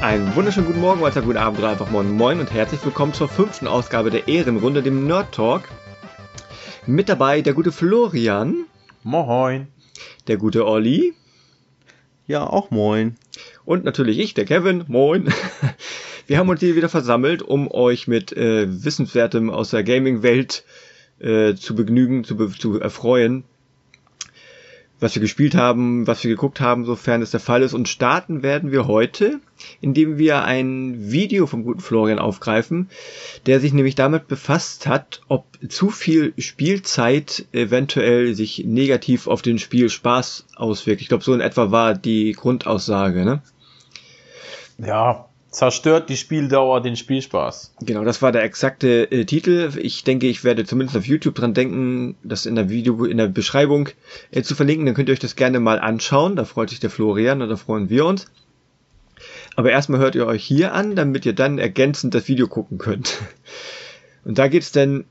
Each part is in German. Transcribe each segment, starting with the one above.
Einen wunderschönen guten Morgen, weiter guten Abend oder einfach moin moin und herzlich willkommen zur fünften Ausgabe der Ehrenrunde, dem Nerd Talk. Mit dabei der gute Florian. Moin. Der gute Olli. Ja, auch moin. Und natürlich ich, der Kevin. Moin. Wir haben uns hier wieder versammelt, um euch mit äh, Wissenswertem aus der Gaming-Welt äh, zu begnügen, zu, be zu erfreuen was wir gespielt haben, was wir geguckt haben, sofern es der Fall ist. Und starten werden wir heute, indem wir ein Video vom guten Florian aufgreifen, der sich nämlich damit befasst hat, ob zu viel Spielzeit eventuell sich negativ auf den Spielspaß auswirkt. Ich glaube, so in etwa war die Grundaussage, ne? Ja, zerstört die Spieldauer den Spielspaß. Genau, das war der exakte äh, Titel. Ich denke, ich werde zumindest auf YouTube dran denken, das in der Video, in der Beschreibung äh, zu verlinken. Dann könnt ihr euch das gerne mal anschauen. Da freut sich der Florian und da freuen wir uns. Aber erstmal hört ihr euch hier an, damit ihr dann ergänzend das Video gucken könnt. Und da geht's dann,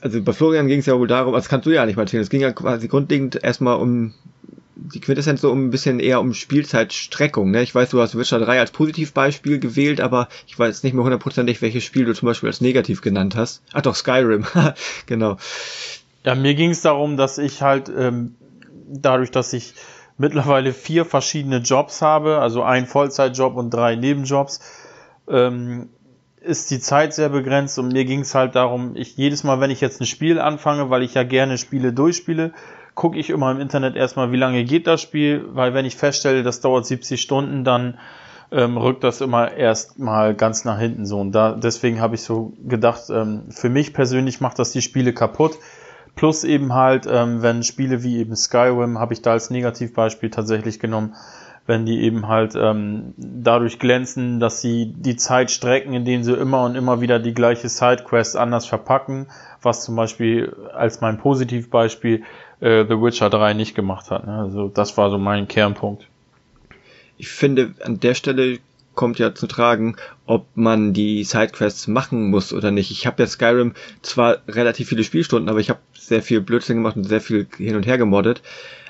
also bei Florian ging es ja wohl darum, das kannst du ja nicht mal erzählen, es ging ja quasi grundlegend erstmal um die Quintessenz so ein bisschen eher um Spielzeitstreckung. Ne? Ich weiß, du hast Witcher 3 als Positivbeispiel gewählt, aber ich weiß nicht mehr hundertprozentig, welches Spiel du zum Beispiel als negativ genannt hast. Ach doch, Skyrim. genau. Ja, mir ging es darum, dass ich halt ähm, dadurch, dass ich mittlerweile vier verschiedene Jobs habe, also ein Vollzeitjob und drei Nebenjobs, ähm, ist die Zeit sehr begrenzt und mir ging es halt darum, ich jedes Mal, wenn ich jetzt ein Spiel anfange, weil ich ja gerne Spiele durchspiele, gucke ich immer im Internet erstmal, wie lange geht das Spiel, weil wenn ich feststelle, das dauert 70 Stunden, dann ähm, rückt das immer erstmal ganz nach hinten so. Und da deswegen habe ich so gedacht, ähm, für mich persönlich macht das die Spiele kaputt. Plus eben halt, ähm, wenn Spiele wie eben Skyrim, habe ich da als Negativbeispiel tatsächlich genommen, wenn die eben halt ähm, dadurch glänzen, dass sie die Zeit strecken, indem sie immer und immer wieder die gleiche Sidequest anders verpacken, was zum Beispiel als mein Positivbeispiel äh, The Witcher 3 nicht gemacht hat. Ne? Also das war so mein Kernpunkt. Ich finde, an der Stelle kommt ja zu tragen, ob man die Sidequests machen muss oder nicht. Ich habe ja Skyrim zwar relativ viele Spielstunden, aber ich habe sehr viel Blödsinn gemacht und sehr viel hin und her gemoddet.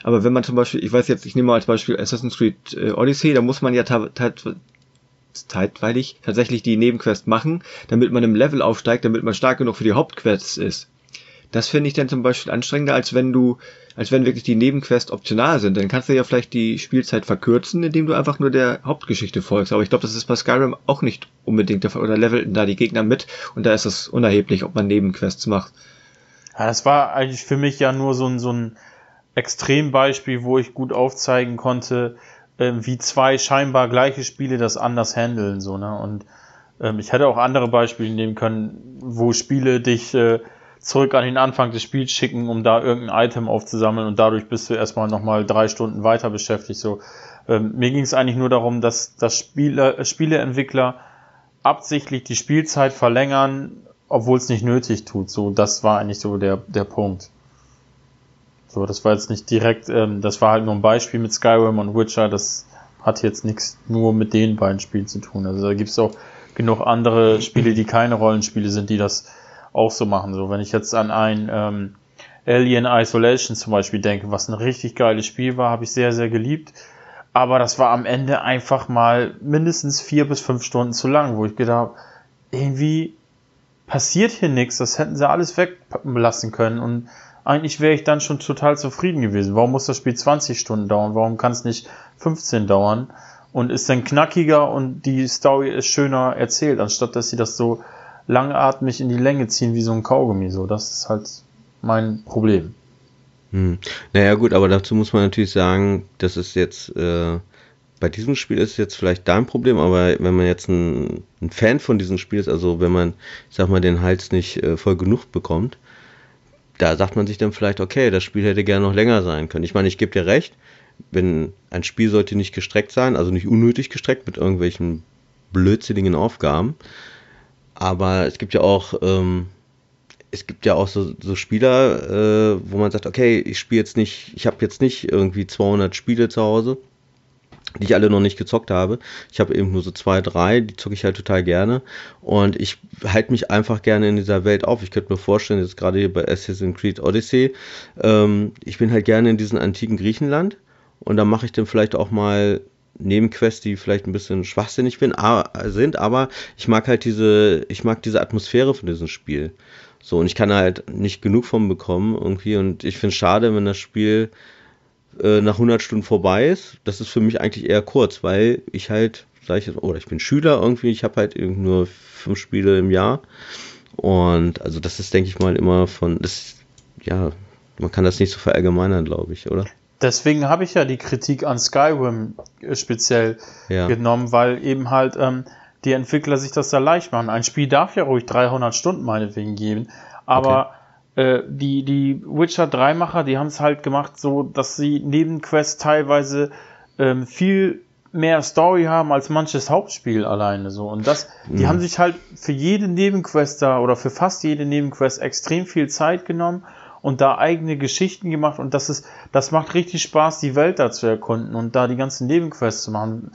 Aber wenn man zum Beispiel, ich weiß jetzt, ich nehme mal als Beispiel Assassin's Creed äh, Odyssey, da muss man ja zeitweilig tatsächlich die Nebenquest machen, damit man im Level aufsteigt, damit man stark genug für die Hauptquest ist. Das finde ich dann zum Beispiel anstrengender, als wenn du, als wenn wirklich die Nebenquests optional sind. Dann kannst du ja vielleicht die Spielzeit verkürzen, indem du einfach nur der Hauptgeschichte folgst. Aber ich glaube, das ist bei Skyrim auch nicht unbedingt der Fall. Oder levelten da die Gegner mit und da ist es unerheblich, ob man Nebenquests macht. Ja, das war eigentlich für mich ja nur so ein, so ein Extrembeispiel, wo ich gut aufzeigen konnte, äh, wie zwei scheinbar gleiche Spiele das anders handeln, so, ne? Und ähm, ich hätte auch andere Beispiele nehmen können, wo Spiele dich äh, zurück an den Anfang des Spiels schicken, um da irgendein Item aufzusammeln und dadurch bist du erstmal nochmal drei Stunden weiter beschäftigt. So, ähm, mir ging es eigentlich nur darum, dass, dass Spiele, Spieleentwickler absichtlich die Spielzeit verlängern, obwohl es nicht nötig tut. So, das war eigentlich so der, der Punkt. So, das war jetzt nicht direkt, ähm, das war halt nur ein Beispiel mit Skyrim und Witcher, das hat jetzt nichts nur mit den beiden Spielen zu tun. Also da gibt es auch genug andere Spiele, die keine Rollenspiele sind, die das auch so machen. So, wenn ich jetzt an ein ähm, Alien Isolation zum Beispiel denke, was ein richtig geiles Spiel war, habe ich sehr, sehr geliebt. Aber das war am Ende einfach mal mindestens vier bis fünf Stunden zu lang, wo ich gedacht habe, irgendwie passiert hier nichts, das hätten sie alles weglassen können und eigentlich wäre ich dann schon total zufrieden gewesen. Warum muss das Spiel 20 Stunden dauern? Warum kann es nicht 15 dauern? Und ist dann knackiger und die Story ist schöner erzählt, anstatt dass sie das so langatmig in die Länge ziehen wie so ein Kaugummi. So, das ist halt mein Problem. Hm. Naja gut, aber dazu muss man natürlich sagen, das ist jetzt, äh, bei diesem Spiel ist jetzt vielleicht dein Problem, aber wenn man jetzt ein, ein, Fan von diesem Spiel ist, also wenn man, ich sag mal, den Hals nicht äh, voll genug bekommt, da sagt man sich dann vielleicht, okay, das Spiel hätte gerne noch länger sein können. Ich meine, ich gebe dir recht, wenn ein Spiel sollte nicht gestreckt sein, also nicht unnötig gestreckt mit irgendwelchen blödsinnigen Aufgaben, aber es gibt ja auch, ähm, es gibt ja auch so, so Spieler, äh, wo man sagt, okay, ich spiele jetzt nicht, ich habe jetzt nicht irgendwie 200 Spiele zu Hause die ich alle noch nicht gezockt habe. Ich habe eben nur so zwei, drei, die zocke ich halt total gerne. Und ich halte mich einfach gerne in dieser Welt auf. Ich könnte mir vorstellen, jetzt gerade hier bei Assassin's Creed Odyssey, ähm, ich bin halt gerne in diesem antiken Griechenland und da mache ich dann vielleicht auch mal Nebenquests, die vielleicht ein bisschen schwachsinnig bin, sind, aber ich mag halt diese, ich mag diese Atmosphäre von diesem Spiel. So, und ich kann halt nicht genug von bekommen irgendwie und ich finde es schade, wenn das Spiel äh, nach 100 Stunden vorbei ist. Das ist für mich eigentlich eher kurz, weil ich halt, sag ich, oder ich bin Schüler irgendwie, ich habe halt nur fünf Spiele im Jahr und also das ist, denke ich mal, immer von, das, ja, man kann das nicht so verallgemeinern, glaube ich, oder? Deswegen habe ich ja die Kritik an Skyrim äh, speziell ja. genommen, weil eben halt ähm, die Entwickler sich das da leicht machen. Ein Spiel darf ja ruhig 300 Stunden meinetwegen geben, aber okay. äh, die, die Witcher 3 Macher, die haben es halt gemacht so, dass sie Nebenquests teilweise ähm, viel mehr Story haben als manches Hauptspiel alleine so und das die mhm. haben sich halt für jede Nebenquest da oder für fast jede Nebenquest extrem viel Zeit genommen und da eigene Geschichten gemacht und das ist, das macht richtig Spaß, die Welt da zu erkunden und da die ganzen Nebenquests zu machen.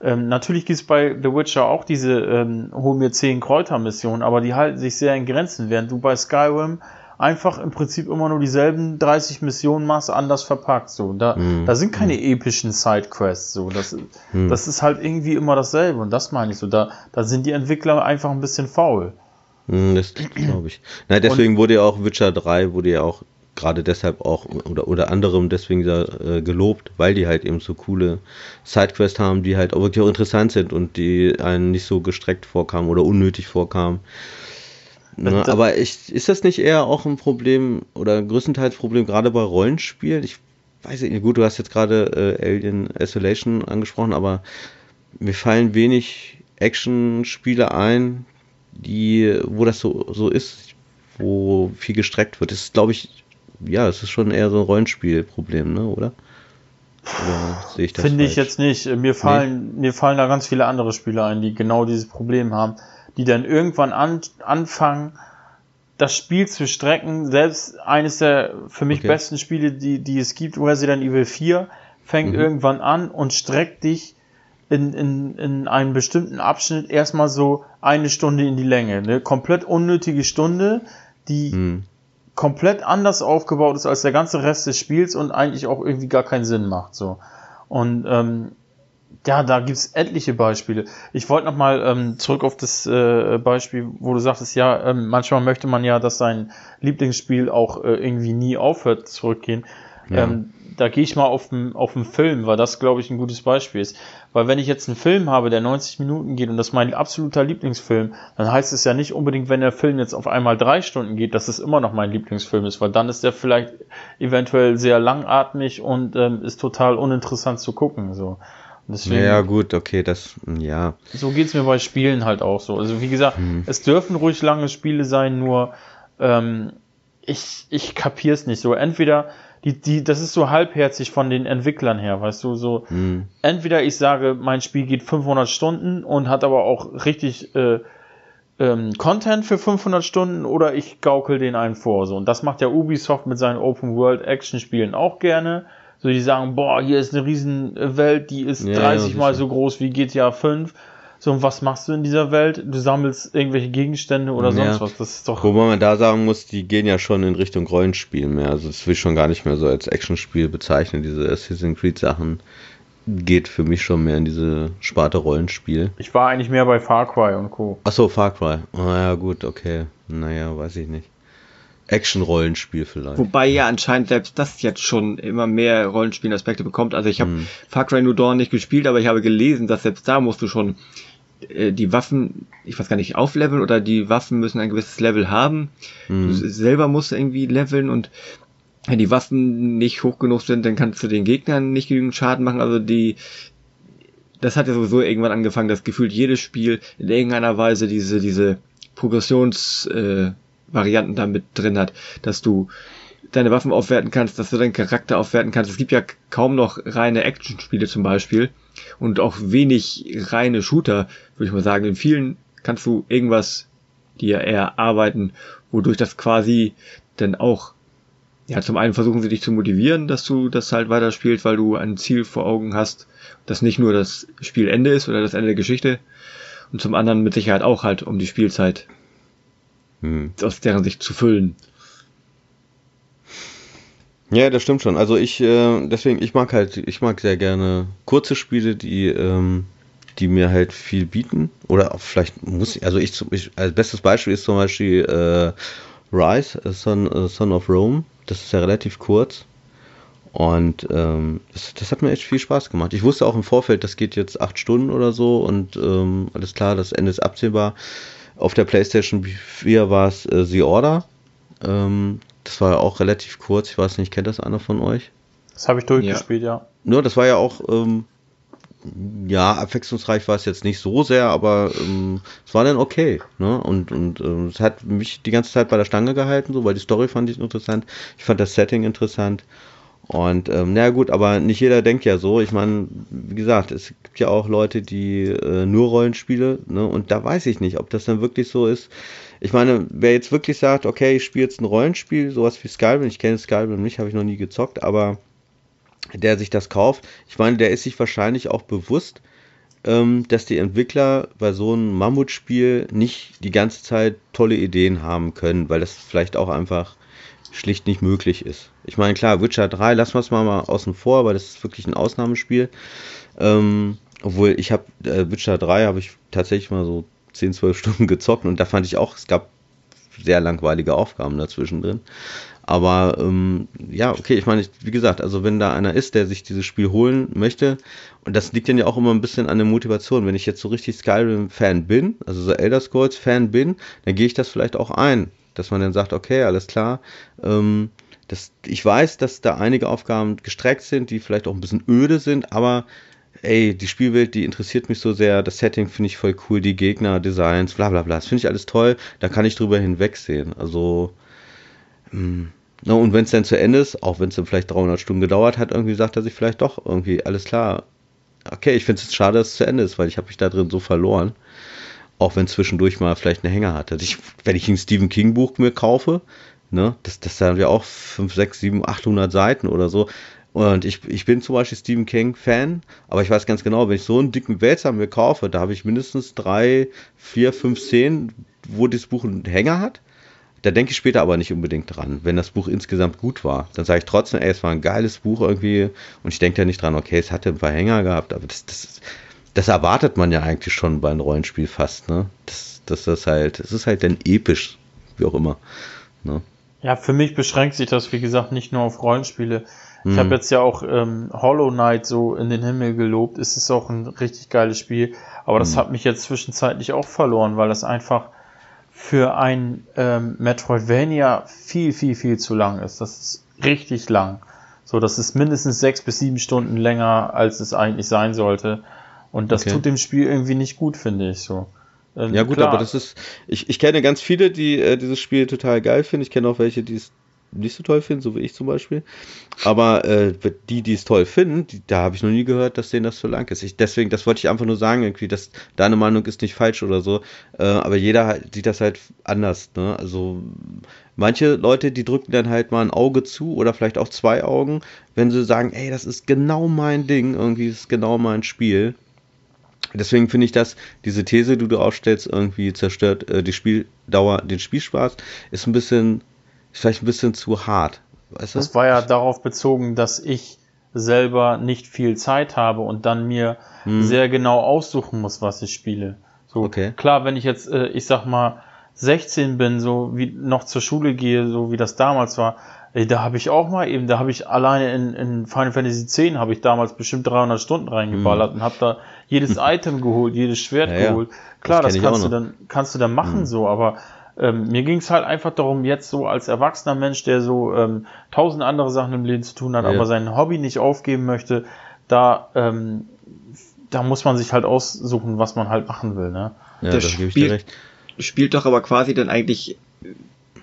Ähm, natürlich gibt es bei The Witcher auch diese ähm, hol mir zehn Kräuter-Missionen, aber die halten sich sehr in Grenzen, während du bei Skyrim einfach im Prinzip immer nur dieselben 30 Missionen machst, anders verpackt. So, da, mm. da sind keine mm. epischen Sidequests. So, das, mm. das ist halt irgendwie immer dasselbe. Und das meine ich so. Da, da sind die Entwickler einfach ein bisschen faul. Hm, das glaube ich. Na, deswegen und, wurde ja auch Witcher 3 wurde ja auch gerade deshalb auch oder oder anderem deswegen äh, gelobt, weil die halt eben so coole Sidequests haben, die halt auch wirklich auch interessant sind und die einen nicht so gestreckt vorkamen oder unnötig vorkamen. Ne, aber ich, ist das nicht eher auch ein Problem oder größtenteils Problem gerade bei Rollenspielen? Ich weiß nicht, gut, du hast jetzt gerade äh, Alien Isolation angesprochen, aber mir fallen wenig Action-Spiele ein, die, wo das so, so ist, wo viel gestreckt wird. Das ist, glaube ich, ja, es ist schon eher so ein Rollenspielproblem, ne, oder? Oder sehe ich das Finde ich jetzt nicht. Mir fallen, nee. mir fallen da ganz viele andere Spiele ein, die genau dieses Problem haben, die dann irgendwann an, anfangen, das Spiel zu strecken. Selbst eines der für mich okay. besten Spiele, die, die es gibt, Resident Evil 4, fängt mhm. irgendwann an und streckt dich in, in, in einem bestimmten Abschnitt erstmal so eine Stunde in die Länge. Eine komplett unnötige Stunde, die hm. komplett anders aufgebaut ist als der ganze Rest des Spiels und eigentlich auch irgendwie gar keinen Sinn macht. So. Und ähm, ja, da gibt's etliche Beispiele. Ich wollte nochmal ähm, zurück auf das äh, Beispiel, wo du sagtest, ja, ähm, manchmal möchte man ja, dass sein Lieblingsspiel auch äh, irgendwie nie aufhört zurückgehen. Ja. Ähm, da gehe ich mal auf den, auf den Film, weil das, glaube ich, ein gutes Beispiel ist. Weil wenn ich jetzt einen Film habe, der 90 Minuten geht und das ist mein absoluter Lieblingsfilm, dann heißt es ja nicht unbedingt, wenn der Film jetzt auf einmal drei Stunden geht, dass es immer noch mein Lieblingsfilm ist, weil dann ist der vielleicht eventuell sehr langatmig und ähm, ist total uninteressant zu gucken. So. Deswegen, ja, gut, okay, das, ja. So geht's mir bei Spielen halt auch so. Also wie gesagt, hm. es dürfen ruhig lange Spiele sein, nur ähm, ich, ich kapier's nicht so. Entweder die, die, das ist so halbherzig von den Entwicklern her, weißt du, so, mhm. entweder ich sage, mein Spiel geht 500 Stunden und hat aber auch richtig, äh, ähm, Content für 500 Stunden oder ich gaukel den einen vor, so. Und das macht ja Ubisoft mit seinen Open World Action Spielen auch gerne. So, die sagen, boah, hier ist eine riesen Welt, die ist ja, 30 ja, mal so groß wie GTA 5 so, und was machst du in dieser Welt? Du sammelst irgendwelche Gegenstände oder sonst was. Das ist doch. Wobei man da sagen muss, die gehen ja schon in Richtung Rollenspiel mehr. Also das will ich schon gar nicht mehr so als Actionspiel bezeichnen. Diese Assassin's Creed Sachen geht für mich schon mehr in diese Sparte Rollenspiel. Ich war eigentlich mehr bei Far Cry und Co. Achso, Far Cry. Naja, gut, okay. Naja, weiß ich nicht. Action-Rollenspiel vielleicht. Wobei ja anscheinend selbst das jetzt schon immer mehr Rollenspielaspekte bekommt. Also ich habe hm. Far Cry New Dawn nicht gespielt, aber ich habe gelesen, dass selbst da musst du schon äh, die Waffen, ich weiß gar nicht, aufleveln oder die Waffen müssen ein gewisses Level haben. Mhm. Du selber musst irgendwie leveln und wenn die Waffen nicht hoch genug sind, dann kannst du den Gegnern nicht genügend Schaden machen. Also die, das hat ja sowieso irgendwann angefangen, dass gefühlt jedes Spiel in irgendeiner Weise diese, diese Progressionsvarianten äh, da mit drin hat, dass du deine Waffen aufwerten kannst, dass du deinen Charakter aufwerten kannst. Es gibt ja kaum noch reine Action-Spiele zum Beispiel und auch wenig reine Shooter, würde ich mal sagen. In vielen kannst du irgendwas dir erarbeiten, wodurch das quasi dann auch ja, zum einen versuchen sie dich zu motivieren, dass du das halt weiterspielst, weil du ein Ziel vor Augen hast, das nicht nur das Spielende ist oder das Ende der Geschichte. Und zum anderen mit Sicherheit auch halt, um die Spielzeit hm. aus deren Sicht zu füllen. Ja, das stimmt schon. Also ich, äh, deswegen, ich mag halt, ich mag sehr gerne kurze Spiele, die, ähm, die mir halt viel bieten. Oder auch vielleicht muss ich, also ich, ich als bestes Beispiel ist zum Beispiel äh, Rise, Son, uh, Son of Rome. Das ist ja relativ kurz. Und ähm, das, das, hat mir echt viel Spaß gemacht. Ich wusste auch im Vorfeld, das geht jetzt acht Stunden oder so und ähm, alles klar, das Ende ist absehbar. Auf der PlayStation 4 war es äh, The Order. Ähm, das war ja auch relativ kurz. Ich weiß nicht, kennt das einer von euch? Das habe ich durchgespielt, ja. ja. Nur, das war ja auch, ähm, ja, abwechslungsreich war es jetzt nicht so sehr, aber ähm, es war dann okay. Ne? Und, und ähm, es hat mich die ganze Zeit bei der Stange gehalten, so, weil die Story fand ich interessant. Ich fand das Setting interessant. Und ähm, na gut, aber nicht jeder denkt ja so. Ich meine, wie gesagt, es gibt ja auch Leute, die äh, nur Rollenspiele, ne? Und da weiß ich nicht, ob das dann wirklich so ist. Ich meine, wer jetzt wirklich sagt, okay, ich spiele jetzt ein Rollenspiel, sowas wie Skyrim, ich kenne Skyrim nicht, habe ich noch nie gezockt, aber der sich das kauft, ich meine, der ist sich wahrscheinlich auch bewusst, ähm, dass die Entwickler bei so einem Mammutspiel nicht die ganze Zeit tolle Ideen haben können, weil das vielleicht auch einfach schlicht nicht möglich ist. Ich meine, klar, Witcher 3, lassen wir es mal, mal außen vor, weil das ist wirklich ein Ausnahmespiel. Ähm, obwohl ich habe äh, Witcher 3 habe ich tatsächlich mal so 10, 12 Stunden gezockt und da fand ich auch, es gab sehr langweilige Aufgaben dazwischen drin. Aber ähm, ja, okay, ich meine, wie gesagt, also wenn da einer ist, der sich dieses Spiel holen möchte, und das liegt dann ja auch immer ein bisschen an der Motivation. Wenn ich jetzt so richtig Skyrim-Fan bin, also so Elder Scrolls-Fan bin, dann gehe ich das vielleicht auch ein, dass man dann sagt, okay, alles klar, ähm, das, ich weiß, dass da einige Aufgaben gestreckt sind, die vielleicht auch ein bisschen öde sind, aber ey, die Spielwelt, die interessiert mich so sehr, das Setting finde ich voll cool, die Gegner, Designs, bla bla bla, das finde ich alles toll, da kann ich drüber hinwegsehen. Also, mh, hm, na, und wenn es dann zu Ende ist, auch wenn es dann vielleicht 300 Stunden gedauert hat, irgendwie sagt er sich vielleicht doch irgendwie, alles klar, okay, ich finde es schade, dass es zu Ende ist, weil ich habe mich da drin so verloren. Auch wenn zwischendurch mal vielleicht eine Hänger hatte. Ich, wenn ich ein Stephen King Buch mir kaufe, ne, das, das haben wir auch 5, 6, 7, 800 Seiten oder so. Und ich, ich bin zum Beispiel Stephen King Fan, aber ich weiß ganz genau, wenn ich so einen dicken Wälzer mir kaufe, da habe ich mindestens drei, vier, fünf Szenen, wo das Buch einen Hänger hat. Da denke ich später aber nicht unbedingt dran. Wenn das Buch insgesamt gut war, dann sage ich trotzdem, ey, es war ein geiles Buch irgendwie und ich denke da nicht dran, okay, es hatte ein paar Hänger gehabt, aber das, das, das erwartet man ja eigentlich schon bei einem Rollenspiel fast, ne? Das, das ist halt, es ist halt dann episch, wie auch immer. Ne? Ja, für mich beschränkt sich das, wie gesagt, nicht nur auf Rollenspiele. Ich habe mhm. jetzt ja auch ähm, Hollow Knight so in den Himmel gelobt. Es ist auch ein richtig geiles Spiel. Aber das mhm. hat mich jetzt zwischenzeitlich auch verloren, weil das einfach für ein ähm, Metroidvania viel, viel, viel zu lang ist. Das ist richtig lang. So, das ist mindestens sechs bis sieben Stunden länger, als es eigentlich sein sollte. Und das okay. tut dem Spiel irgendwie nicht gut, finde ich so. Ähm, ja gut, klar. aber das ist, ich, ich kenne ganz viele, die äh, dieses Spiel total geil finden. Ich kenne auch welche, die es nicht so toll finden, so wie ich zum Beispiel. Aber äh, die, die es toll finden, die, da habe ich noch nie gehört, dass denen das so lang ist. Ich, deswegen, das wollte ich einfach nur sagen, irgendwie, dass deine Meinung ist nicht falsch oder so. Äh, aber jeder halt, sieht das halt anders. Ne? Also manche Leute, die drücken dann halt mal ein Auge zu oder vielleicht auch zwei Augen, wenn sie sagen, ey, das ist genau mein Ding, irgendwie ist genau mein Spiel. Deswegen finde ich, dass diese These, die du aufstellst, irgendwie zerstört äh, die Spieldauer, den Spielspaß, ist ein bisschen ist vielleicht ein bisschen zu hart. Weißt du? Das war ja darauf bezogen, dass ich selber nicht viel Zeit habe und dann mir hm. sehr genau aussuchen muss, was ich spiele. So okay. klar, wenn ich jetzt, äh, ich sag mal, 16 bin, so wie noch zur Schule gehe, so wie das damals war, ey, da habe ich auch mal eben, da habe ich alleine in, in Final Fantasy X habe ich damals bestimmt 300 Stunden reingeballert hm. und habe da jedes Item geholt, jedes Schwert ja, geholt. Klar, das, das kannst du dann kannst du dann machen hm. so, aber ähm, mir ging es halt einfach darum, jetzt so als erwachsener Mensch, der so ähm, tausend andere Sachen im Leben zu tun hat, ja. aber sein Hobby nicht aufgeben möchte, da, ähm, da muss man sich halt aussuchen, was man halt machen will. Ne? Ja, das da spielt, recht. spielt doch aber quasi dann eigentlich,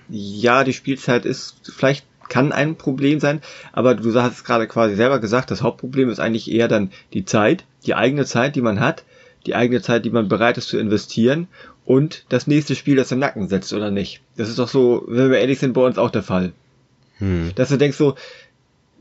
ja, die Spielzeit ist vielleicht kann ein Problem sein, aber du hast es gerade quasi selber gesagt, das Hauptproblem ist eigentlich eher dann die Zeit, die eigene Zeit, die man hat, die eigene Zeit, die man bereit ist zu investieren und das nächste Spiel, das im Nacken setzt, oder nicht? Das ist doch so, wenn wir ehrlich sind, bei uns auch der Fall. Hm. Dass du denkst so,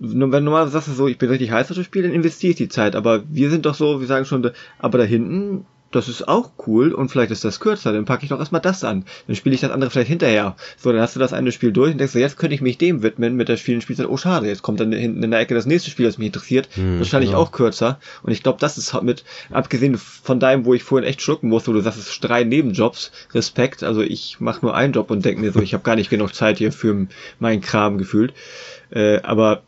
wenn du normal sagst so, ich bin richtig heiß auf das Spiel, dann investiere ich die Zeit. Aber wir sind doch so, wir sagen schon, aber da hinten, das ist auch cool und vielleicht ist das kürzer, dann packe ich doch erstmal das an. Dann spiele ich das andere vielleicht hinterher. So, dann hast du das eine Spiel durch und denkst so, jetzt könnte ich mich dem widmen mit der vielen Spielzeit. Oh, schade, jetzt kommt dann hinten in der Ecke das nächste Spiel, das mich interessiert. Hm, Wahrscheinlich genau. auch kürzer. Und ich glaube, das ist mit, abgesehen von deinem, wo ich vorhin echt schlucken musste, wo du sagst, es ist drei Nebenjobs, Respekt. Also ich mache nur einen Job und denke mir so, ich habe gar nicht genug Zeit hier für meinen Kram gefühlt. Äh, aber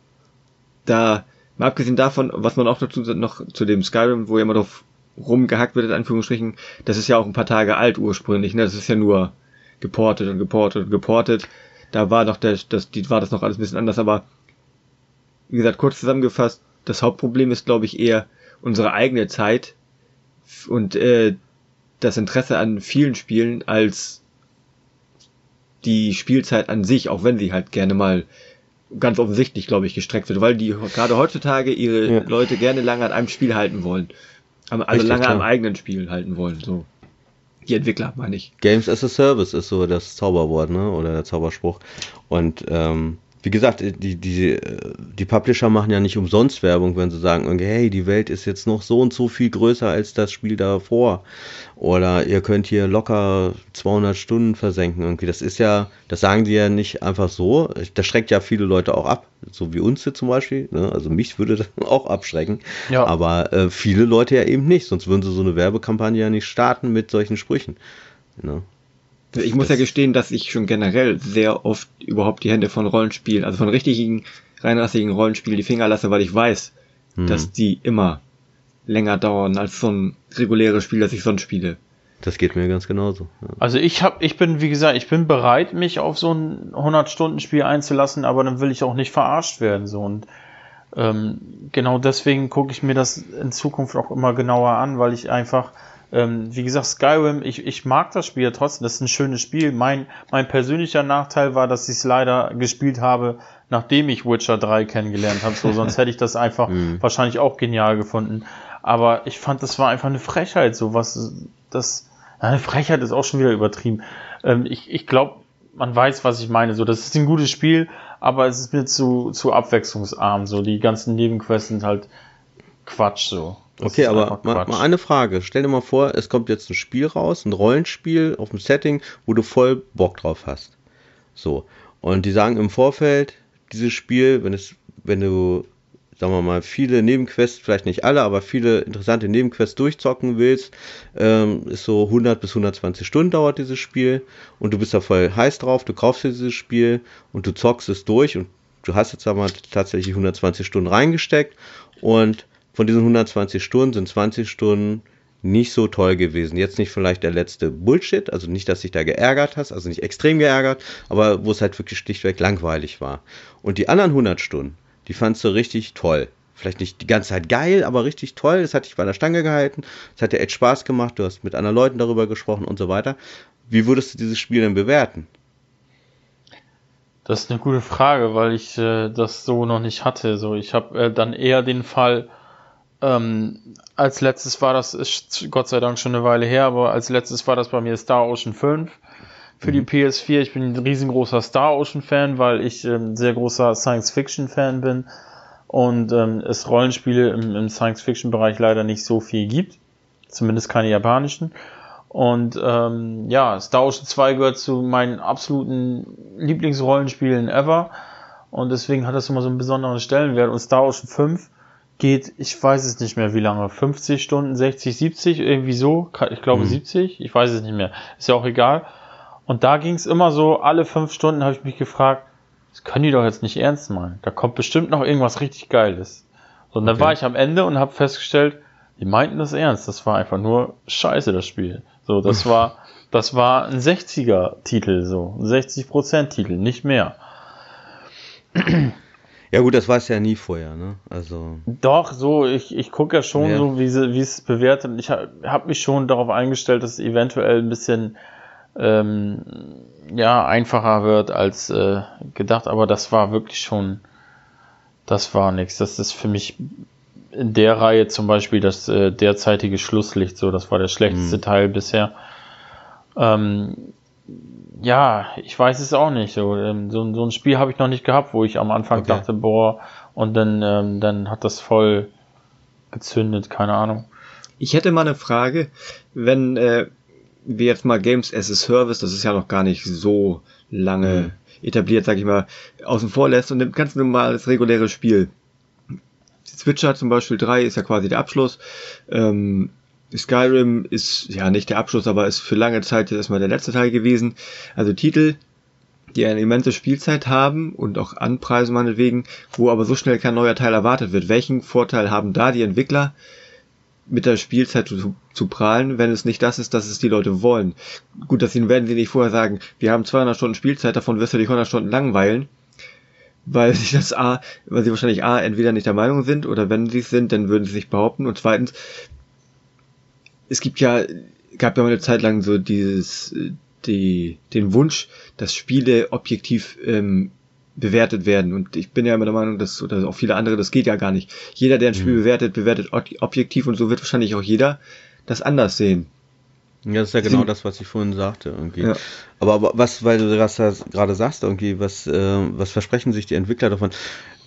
da, mal abgesehen davon, was man auch dazu noch zu dem Skyrim, wo ja immer drauf rumgehackt wird, in Anführungsstrichen, das ist ja auch ein paar Tage alt ursprünglich, ne? Das ist ja nur geportet und geportet und geportet. Da war doch der, das, die, war das noch alles ein bisschen anders, aber wie gesagt, kurz zusammengefasst, das Hauptproblem ist, glaube ich, eher unsere eigene Zeit und äh, das Interesse an vielen Spielen als die Spielzeit an sich, auch wenn sie halt gerne mal ganz offensichtlich, glaube ich, gestreckt wird, weil die gerade heutzutage ihre ja. Leute gerne lange an einem Spiel halten wollen. Also Richtig, lange klar. am eigenen Spiel halten wollen, so. Die Entwickler, meine ich. Games as a Service ist so das Zauberwort, ne? Oder der Zauberspruch. Und ähm, wie gesagt, die, die, die Publisher machen ja nicht umsonst Werbung, wenn sie sagen, hey, die Welt ist jetzt noch so und so viel größer als das Spiel davor. Oder ihr könnt hier locker 200 Stunden versenken. Irgendwie. Das ist ja, das sagen die ja nicht einfach so. Das schreckt ja viele Leute auch ab. So wie uns hier zum Beispiel. Ne? Also mich würde das auch abschrecken. Ja. Aber äh, viele Leute ja eben nicht. Sonst würden sie so eine Werbekampagne ja nicht starten mit solchen Sprüchen. Ne? Ich muss ja gestehen, dass ich schon generell sehr oft überhaupt die Hände von Rollenspielen, also von richtigen, reinrassigen Rollenspielen die Finger lasse, weil ich weiß, hm. dass die immer länger dauern als so ein reguläres Spiel, das ich sonst spiele. Das geht mir ganz genauso. Ja. Also ich hab, ich bin, wie gesagt, ich bin bereit, mich auf so ein 100-Stunden-Spiel einzulassen, aber dann will ich auch nicht verarscht werden. So und ähm, genau deswegen gucke ich mir das in Zukunft auch immer genauer an, weil ich einfach ähm, wie gesagt, Skyrim, ich, ich mag das Spiel ja trotzdem, das ist ein schönes Spiel. Mein, mein persönlicher Nachteil war, dass ich es leider gespielt habe, nachdem ich Witcher 3 kennengelernt habe. So, sonst hätte ich das einfach mhm. wahrscheinlich auch genial gefunden. Aber ich fand, das war einfach eine Frechheit, so was das. Eine Frechheit ist auch schon wieder übertrieben. Ähm, ich ich glaube, man weiß, was ich meine. So, das ist ein gutes Spiel, aber es ist mir zu, zu abwechslungsarm. So, die ganzen Nebenquests sind halt Quatsch so. Das okay, aber mal, mal, eine Frage. Stell dir mal vor, es kommt jetzt ein Spiel raus, ein Rollenspiel auf dem Setting, wo du voll Bock drauf hast. So. Und die sagen im Vorfeld, dieses Spiel, wenn es, wenn du, sagen wir mal, viele Nebenquests, vielleicht nicht alle, aber viele interessante Nebenquests durchzocken willst, ähm, ist so 100 bis 120 Stunden dauert dieses Spiel und du bist da voll heiß drauf, du kaufst dir dieses Spiel und du zockst es durch und du hast jetzt aber tatsächlich 120 Stunden reingesteckt und von diesen 120 Stunden sind 20 Stunden nicht so toll gewesen. Jetzt nicht vielleicht der letzte Bullshit, also nicht, dass dich da geärgert hast, also nicht extrem geärgert, aber wo es halt wirklich schlichtweg langweilig war. Und die anderen 100 Stunden, die fandst du richtig toll. Vielleicht nicht die ganze Zeit geil, aber richtig toll. Es hat dich bei der Stange gehalten. Es hat dir echt Spaß gemacht. Du hast mit anderen Leuten darüber gesprochen und so weiter. Wie würdest du dieses Spiel denn bewerten? Das ist eine gute Frage, weil ich äh, das so noch nicht hatte. So, ich habe äh, dann eher den Fall, ähm, als letztes war das, ist Gott sei Dank schon eine Weile her, aber als letztes war das bei mir Star Ocean 5 für die mhm. PS4. Ich bin ein riesengroßer Star Ocean Fan, weil ich ähm, sehr großer Science Fiction Fan bin und ähm, es Rollenspiele im, im Science Fiction Bereich leider nicht so viel gibt, zumindest keine japanischen. Und ähm, ja, Star Ocean 2 gehört zu meinen absoluten Lieblingsrollenspielen ever. Und deswegen hat das immer so einen besonderen Stellenwert. Und Star Ocean 5 geht, ich weiß es nicht mehr wie lange, 50 Stunden, 60, 70, irgendwie so, ich glaube mhm. 70, ich weiß es nicht mehr, ist ja auch egal. Und da ging es immer so, alle fünf Stunden habe ich mich gefragt, das können die doch jetzt nicht ernst meinen, da kommt bestimmt noch irgendwas richtig Geiles. und dann okay. war ich am Ende und habe festgestellt, die meinten das ernst, das war einfach nur scheiße, das Spiel. So, das war, das war ein 60er-Titel, so, ein 60%-Titel, nicht mehr. Ja gut, das weiß ja nie vorher, ne? Also. Doch, so, ich, ich gucke ja schon ja. so, wie, sie, wie es bewertet. Ich habe hab mich schon darauf eingestellt, dass es eventuell ein bisschen ähm, ja, einfacher wird als äh, gedacht, aber das war wirklich schon, das war nichts. Das ist für mich in der Reihe zum Beispiel das äh, derzeitige Schlusslicht, so, das war der schlechteste mhm. Teil bisher. Ähm, ja, ich weiß es auch nicht. So, ähm, so, so ein Spiel habe ich noch nicht gehabt, wo ich am Anfang okay. dachte, boah, und dann, ähm, dann hat das voll gezündet, keine Ahnung. Ich hätte mal eine Frage, wenn äh, wir jetzt mal Games as a Service, das ist ja noch gar nicht so lange mhm. etabliert, sag ich mal, außen vor lässt und nimmt ganz normales reguläres Spiel. Switcher zum Beispiel 3 ist ja quasi der Abschluss. Ähm, Skyrim ist ja nicht der Abschluss, aber ist für lange Zeit erstmal der letzte Teil gewesen. Also Titel, die eine immense Spielzeit haben und auch anpreisen meinetwegen, wo aber so schnell kein neuer Teil erwartet wird. Welchen Vorteil haben da die Entwickler, mit der Spielzeit zu, zu prahlen, wenn es nicht das ist, dass es die Leute wollen? Gut, das werden sie nicht vorher sagen, wir haben 200 Stunden Spielzeit, davon wirst du dich 100 Stunden langweilen, weil sie das A, weil sie wahrscheinlich A, entweder nicht der Meinung sind oder wenn sie es sind, dann würden sie sich behaupten und zweitens, es gibt ja, gab ja mal eine Zeit lang so dieses, die, den Wunsch, dass Spiele objektiv ähm, bewertet werden. Und ich bin ja immer der Meinung, dass, oder auch viele andere, das geht ja gar nicht. Jeder, der ein Spiel mhm. bewertet, bewertet objektiv und so wird wahrscheinlich auch jeder das anders sehen. Ja, das ist ja genau das, was ich vorhin sagte, irgendwie. Ja. Aber, aber was, weil du das gerade sagst, irgendwie, was, äh, was versprechen sich die Entwickler davon?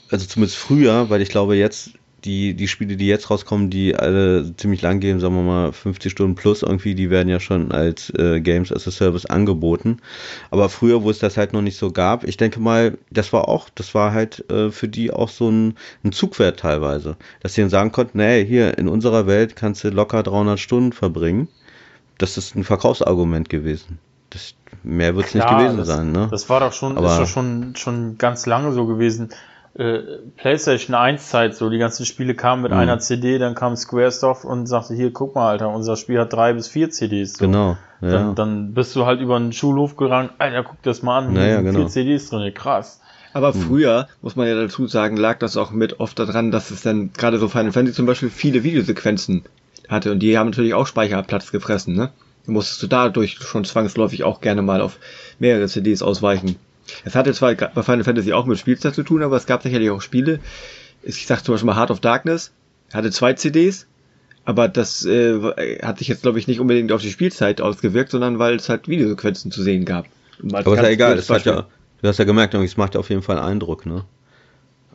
Also zumindest früher, weil ich glaube, jetzt die, die Spiele, die jetzt rauskommen, die alle ziemlich lang gehen, sagen wir mal 50 Stunden plus irgendwie, die werden ja schon als äh, Games as a Service angeboten. Aber früher, wo es das halt noch nicht so gab, ich denke mal, das war auch, das war halt äh, für die auch so ein, ein Zugwert teilweise, dass sie dann sagen konnten, nee, hier in unserer Welt kannst du locker 300 Stunden verbringen. Das ist ein Verkaufsargument gewesen. Das, mehr wird es nicht gewesen das, sein, ne? Das war doch schon, Aber, ist doch schon, schon ganz lange so gewesen äh, PlayStation 1 Zeit so, die ganzen Spiele kamen mit mhm. einer CD, dann kam Squaresoft und sagte, hier, guck mal, Alter, unser Spiel hat drei bis vier CDs. So. Genau. Ja. Dann, dann bist du halt über einen Schulhof gerannt, Alter, guck das mal an, naja, genau. vier CDs drin, krass. Aber mhm. früher, muss man ja dazu sagen, lag das auch mit oft daran, dass es dann gerade so Final Fantasy zum Beispiel viele Videosequenzen hatte und die haben natürlich auch Speicherplatz gefressen, ne? Musstest du dadurch schon zwangsläufig auch gerne mal auf mehrere CDs ausweichen. Es hatte zwar bei Final Fantasy auch mit Spielzeit zu tun, aber es gab sicherlich auch Spiele. Ich sag zum Beispiel mal Heart of Darkness, hatte zwei CDs, aber das äh, hat sich jetzt, glaube ich, nicht unbedingt auf die Spielzeit ausgewirkt, sondern weil es halt Videosequenzen zu sehen gab. Aber ist ja egal, es hat ja, du hast ja gemerkt, es macht auf jeden Fall Eindruck, ne?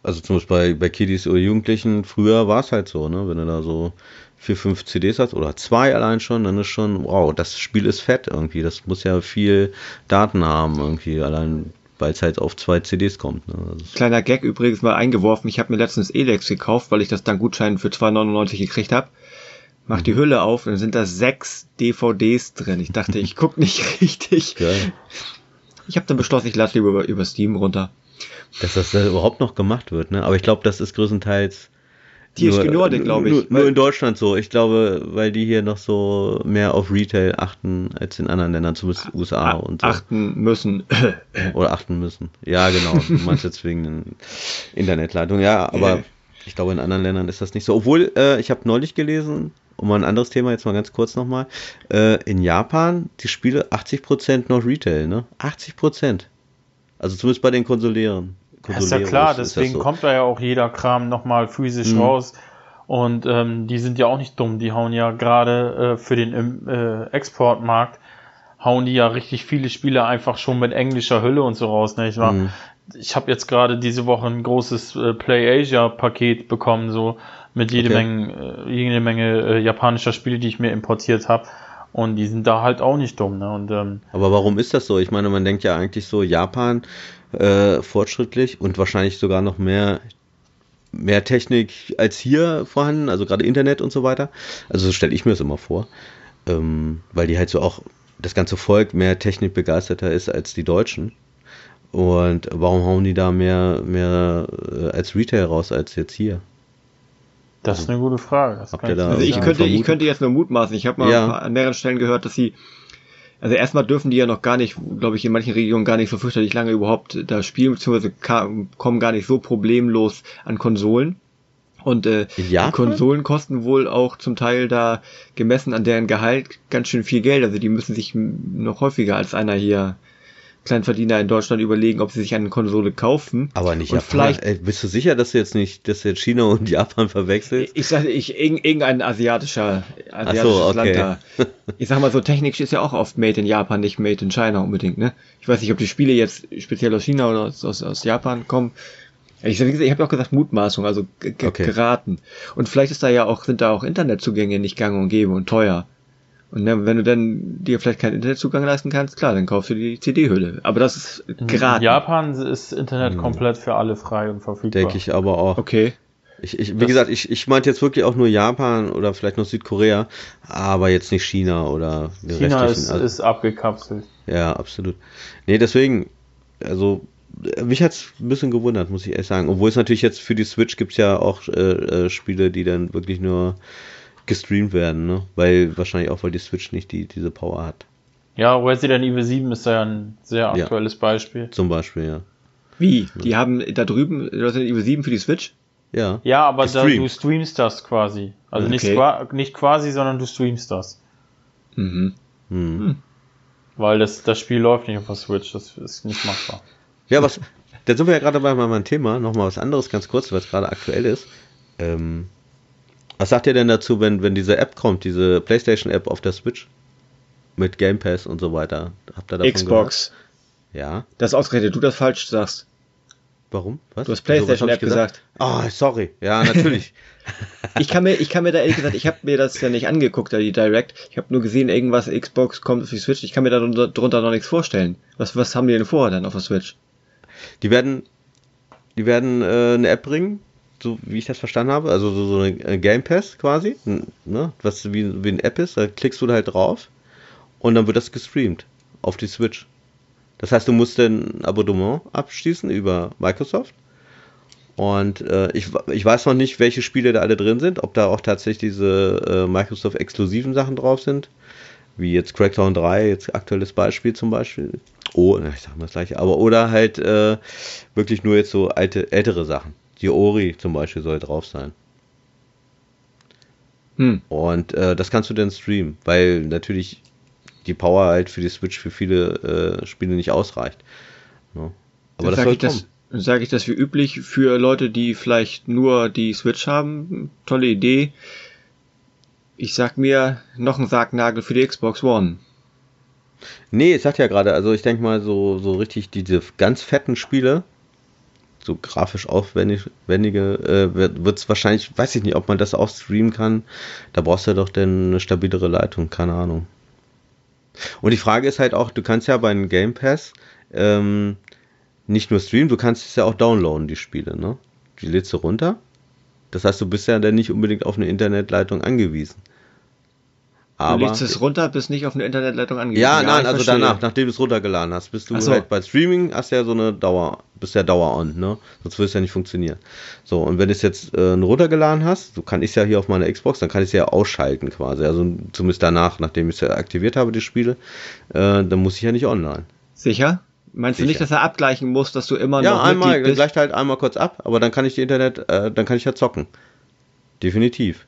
Also zum Beispiel bei, bei Kiddies oder Jugendlichen, früher war es halt so, ne? Wenn du da so vier, fünf CDs hast oder zwei allein schon, dann ist schon, wow, das Spiel ist fett irgendwie. Das muss ja viel Daten haben irgendwie. Allein weil es halt auf zwei CDs kommt. Ne? Kleiner Gag übrigens mal eingeworfen. Ich habe mir letztens Elex gekauft, weil ich das dann Gutschein für 2,99 gekriegt habe. Mach die mhm. Hülle auf und dann sind da sechs DVDs drin. Ich dachte, ich guck nicht richtig. Geil. Ich habe dann beschlossen, ich lasse lieber über, über Steam runter. Dass das da überhaupt noch gemacht wird, ne? Aber ich glaube, das ist größtenteils Nordic, glaube ich. Nur, nur, in Deutschland so. Ich glaube, weil die hier noch so mehr auf Retail achten als in anderen Ländern, zumindest USA und so. Achten müssen. Oder achten müssen. Ja, genau. Du meinst jetzt wegen Internetleitung. Ja, aber ich glaube, in anderen Ländern ist das nicht so. Obwohl, äh, ich habe neulich gelesen, um mal ein anderes Thema jetzt mal ganz kurz nochmal. Äh, in Japan, die Spiele 80% noch Retail, ne? 80%. Also zumindest bei den Konsolieren. Ja, ist ja klar, deswegen so. kommt da ja auch jeder Kram nochmal physisch mhm. raus. Und ähm, die sind ja auch nicht dumm, die hauen ja gerade äh, für den äh, Exportmarkt, hauen die ja richtig viele Spiele einfach schon mit englischer Hülle und so raus. Ne? Ich, mhm. ich habe jetzt gerade diese Woche ein großes äh, Play Asia Paket bekommen, so mit jede okay. Menge, äh, jede Menge äh, japanischer Spiele, die ich mir importiert habe. Und die sind da halt auch nicht dumm. Ne? Und, ähm, Aber warum ist das so? Ich meine, man denkt ja eigentlich so, Japan äh, fortschrittlich und wahrscheinlich sogar noch mehr mehr Technik als hier vorhanden, also gerade Internet und so weiter. Also so stelle ich mir das immer vor, ähm, weil die halt so auch das ganze Volk mehr Technik begeisterter ist als die Deutschen. Und warum hauen die da mehr, mehr äh, als Retail raus als jetzt hier? Das ist eine gute Frage. Also ich könnte, ich könnte jetzt nur mutmaßen. Ich habe mal ja. an mehreren Stellen gehört, dass sie also erstmal dürfen die ja noch gar nicht, glaube ich, in manchen Regionen gar nicht so fürchterlich lange überhaupt da spielen, beziehungsweise kommen gar nicht so problemlos an Konsolen. Und äh, die Konsolen kosten wohl auch zum Teil da gemessen an deren Gehalt ganz schön viel Geld. Also die müssen sich noch häufiger als einer hier Kleinverdiener in Deutschland überlegen, ob sie sich eine Konsole kaufen. Aber nicht und Japan. vielleicht Ey, bist du sicher, dass du jetzt nicht, dass du jetzt China und Japan verwechselst? Ich sage, ich, irg- irgendein asiatischer, asiatisches so, okay. Land da. Ich sag mal so, Technik ist ja auch oft made in Japan, nicht made in China unbedingt, ne? Ich weiß nicht, ob die Spiele jetzt speziell aus China oder aus, aus, aus Japan kommen. Ich, ich habe ja auch gesagt Mutmaßung, also Okay. geraten. Und vielleicht ist da ja auch, sind da auch Internetzugänge nicht gang und gäbe und teuer. Und ne, wenn du dann dir vielleicht keinen Internetzugang leisten kannst, klar, dann kaufst du die CD-Hülle. Aber das ist geraten. In Japan ist Internet komplett für alle frei und verfügbar. Denke ich aber auch. Okay. Ich, ich, wie Das- gesagt, ich, ich meinte jetzt wirklich auch nur Japan oder vielleicht noch Südkorea, aber jetzt nicht China oder die China ist, also, ist abgekapselt. Ja, absolut. Nee, deswegen, also mich hat's ein bisschen gewundert, muss ich ehrlich sagen. Obwohl es natürlich jetzt für die Switch gibt's ja auch äh, äh, Spiele, die dann wirklich nur gestreamt werden, ne? Weil wahrscheinlich auch, weil die Switch nicht die, diese Power hat. Ja, Resident Evil 7 ist ja ein sehr Ja. aktuelles Beispiel. Zum Beispiel, ja. Wie? Die haben da drüben Resident Evil 7 für die Switch? Ja. Ja, aber da, du streamst das quasi. Also nicht, Okay. qua- nicht quasi, sondern du streamst das. Mhm. Hm. Weil das, das Spiel läuft nicht auf der Switch, das ist nicht machbar. Ja, was, da sind wir ja gerade bei meinem Thema. Nochmal was anderes ganz kurz, was gerade aktuell ist. Ähm, was sagt ihr denn dazu, wenn, wenn diese App kommt, diese PlayStation-App auf der Switch? Mit Game Pass und so weiter. Habt ihr davon Xbox. Gehört? Ja. Das ist ausgerechnet, du das falsch sagst. Warum? Was? Du hast Wieso, was PlayStation hab App ich gesagt. Oh, sorry. Ja, natürlich. Ich kann mir, ich kann mir da ehrlich gesagt, ich habe mir das ja nicht angeguckt, da die Direct. Ich habe nur gesehen, irgendwas Xbox kommt auf die Switch. Ich kann mir da drunter, drunter noch nichts vorstellen. Was, was haben die denn vor dann auf der Switch? die werden, die werden äh, eine App bringen, so wie ich das verstanden habe. Also so, so eine äh, Game Pass quasi, ne? was wie, wie eine App ist. Da klickst du halt drauf und dann wird das gestreamt auf die Switch. Das heißt, du musst ein Abonnement abschließen über Microsoft. Und äh, ich, ich weiß noch nicht, welche Spiele da alle drin sind, ob da auch tatsächlich diese äh, Microsoft-exklusiven Sachen drauf sind, wie jetzt Crackdown 3, jetzt aktuelles Beispiel zum Beispiel. Oh, ich sag mal das gleiche, aber oder halt äh, wirklich nur jetzt so alte, ältere Sachen. Die Ori zum Beispiel soll drauf sein. Hm. Und äh, das kannst du dann streamen, weil natürlich die Power halt für die Switch für viele äh, Spiele nicht ausreicht. Ne? Aber Dann das sage soll ich kommen. sage ich das wie üblich für Leute, die vielleicht nur die Switch haben. Tolle Idee. Ich sag mir noch ein Sargnagel für die Xbox One. Nee, ich sag ja gerade, also ich denke mal so, so richtig diese ganz fetten Spiele, so grafisch aufwendig, wendige, äh, wird es wahrscheinlich, weiß ich nicht, ob man das auch streamen kann. Da brauchst du doch dann eine stabilere Leitung, keine Ahnung. Und die Frage ist halt auch, du kannst ja bei einem Game Pass ähm, nicht nur streamen, du kannst es ja auch downloaden, die Spiele, ne? Die lädst du runter. Das heißt, du bist ja dann nicht unbedingt auf eine Internetleitung angewiesen. Du Aber legst es runter, bist nicht auf eine Internetleitung angewiesen. ja, nein, also verstehe. danach, nachdem du es runtergeladen hast, bist du so. halt bei Streaming hast ja so eine Dauer, bist ja Dauer on, ne? Sonst würde es ja nicht funktionieren. So, und wenn du es jetzt äh, runtergeladen hast, so kann ich es ja hier auf meiner Xbox, dann kann ich es ja ausschalten quasi. Also zumindest danach, nachdem ich es ja aktiviert habe, die Spiele, äh, dann muss ich ja nicht online. Sicher? Meinst du nicht, Sicher. dass er abgleichen muss, dass du immer Ja, noch einmal, Mitglied bist? gleicht halt einmal kurz ab, aber dann kann ich die Internet, äh, dann kann ich ja zocken. Definitiv.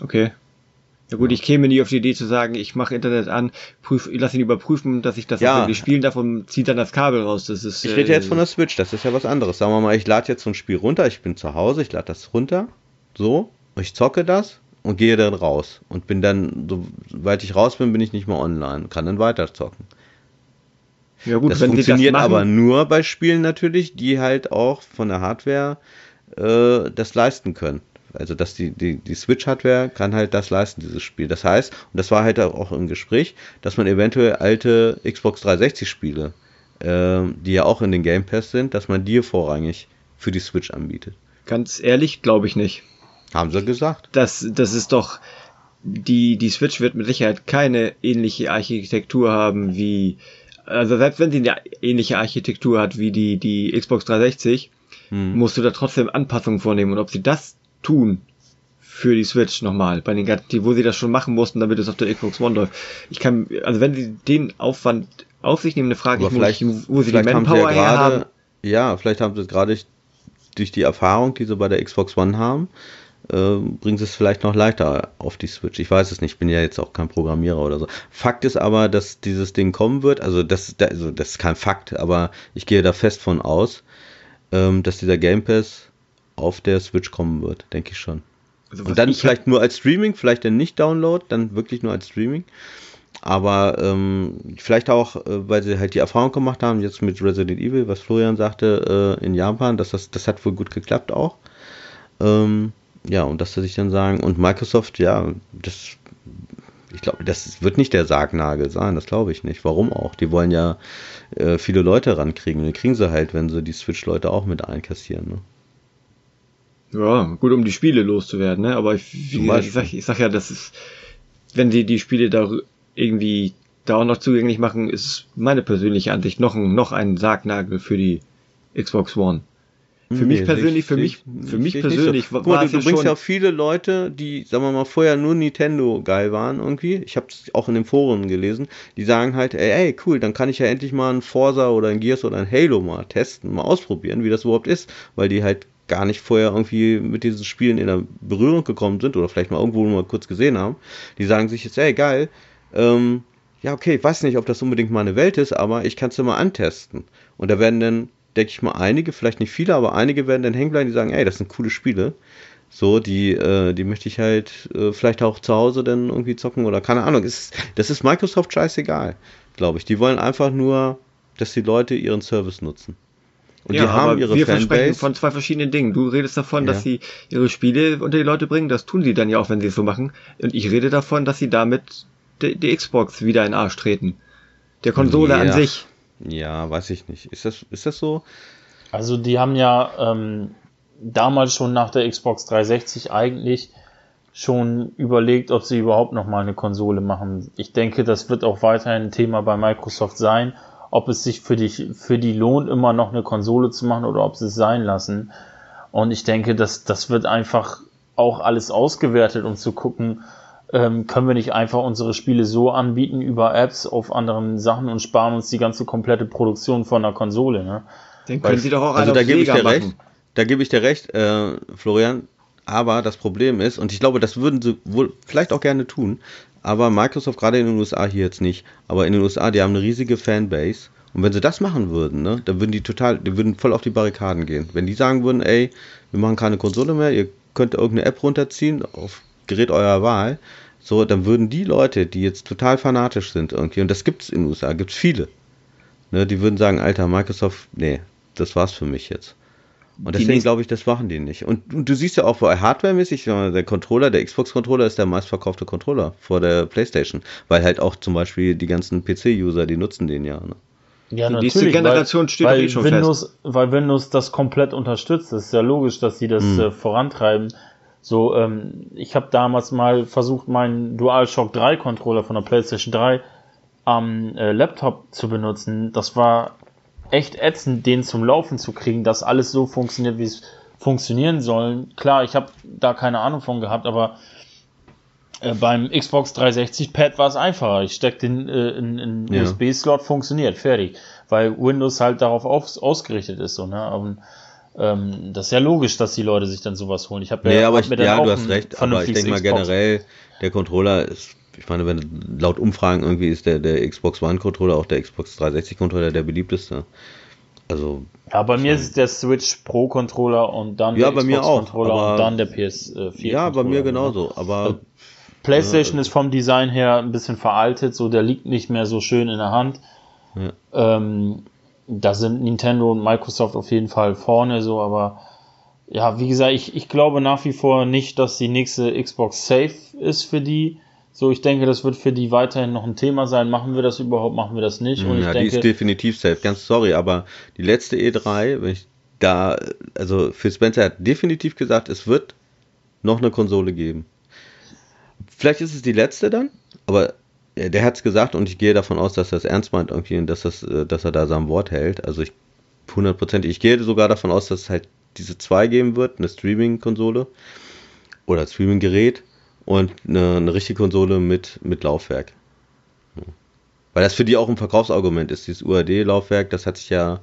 Okay. Ja gut, ich käme nie auf die Idee zu sagen, ich mache Internet an, prüf, lass ihn überprüfen, dass ich das Ja. wirklich spielen darf und ziehe dann das Kabel raus. Das ist. Ich rede äh, jetzt von der Switch, das ist ja was anderes. Sagen wir mal, ich lade jetzt so ein Spiel runter, ich bin zu Hause, ich lade das runter, so, ich zocke das und gehe dann raus. Und bin dann, soweit ich raus bin, bin ich nicht mehr online, kann dann weiter zocken. Ja gut, das funktioniert das machen, aber nur bei Spielen natürlich, die halt auch von der Hardware äh, das leisten können. Also dass die, die, die Switch-Hardware kann halt das leisten, dieses Spiel. Das heißt, und das war halt auch im Gespräch, dass man eventuell alte Xbox 360-Spiele, äh, die ja auch in den Game Pass sind, dass man die vorrangig für die Switch anbietet. Ganz ehrlich, glaube ich nicht. Haben sie gesagt. Das, das ist doch. Die, die Switch wird mit Sicherheit keine ähnliche Architektur haben wie. Also selbst wenn sie eine ähnliche Architektur hat wie die, die Xbox 360, Hm. musst du da trotzdem Anpassungen vornehmen. Und ob sie das tun für die Switch nochmal, bei den ganzen, wo sie das schon machen mussten, damit es auf der Xbox One läuft. Ich kann, also wenn sie den Aufwand auf sich nehmen, eine Frage, Aber ich, vielleicht, muss, wo sie die Manpower ja her haben. gerade, ja, vielleicht haben sie es gerade durch die Erfahrung, die sie bei der Xbox One haben, äh, bringen sie es vielleicht noch leichter auf die Switch. Ich weiß es nicht, ich bin ja jetzt auch kein Programmierer oder so. Fakt ist aber, dass dieses Ding kommen wird. Also das, also das ist kein Fakt, aber ich gehe da fest von aus, ähm, dass dieser Game Pass auf der Switch kommen wird, denke ich schon. Also Und dann vielleicht nur als Streaming, vielleicht dann nicht Download, dann wirklich nur als Streaming. Aber ähm, vielleicht auch, äh, weil sie halt die Erfahrung gemacht haben, jetzt mit Resident Evil, was Florian sagte, äh, in Japan, dass das, das hat wohl gut geklappt auch. Ähm, ja, und dass sie sich dann sagen, und Microsoft, ja, das, ich glaube, das wird nicht der Sargnagel sein, das glaube ich nicht. Warum auch? Die wollen ja äh, viele Leute rankriegen. Die kriegen sie halt, wenn sie die Switch-Leute auch mit einkassieren. Ne? Ja, gut, um die Spiele loszuwerden, ne? Aber ich, gesagt, ich, sag, ich sag ja, das ist, wenn sie die Spiele da irgendwie da auch noch zugänglich machen, ist meine persönliche Ansicht noch ein, noch ein Sargnagel für die Xbox One. Für nee, mich persönlich, für mich, für mich persönlich so. war mal, du, du bringst ja auch viele Leute, die, sagen wir mal, vorher nur Nintendo geil waren irgendwie. Ich habe es auch in den Foren gelesen. Die sagen halt, ey, ey, cool, dann kann ich ja endlich mal ein Forza oder ein Gears oder ein Halo mal testen, mal ausprobieren, wie das überhaupt ist, weil die halt gar nicht vorher irgendwie mit diesen Spielen in der Berührung gekommen sind oder vielleicht mal irgendwo mal kurz gesehen haben. Die sagen sich jetzt, ey, geil, ähm, ja, okay, ich weiß nicht, ob das unbedingt mal eine Welt ist, aber ich kann es ja mal antesten. Und da werden dann denke ich mal, einige, vielleicht nicht viele, aber einige werden dann hängen bleiben, die sagen, ey, das sind coole Spiele. So, die, äh, die möchte ich halt äh, vielleicht auch zu Hause dann irgendwie zocken oder keine Ahnung. Ist, das ist Microsoft scheißegal, glaube ich. Die wollen einfach nur, dass die Leute ihren Service nutzen. Und ja, die haben ihre wir Fanbase. versprechen von zwei verschiedenen Dingen. Du redest davon, ja. dass sie ihre Spiele unter die Leute bringen. Das tun sie dann ja auch, wenn sie es so machen. Und ich rede davon, dass sie damit die, die Xbox wieder in den Arsch treten. Der Konsole ja. an sich. Ja, weiß ich nicht. Ist das, ist das so? Also die haben ja ähm, damals schon nach der Xbox 360 eigentlich schon überlegt, ob sie überhaupt noch mal eine Konsole machen. Ich denke, das wird auch weiterhin ein Thema bei Microsoft sein, ob es sich für die, für die lohnt, immer noch eine Konsole zu machen oder ob sie es sein lassen. Und ich denke, dass das wird einfach auch alles ausgewertet, um zu gucken, ähm, können wir nicht einfach unsere Spiele so anbieten über Apps auf anderen Sachen und sparen uns die ganze komplette Produktion von der Konsole. Ne? Den können Weil, Sie doch auch also da gebe ich dir machen. recht. Da gebe ich dir recht, äh, Florian. Aber das Problem ist, und ich glaube, das würden sie wohl vielleicht auch gerne tun, aber Microsoft gerade in den USA hier jetzt nicht, aber in den USA, die haben eine riesige Fanbase. Und wenn sie das machen würden, ne, dann würden die total, die würden voll auf die Barrikaden gehen. Wenn die sagen würden, ey, wir machen keine Konsole mehr, ihr könnt irgendeine App runterziehen auf Gerät eurer Wahl, so, dann würden die Leute, die jetzt total fanatisch sind irgendwie, und das gibt es in den USA, gibt es viele, ne, die würden sagen, Alter, Microsoft, nee, das war's für mich jetzt. Und deswegen glaube ich, das machen die nicht. Und, und du siehst ja auch hardware-mäßig, der Controller, der Xbox-Controller ist der meistverkaufte Controller vor der PlayStation. Weil halt auch zum Beispiel die ganzen PC-User, die nutzen den ja. Ne? Ja, die nächste Generation weil, steht weil eh schon Windows, fest. Weil Windows das komplett unterstützt. Es ist ja logisch, dass sie das hm. äh, vorantreiben. So, ähm, ich habe damals mal versucht, meinen DualShock 3 Controller von der PlayStation 3 am äh, Laptop zu benutzen. Das war echt ätzend, den zum Laufen zu kriegen, dass alles so funktioniert, wie es funktionieren soll. Klar, ich habe da keine Ahnung von gehabt, aber äh, beim Xbox 360 Pad war es einfacher. Ich steck den äh, in, in ja. USB-Slot, funktioniert, fertig. Weil Windows halt darauf aus, ausgerichtet ist. So, ne? Und, ähm, das ist ja logisch, dass die Leute sich dann sowas holen. Ich habe ja, nee, aber ich, ja, du hast recht, aber ich denke mal generell, der Controller ist, ich meine, wenn laut Umfragen irgendwie ist der, der Xbox One Controller auch der Xbox 360 Controller der beliebteste. Also. Ja, bei mir ist der Switch Pro Controller und dann ja, der Xbox Controller aber, und dann der PS4. Ja, bei mir genauso, aber. Also PlayStation ja, ist vom Design her ein bisschen veraltet, so der liegt nicht mehr so schön in der Hand. Ja. Ähm, da sind Nintendo und Microsoft auf jeden Fall vorne, so, aber ja, wie gesagt, ich, ich glaube nach wie vor nicht, dass die nächste Xbox safe ist für die. So, ich denke, das wird für die weiterhin noch ein Thema sein. Machen wir das überhaupt, machen wir das nicht? Und ja, die ist definitiv safe. Ganz sorry, aber die letzte E3, wenn ich da, also Phil Spencer hat definitiv gesagt, es wird noch eine Konsole geben. Vielleicht ist es die letzte dann, aber der hat es gesagt und ich gehe davon aus, dass er es ernst meint irgendwie und dass, das, äh, dass er da sein Wort hält. Also ich hundertprozentig, ich gehe sogar davon aus, dass es halt diese zwei geben wird, eine Streaming-Konsole oder Streaming-Gerät und eine, eine, richtige Konsole mit, mit Laufwerk. Weil das für die auch ein Verkaufsargument ist. Dieses UAD-Laufwerk, das hat sich ja,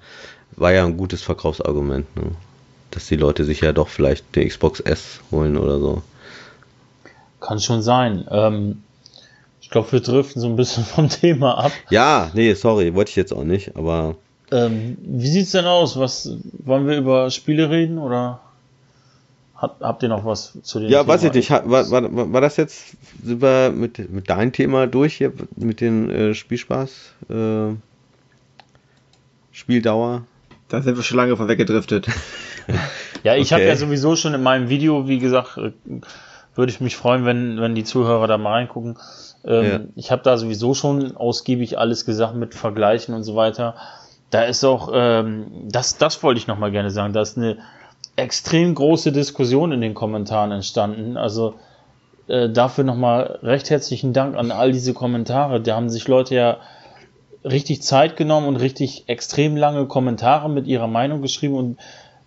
war ja ein gutes Verkaufsargument. Ne? dass die Leute sich ja doch vielleicht eine Xbox S holen oder so. Kann schon sein. Ähm, ich glaube, wir driften so ein bisschen vom Thema ab. Ja, nee, sorry, wollte ich jetzt auch nicht, aber. Ähm, wie sieht's denn aus? Was wollen wir über Spiele reden oder habt, habt ihr noch was zu den Ja, Thema? weiß ich nicht. War, war, war das jetzt sind wir mit, mit deinem Thema durch hier mit den äh, Spielspaß? Äh, Spieldauer? Da sind wir schon lange von weggedriftet. ja, ich okay. habe ja sowieso schon in meinem Video, wie gesagt, äh, würde ich mich freuen, wenn, wenn die Zuhörer da mal reingucken. Ähm, ja. Ich habe da sowieso schon ausgiebig alles gesagt mit Vergleichen und so weiter. Da ist auch, ähm, das, das wollte ich nochmal gerne sagen, da ist eine extrem große Diskussion in den Kommentaren entstanden. Also äh, dafür nochmal recht herzlichen Dank an all diese Kommentare. Da haben sich Leute ja richtig Zeit genommen und richtig extrem lange Kommentare mit ihrer Meinung geschrieben und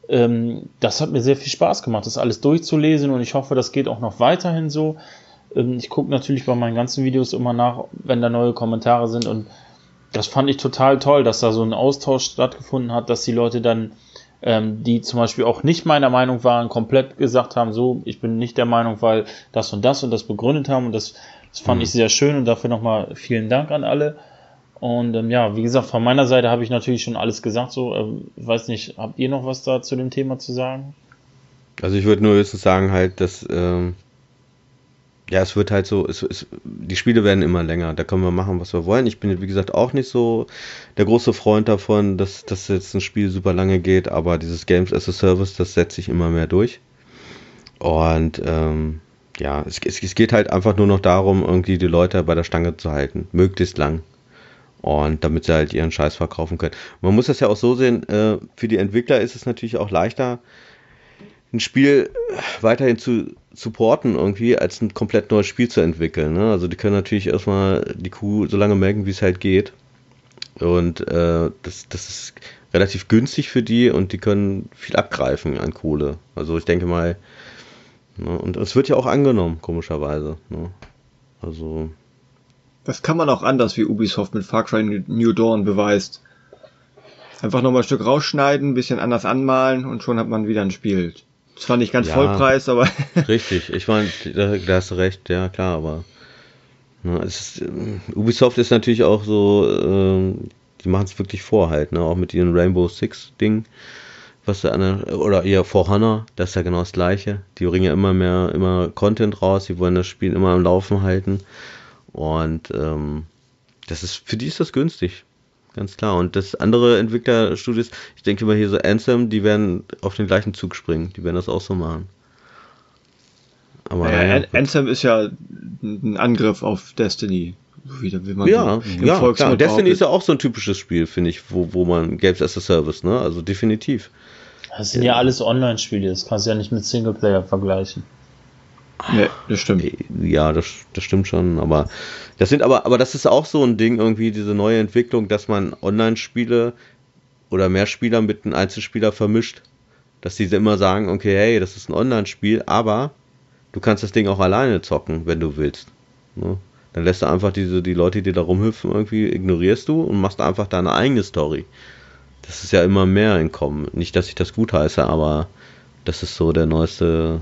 ähm, das hat mir sehr viel Spaß gemacht, das alles durchzulesen und ich hoffe, das geht auch noch weiterhin so. Ähm, ich gucke natürlich bei meinen ganzen Videos immer nach, wenn da neue Kommentare sind und das fand ich total toll, dass da so ein Austausch stattgefunden hat, dass die Leute dann, ähm, die zum Beispiel auch nicht meiner Meinung waren, komplett gesagt haben, so, ich bin nicht der Meinung, weil das und das und das begründet haben und das, das fand mhm. ich sehr schön und dafür nochmal vielen Dank an alle. Und ähm, ja, wie gesagt, von meiner Seite habe ich natürlich schon alles gesagt. So, ähm, weiß nicht, habt ihr noch was da zu dem Thema zu sagen? Also ich würde nur höchstens sagen halt, dass ähm, ja, es wird halt so, es, es, die Spiele werden immer länger. Da können wir machen, was wir wollen. Ich bin, wie gesagt, auch nicht so der große Freund davon, dass, dass jetzt ein Spiel super lange geht, aber dieses Games as a Service, das setzt sich immer mehr durch. Und ähm, ja, es, es, es geht halt einfach nur noch darum, irgendwie die Leute bei der Stange zu halten. Möglichst lang. Und damit sie halt ihren Scheiß verkaufen können. Man muss das ja auch so sehen, äh, für die Entwickler ist es natürlich auch leichter, ein Spiel weiterhin zu supporten irgendwie, als ein komplett neues Spiel zu entwickeln. Ne? Also die können natürlich erstmal die Kuh so lange melken, wie es halt geht. Und äh, das, das ist relativ günstig für die und die können viel abgreifen an Kohle. Also ich denke mal, ne? und es wird ja auch angenommen, komischerweise. Ne? Also. Das kann man auch anders, wie Ubisoft mit Far Cry New Dawn beweist. Einfach nochmal ein Stück rausschneiden, ein bisschen anders anmalen und schon hat man wieder ein Spiel. Zwar nicht ganz ja, Vollpreis, aber. richtig, ich meine, da, da, hast du recht, ja klar, aber. Na, ist, äh, Ubisoft ist natürlich auch so, äh, die machen es wirklich vor halt, ne? auch mit ihren Rainbow Six Ding, was da an oder eher For Honor, das ist ja genau das gleiche. Die bringen ja immer mehr, immer Content raus, die wollen das Spiel immer am Laufen halten und ähm, das ist, für die ist das günstig ganz klar. Und das andere Entwicklerstudios, ich denke mal hier so Anthem, die werden auf den gleichen Zug springen. Die werden das auch so machen. Aber naja, Anthem ist ja ein Angriff auf Destiny. Wieder, wie man ja, so ja klar. Destiny ist ja auch so ein typisches Spiel, finde ich, wo, wo man Games as a Service, ne? Also definitiv. Das sind ja, ja alles Online-Spiele, das kannst du ja nicht mit Singleplayer vergleichen. Nee, das stimmt. Ja, das, das stimmt schon, aber das sind aber, aber das ist auch so ein Ding, irgendwie, diese neue Entwicklung, dass man Online-Spiele oder mehr Spieler mit einem Einzelspieler vermischt. Dass diese immer sagen, okay, hey, das ist ein Online-Spiel, aber du kannst das Ding auch alleine zocken, wenn du willst. Ne? Dann lässt du einfach diese, die Leute, die da rumhüpfen, irgendwie ignorierst du und machst einfach deine eigene Story. Das ist ja immer mehr in Kommen. Nicht, dass ich das gut heiße, aber das ist so der neueste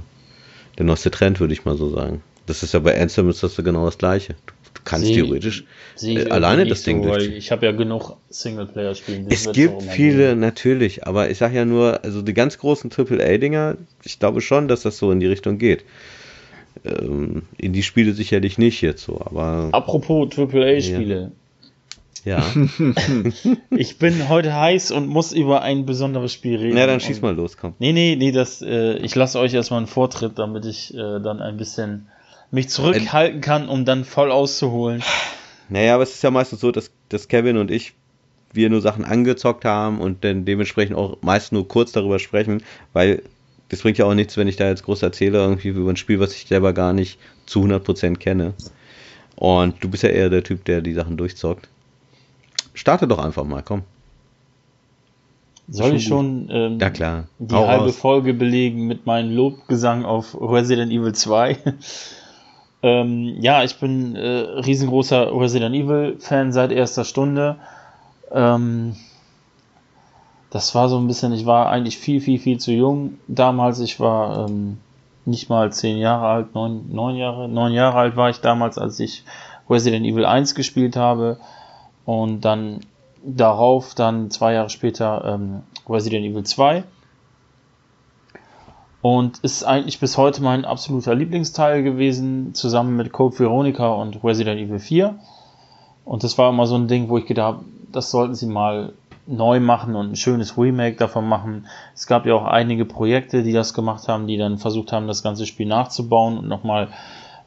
der neueste Trend, würde ich mal so sagen. Das ist ja bei Anthem ist das genau das gleiche. Du, du kannst sie, theoretisch äh, alleine das Ding so, durch. Ich habe ja genug Singleplayer-Spiele. Es gibt viele, gehen. natürlich, aber ich sage ja nur, also die ganz großen AAA-Dinger, ich glaube schon, dass das so in die Richtung geht. Ähm, in die Spiele sicherlich nicht jetzt so, aber. Apropos AAA-Spiele. Ja. Ja. ich bin heute heiß und muss über ein besonderes Spiel reden. Ja, dann schieß mal los, komm. Nee, nee, nee, das, äh, ich lasse euch erstmal einen Vortritt, damit ich äh, dann ein bisschen mich zurückhalten kann, um dann voll auszuholen. Naja, aber es ist ja meistens so, dass, dass Kevin und ich wir nur Sachen angezockt haben und dann dementsprechend auch meist nur kurz darüber sprechen, weil das bringt ja auch nichts, wenn ich da jetzt groß erzähle, irgendwie über ein Spiel, was ich selber gar nicht zu 100% kenne. Und du bist ja eher der Typ, der die Sachen durchzockt. Starte doch einfach mal, komm. Soll ich schon ähm, ja, klar. die Hau halbe raus. Folge belegen mit meinem Lobgesang auf Resident Evil 2? ähm, ja, ich bin äh, riesengroßer Resident Evil Fan seit erster Stunde. Ähm, das war so ein bisschen, ich war eigentlich viel, viel, viel zu jung damals. Ich war ähm, nicht mal zehn Jahre alt, neun, neun Jahre, neun Jahre alt war ich damals, als ich Resident Evil 1 gespielt habe. Und dann darauf, dann zwei Jahre später, ähm, Resident Evil 2. Und ist eigentlich bis heute mein absoluter Lieblingsteil gewesen, zusammen mit Code Veronica und Resident Evil 4. Und das war immer so ein Ding, wo ich gedacht habe, das sollten sie mal neu machen und ein schönes Remake davon machen. Es gab ja auch einige Projekte, die das gemacht haben, die dann versucht haben, das ganze Spiel nachzubauen und nochmal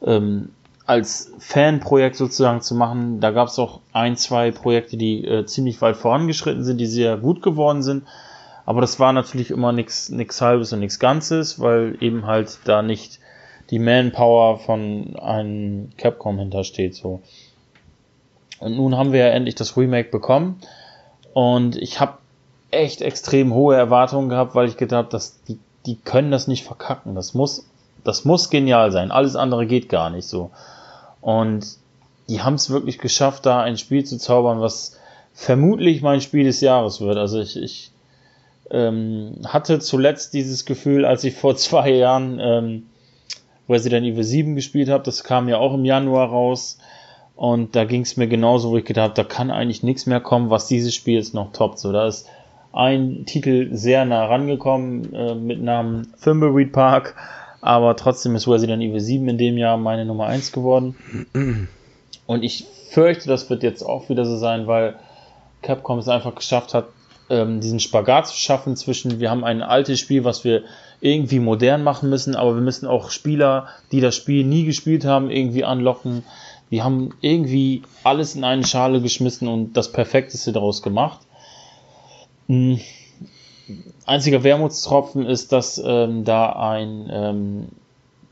ähm, als Fanprojekt sozusagen zu machen. Da gab es auch ein, zwei Projekte, die äh, ziemlich weit vorangeschritten sind, die sehr gut geworden sind. Aber das war natürlich immer nichts halbes und nichts Ganzes, weil eben halt da nicht die Manpower von einem Capcom hintersteht. So. Und nun haben wir ja endlich das Remake bekommen. Und ich habe echt extrem hohe Erwartungen gehabt, weil ich gedacht habe, die, die können das nicht verkacken. Das muss, das muss genial sein. Alles andere geht gar nicht so. Und die haben es wirklich geschafft, da ein Spiel zu zaubern, was vermutlich mein Spiel des Jahres wird. Also ich, ich ähm, hatte zuletzt dieses Gefühl, als ich vor zwei Jahren ähm, Resident Evil 7 gespielt habe. Das kam ja auch im Januar raus. Und da ging es mir genauso, wo ich gedacht habe, da kann eigentlich nichts mehr kommen, was dieses Spiel jetzt noch toppt. So, da ist ein Titel sehr nah rangekommen äh, mit Namen Thimbleweed Park, aber trotzdem ist Resident Evil 7 in dem Jahr meine Nummer 1 geworden. Und ich fürchte, das wird jetzt auch wieder so sein, weil Capcom es einfach geschafft hat, ähm, diesen Spagat zu schaffen zwischen, wir haben ein altes Spiel, was wir irgendwie modern machen müssen, aber wir müssen auch Spieler, die das Spiel nie gespielt haben, irgendwie anlocken die haben irgendwie alles in eine Schale geschmissen und das Perfekteste daraus gemacht. Einziger Wermutstropfen ist, dass ähm, da ein ähm,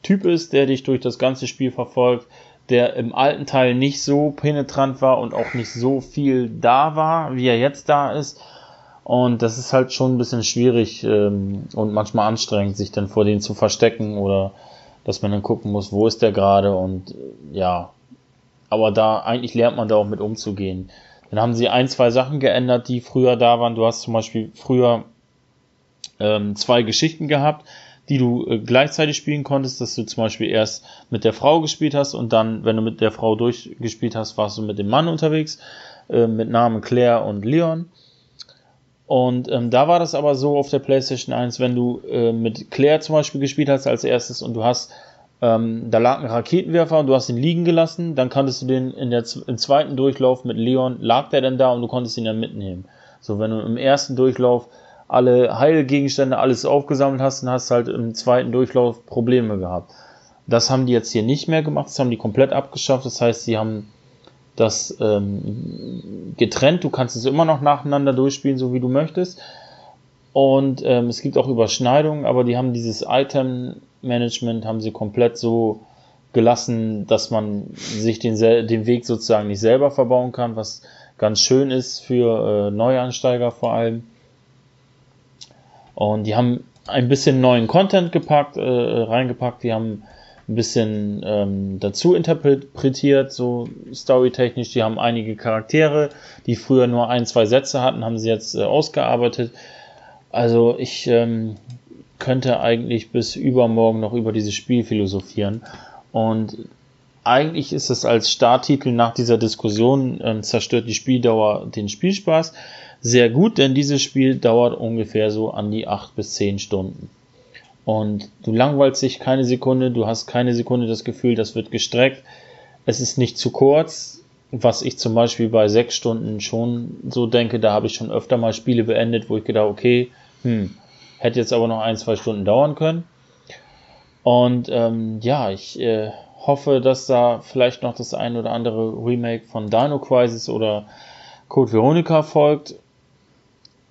Typ ist, der dich durch das ganze Spiel verfolgt, der im alten Teil nicht so penetrant war und auch nicht so viel da war, wie er jetzt da ist. Und das ist halt schon ein bisschen schwierig ähm, und manchmal anstrengend, sich dann vor denen zu verstecken oder dass man dann gucken muss, wo ist der gerade und äh, ja, aber da, eigentlich lernt man da auch mit umzugehen. Dann haben sie ein, zwei Sachen geändert, die früher da waren. Du hast zum Beispiel früher ähm, zwei Geschichten gehabt, die du äh, gleichzeitig spielen konntest, dass du zum Beispiel erst mit der Frau gespielt hast und dann, wenn du mit der Frau durchgespielt hast, warst du mit dem Mann unterwegs, äh, mit Namen Claire und Leon. Und ähm, da war das aber so auf der PlayStation 1, wenn du äh, mit Claire zum Beispiel gespielt hast als erstes und du hast ähm, da lag ein Raketenwerfer und du hast ihn liegen gelassen, dann konntest du den in der, im zweiten Durchlauf mit Leon, lag der dann da und du konntest ihn dann mitnehmen. So, wenn du im ersten Durchlauf alle Heilgegenstände, alles aufgesammelt hast, dann hast halt im zweiten Durchlauf Probleme gehabt. Das haben die jetzt hier nicht mehr gemacht, das haben die komplett abgeschafft, das heißt, sie haben das ähm, getrennt, du kannst es immer noch nacheinander durchspielen, so wie du möchtest. Und ähm, es gibt auch Überschneidungen, aber die haben dieses Item Management haben sie komplett so gelassen, dass man sich den, den Weg sozusagen nicht selber verbauen kann, was ganz schön ist für äh, Neuansteiger vor allem. Und die haben ein bisschen neuen Content gepackt, äh, reingepackt, die haben ein bisschen ähm, dazu interpretiert, so storytechnisch. Die haben einige Charaktere, die früher nur ein, zwei Sätze hatten, haben sie jetzt äh, ausgearbeitet. Also ich ähm, könnte eigentlich bis übermorgen noch über dieses Spiel philosophieren. Und eigentlich ist es als Starttitel nach dieser Diskussion äh, zerstört die Spieldauer den Spielspaß sehr gut, denn dieses Spiel dauert ungefähr so an die 8 bis 10 Stunden. Und du langweilst dich keine Sekunde, du hast keine Sekunde das Gefühl, das wird gestreckt. Es ist nicht zu kurz, was ich zum Beispiel bei 6 Stunden schon so denke, da habe ich schon öfter mal Spiele beendet, wo ich gedacht, okay, hm, Hätte jetzt aber noch ein, zwei Stunden dauern können. Und ähm, ja, ich äh, hoffe, dass da vielleicht noch das ein oder andere Remake von Dino Crisis oder Code Veronica folgt.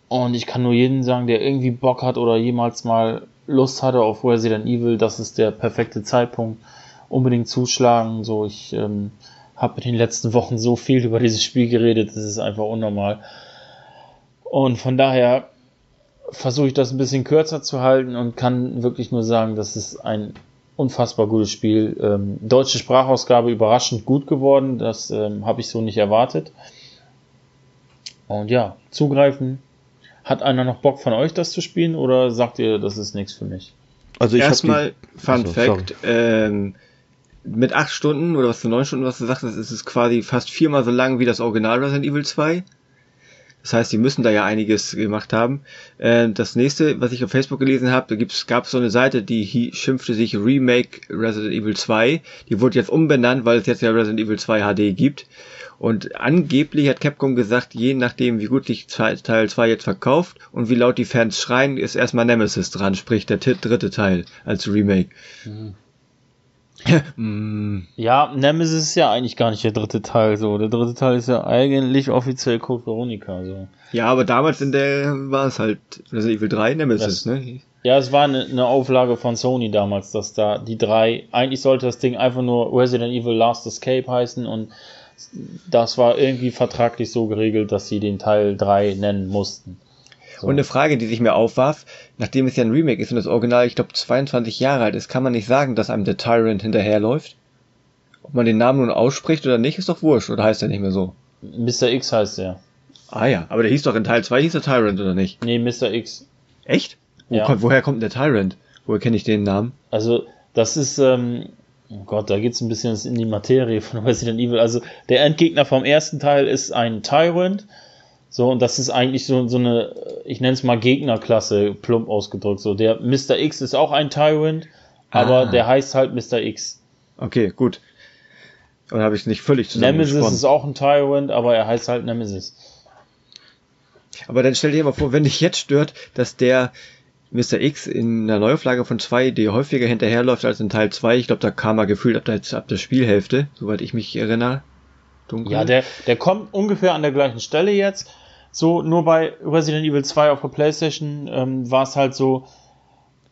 Und ich kann nur jeden sagen, der irgendwie Bock hat oder jemals mal Lust hatte auf Resident Evil, das ist der perfekte Zeitpunkt. Unbedingt zuschlagen. So, ich ähm, habe in den letzten Wochen so viel über dieses Spiel geredet, das ist einfach unnormal. Und von daher versuche ich das ein bisschen kürzer zu halten und kann wirklich nur sagen, das ist ein unfassbar gutes Spiel. Ähm, deutsche Sprachausgabe überraschend gut geworden, das ähm, habe ich so nicht erwartet. Und ja, zugreifen, Hat einer noch Bock von euch, das zu spielen, oder sagt ihr, das ist nichts für mich? Also ich Erstmal, Fun Achso, Fact, ähm, mit acht Stunden oder was für neun Stunden, was du sagst, ist es quasi fast viermal so lang wie das Original Resident Evil 2. Das heißt, die müssen da ja einiges gemacht haben. Äh, das nächste, was ich auf Facebook gelesen habe, da gibt's, gab es so eine Seite, die schimpfte sich Remake Resident Evil 2. Die wurde jetzt umbenannt, weil es jetzt ja Resident Evil 2 HD gibt. Und angeblich hat Capcom gesagt, je nachdem, wie gut sich Teil 2 jetzt verkauft und wie laut die Fans schreien, ist erstmal Nemesis dran, sprich der dritte Teil als Remake. Mhm. Ja, Nemesis ist ja eigentlich gar nicht der dritte Teil so. Der dritte Teil ist ja eigentlich offiziell Code Veronica so. Ja, aber damals in der war es halt Resident Evil 3 Nemesis, das, ne? Ja, es war eine, eine, Auflage von Sony damals, dass da die drei, eigentlich sollte das Ding einfach nur Resident Evil Last Escape heißen und das war irgendwie vertraglich so geregelt, dass sie den Teil 3 nennen mussten. So. Und eine Frage, die sich mir aufwarf, nachdem es ja ein Remake ist und das Original, ich glaube, 22 Jahre alt ist, kann man nicht sagen, dass einem der Tyrant hinterherläuft? Ob man den Namen nun ausspricht oder nicht, ist doch wurscht, oder heißt er nicht mehr so? Mr. X heißt er. Ah ja, aber der hieß doch in Teil 2 hieß der Tyrant, oder nicht? Nee, Mr. X. Echt? Wo ja. kommt, woher kommt denn der Tyrant? Woher kenne ich den Namen? Also, das ist, ähm, oh Gott, da geht's ein bisschen in die Materie von Resident Evil. Also, der Endgegner vom ersten Teil ist ein Tyrant so, und das ist eigentlich so, so eine, ich nenne es mal Gegnerklasse, plump ausgedrückt. So, der Mr. X ist auch ein Tyrant, aber ah. der heißt halt Mr. X. Okay, gut. Oder habe ich es nicht völlig zusammen Nemesis ist auch ein Tyrant, aber er heißt halt Nemesis. Aber dann stell dir mal vor, wenn dich jetzt stört, dass der Mr. X in der Neuauflage von 2 die häufiger hinterherläuft als in Teil 2. Ich glaube, da kam er gefühlt ab der, ab der Spielhälfte, soweit ich mich erinnere. Dunkel. Ja, der, der kommt ungefähr an der gleichen Stelle jetzt. So, nur bei Resident Evil 2 auf der Playstation ähm, war es halt so,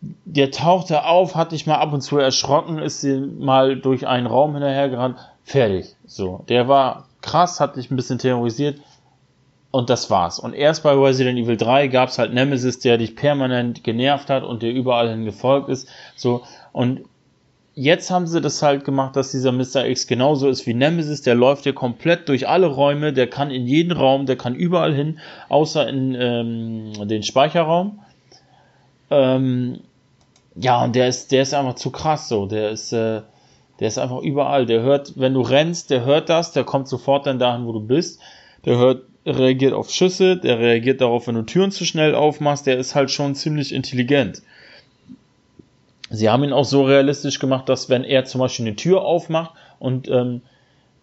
der tauchte auf, hat dich mal ab und zu erschrocken, ist mal durch einen Raum hinterhergerannt, fertig. So, der war krass, hat dich ein bisschen terrorisiert und das war's. Und erst bei Resident Evil 3 gab's halt Nemesis, der dich permanent genervt hat und dir überall hin gefolgt ist. So, und jetzt haben sie das halt gemacht, dass dieser Mr. X genauso ist wie Nemesis. Der läuft hier komplett durch alle Räume, der kann in jeden Raum, der kann überall hin, außer in ähm, den Speicherraum. Ähm, ja, und der ist, der ist einfach zu krass so. Der ist, äh, der ist einfach überall. Der hört, wenn du rennst, der hört das, der kommt sofort dann dahin, wo du bist. Der hört, reagiert auf Schüsse, der reagiert darauf, wenn du Türen zu schnell aufmachst. Der ist halt schon ziemlich intelligent. Sie haben ihn auch so realistisch gemacht, dass wenn er zum Beispiel eine Tür aufmacht und ähm,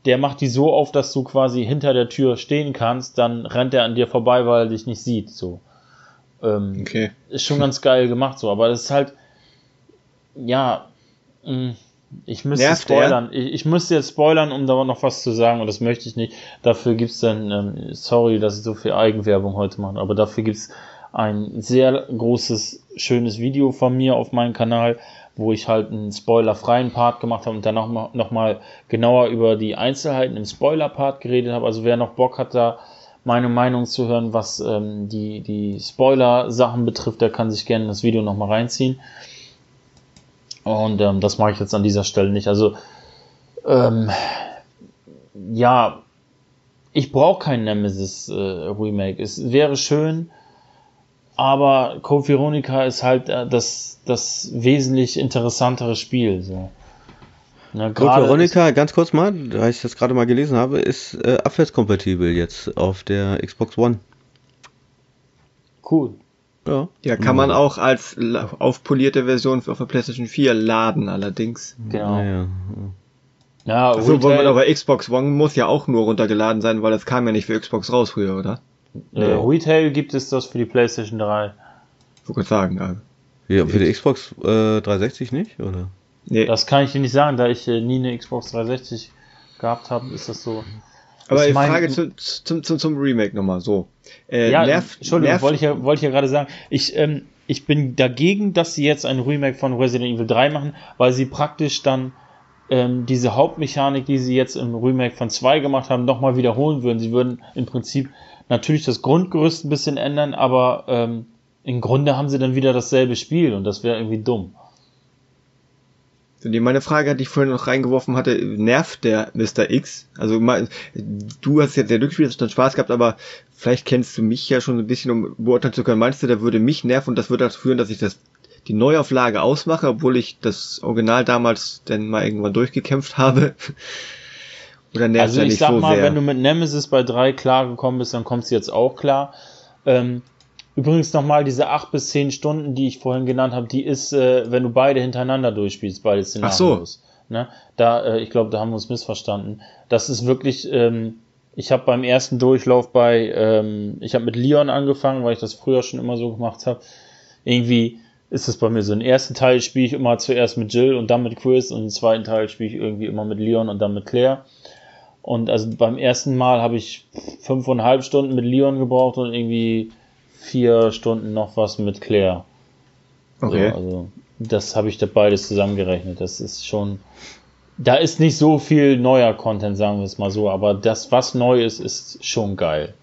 der macht die so auf, dass du quasi hinter der Tür stehen kannst, dann rennt er an dir vorbei, weil er dich nicht sieht. So. Ähm, okay. Ist schon ganz geil gemacht so, aber das ist halt, ja, mh, mm, ich müsste Nervt spoilern. Ich, ich, müsste jetzt spoilern, um da noch was zu sagen, und das möchte ich nicht. Dafür gibt's dann, ähm, sorry, dass ich so viel Eigenwerbung heute mache, aber dafür gibt's ein sehr großes, schönes Video von mir auf meinem Kanal, wo ich halt einen spoilerfreien Part gemacht habe und dann nochmal noch mal genauer über die Einzelheiten im Spoiler-Part geredet habe. Also wer noch Bock hat, da meine Meinung zu hören, was ähm, die, die Spoiler-Sachen betrifft, der kann sich gerne das Video nochmal reinziehen. Und ähm, das mache ich jetzt an dieser Stelle nicht. Also, ähm, ja, ich brauche kein Nemesis äh, Remake. Es wäre schön, aber Code Veronica ist halt äh, das, das wesentlich interessantere Spiel. So. Na, Code Veronica, ganz kurz mal, da ich das gerade mal gelesen habe, ist äh, abwärtskompatibel jetzt auf der Xbox One. Cool. Ja. ja, kann man auch als aufpolierte Version auf der PlayStation 4 laden, allerdings. Genau. Ja, ja. also, aber Xbox One muss ja auch nur runtergeladen sein, weil das kam ja nicht für Xbox raus früher, oder? Äh, Retail gibt es das für die PlayStation 3. Ich wollte sagen, also. Ja, für die Xbox äh, 360 nicht, oder? Nee. Das kann ich dir nicht sagen, da ich äh, nie eine Xbox 360 gehabt habe, ist das so. Aber die Frage zu, zum, zum, zum Remake nochmal, so. Äh, ja, nerv, Entschuldigung, nerv wollte ich, ja, wollte ich ja gerade sagen. Ich, ähm, ich bin dagegen, dass sie jetzt ein Remake von Resident Evil 3 machen, weil sie praktisch dann ähm, diese Hauptmechanik, die sie jetzt im Remake von 2 gemacht haben, nochmal wiederholen würden. Sie würden im Prinzip natürlich das Grundgerüst ein bisschen ändern, aber ähm, im Grunde haben sie dann wieder dasselbe Spiel und das wäre irgendwie dumm. Meine Frage, die ich vorhin noch reingeworfen hatte, nervt der Mr. X? Also du hast jetzt sehr Glücksspiel, hast dann Spaß gehabt, aber vielleicht kennst du mich ja schon ein bisschen, um beurteilen zu können. Meinst du, der würde mich nerven und das würde dazu führen, dass ich das die Neuauflage ausmache, obwohl ich das Original damals dann mal irgendwann durchgekämpft habe? Oder nervt also ich sag so mal, sehr? wenn du mit Nemesis bei drei klar gekommen bist, dann kommst du jetzt auch klar. Ähm, Übrigens nochmal diese acht bis zehn Stunden, die ich vorhin genannt habe, die ist, äh, wenn du beide hintereinander durchspielst, beide Szenarios. Ach so. Ne? Da, äh, ich glaube, da haben wir uns missverstanden. Das ist wirklich, ähm, ich habe beim ersten Durchlauf bei, ähm, ich habe mit Leon angefangen, weil ich das früher schon immer so gemacht habe. Irgendwie ist es bei mir so. Im ersten Teil spiele ich immer zuerst mit Jill und dann mit Chris und im zweiten Teil spiele ich irgendwie immer mit Leon und dann mit Claire. Und also beim ersten Mal habe ich fünfeinhalb Stunden mit Leon gebraucht und irgendwie vier Stunden noch was mit Claire. Okay. So, also das habe ich da beides zusammengerechnet. Das ist schon. Da ist nicht so viel neuer Content, sagen wir es mal so, aber das, was neu ist, ist schon geil.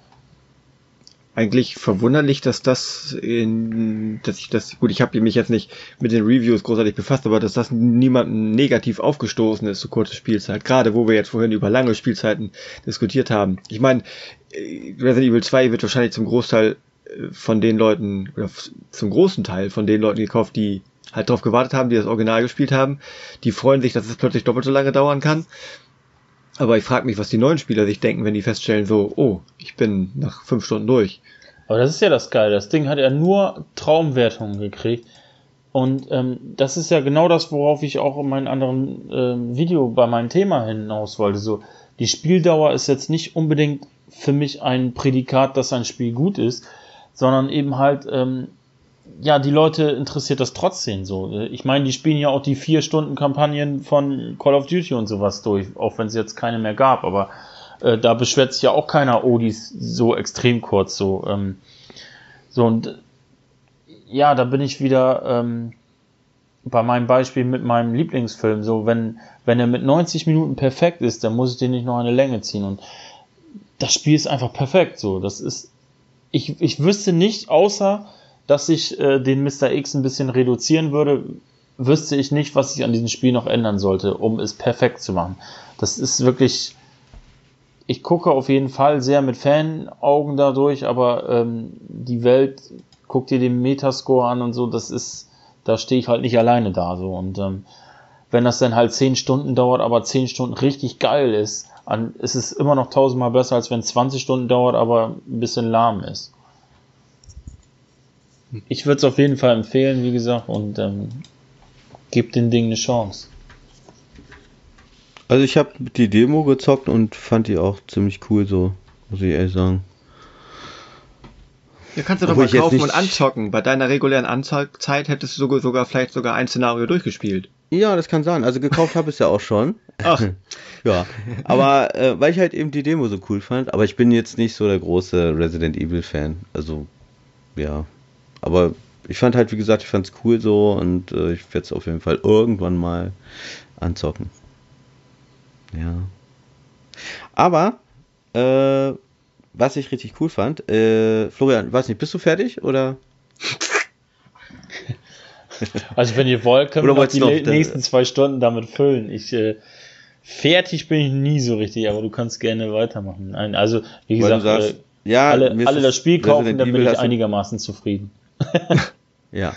Eigentlich verwunderlich, dass das in, dass ich das, gut, ich habe mich jetzt nicht mit den Reviews großartig befasst, aber dass das niemandem negativ aufgestoßen ist, so kurze Spielzeit. Gerade wo wir jetzt vorhin über lange Spielzeiten diskutiert haben. Ich meine, Resident Evil 2 wird wahrscheinlich zum Großteil von den Leuten, oder zum großen Teil von den Leuten gekauft, die halt drauf gewartet haben, die das Original gespielt haben. Die freuen sich, dass es plötzlich doppelt so lange dauern kann. Aber ich frage mich, was die neuen Spieler sich denken, wenn die feststellen, so, oh, ich bin nach fünf Stunden durch. Aber das ist ja das Geile. Das Ding hat ja nur Traumwertungen gekriegt. Und ähm, das ist ja genau das, worauf ich auch in meinem anderen ähm, Video bei meinem Thema hinaus wollte. So, die Spieldauer ist jetzt nicht unbedingt für mich ein Prädikat, dass ein Spiel gut ist, sondern eben halt, ähm, ja, die Leute interessiert das trotzdem so. Ich meine, die spielen ja auch die vier Stunden Kampagnen von Call of Duty und sowas durch, auch wenn es jetzt keine mehr gab, aber äh, da beschwert sich ja auch keiner, oh, die ist so extrem kurz so. Ähm, so und ja, da bin ich wieder ähm, bei meinem Beispiel mit meinem Lieblingsfilm. So, wenn, wenn er mit 90 Minuten perfekt ist, dann muss ich den nicht noch eine Länge ziehen. Und das Spiel ist einfach perfekt. So, das ist ich, ich wüsste nicht, außer dass ich äh, den Mr. X ein bisschen reduzieren würde, wüsste ich nicht, was ich an diesem Spiel noch ändern sollte, um es perfekt zu machen. Das ist wirklich. Ich gucke auf jeden Fall sehr mit Fanaugen dadurch, aber ähm, die Welt, guck dir den Metascore an und so, das ist, da stehe ich halt nicht alleine da so. Und ähm, wenn das dann halt zehn Stunden dauert, aber zehn Stunden richtig geil ist, an, es ist immer noch tausendmal besser, als wenn es 20 Stunden dauert, aber ein bisschen lahm ist. Ich würde es auf jeden Fall empfehlen, wie gesagt, und ähm, gebt den Ding eine Chance. Also ich habe die Demo gezockt und fand die auch ziemlich cool, so muss ich ehrlich sagen. Ja, kannst du doch Obwohl mal kaufen und anzocken. Bei deiner regulären Anzeigzeit hättest du sogar, sogar vielleicht sogar ein Szenario durchgespielt. Ja, das kann sein. Also gekauft habe ich es ja auch schon. Ach. ja. Aber äh, weil ich halt eben die Demo so cool fand, aber ich bin jetzt nicht so der große Resident Evil Fan. Also, ja. Aber ich fand halt, wie gesagt, ich fand es cool so und äh, ich werde es auf jeden Fall irgendwann mal anzocken. Ja. Aber, äh, was ich richtig cool fand, äh, Florian, weiß nicht, bist du fertig oder? Also wenn ihr wollt, können wir die noch, nächsten zwei Stunden damit füllen. Ich äh, fertig bin ich nie so richtig, aber du kannst gerne weitermachen. Also wie gesagt, sagst, äh, ja, alle, alle das Spiel kaufen, dann bin ich einigermaßen zufrieden. ja.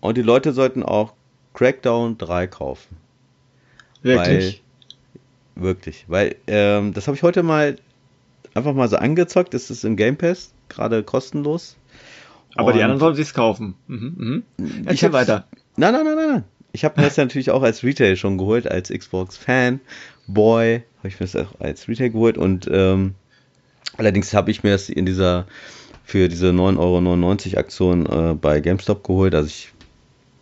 Und die Leute sollten auch Crackdown 3 kaufen. Wirklich? Weil, wirklich. Weil ähm, das habe ich heute mal einfach mal so angezockt. Das ist im Game Pass, gerade kostenlos. Aber und die anderen wollen sich's kaufen. Mhm, mhm. Ich habe weiter. Nein, nein, nein, nein. Ich habe mir das natürlich auch als Retail schon geholt, als Xbox-Fan. Boy, habe ich mir das auch als Retail geholt und ähm, allerdings habe ich mir das in dieser für diese 9,99 Euro Aktion äh, bei GameStop geholt. Also ich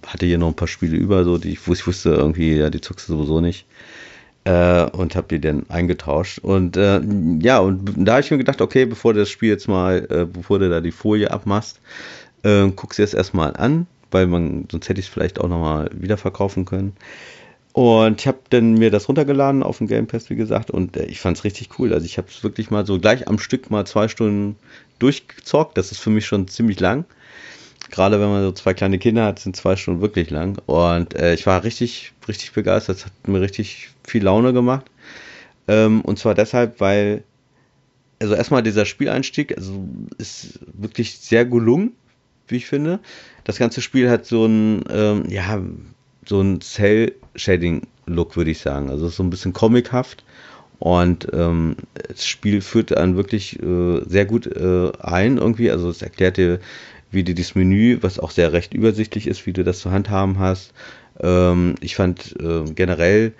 hatte hier noch ein paar Spiele über, so die ich, ich wusste irgendwie, ja, die zockst du sowieso nicht. Äh, und habe die dann eingetauscht. Und äh, ja, und da habe ich mir gedacht, okay, bevor du das Spiel jetzt mal, äh, bevor du da die Folie abmachst, äh, guckst du es erstmal an, weil man, sonst hätte ich es vielleicht auch nochmal wiederverkaufen können. Und ich habe dann mir das runtergeladen auf dem Game Pass, wie gesagt, und äh, ich fand es richtig cool. Also ich habe es wirklich mal so gleich am Stück mal zwei Stunden durchgezockt. Das ist für mich schon ziemlich lang. Gerade wenn man so zwei kleine Kinder hat, sind zwei Stunden wirklich lang. Und äh, ich war richtig, richtig begeistert. Es hat mir richtig viel Laune gemacht. Ähm, und zwar deshalb, weil, also erstmal dieser Spieleinstieg, also ist wirklich sehr gelungen, wie ich finde. Das ganze Spiel hat so ein, ähm, ja, so ein Cell-Shading-Look, würde ich sagen. Also so ein bisschen comichaft. Und ähm, das Spiel führt dann wirklich äh, sehr gut äh, ein irgendwie. Also es erklärt dir, wie du das Menü, was auch sehr recht übersichtlich ist, wie du das zu handhaben hast. Ähm, ich fand äh, generell,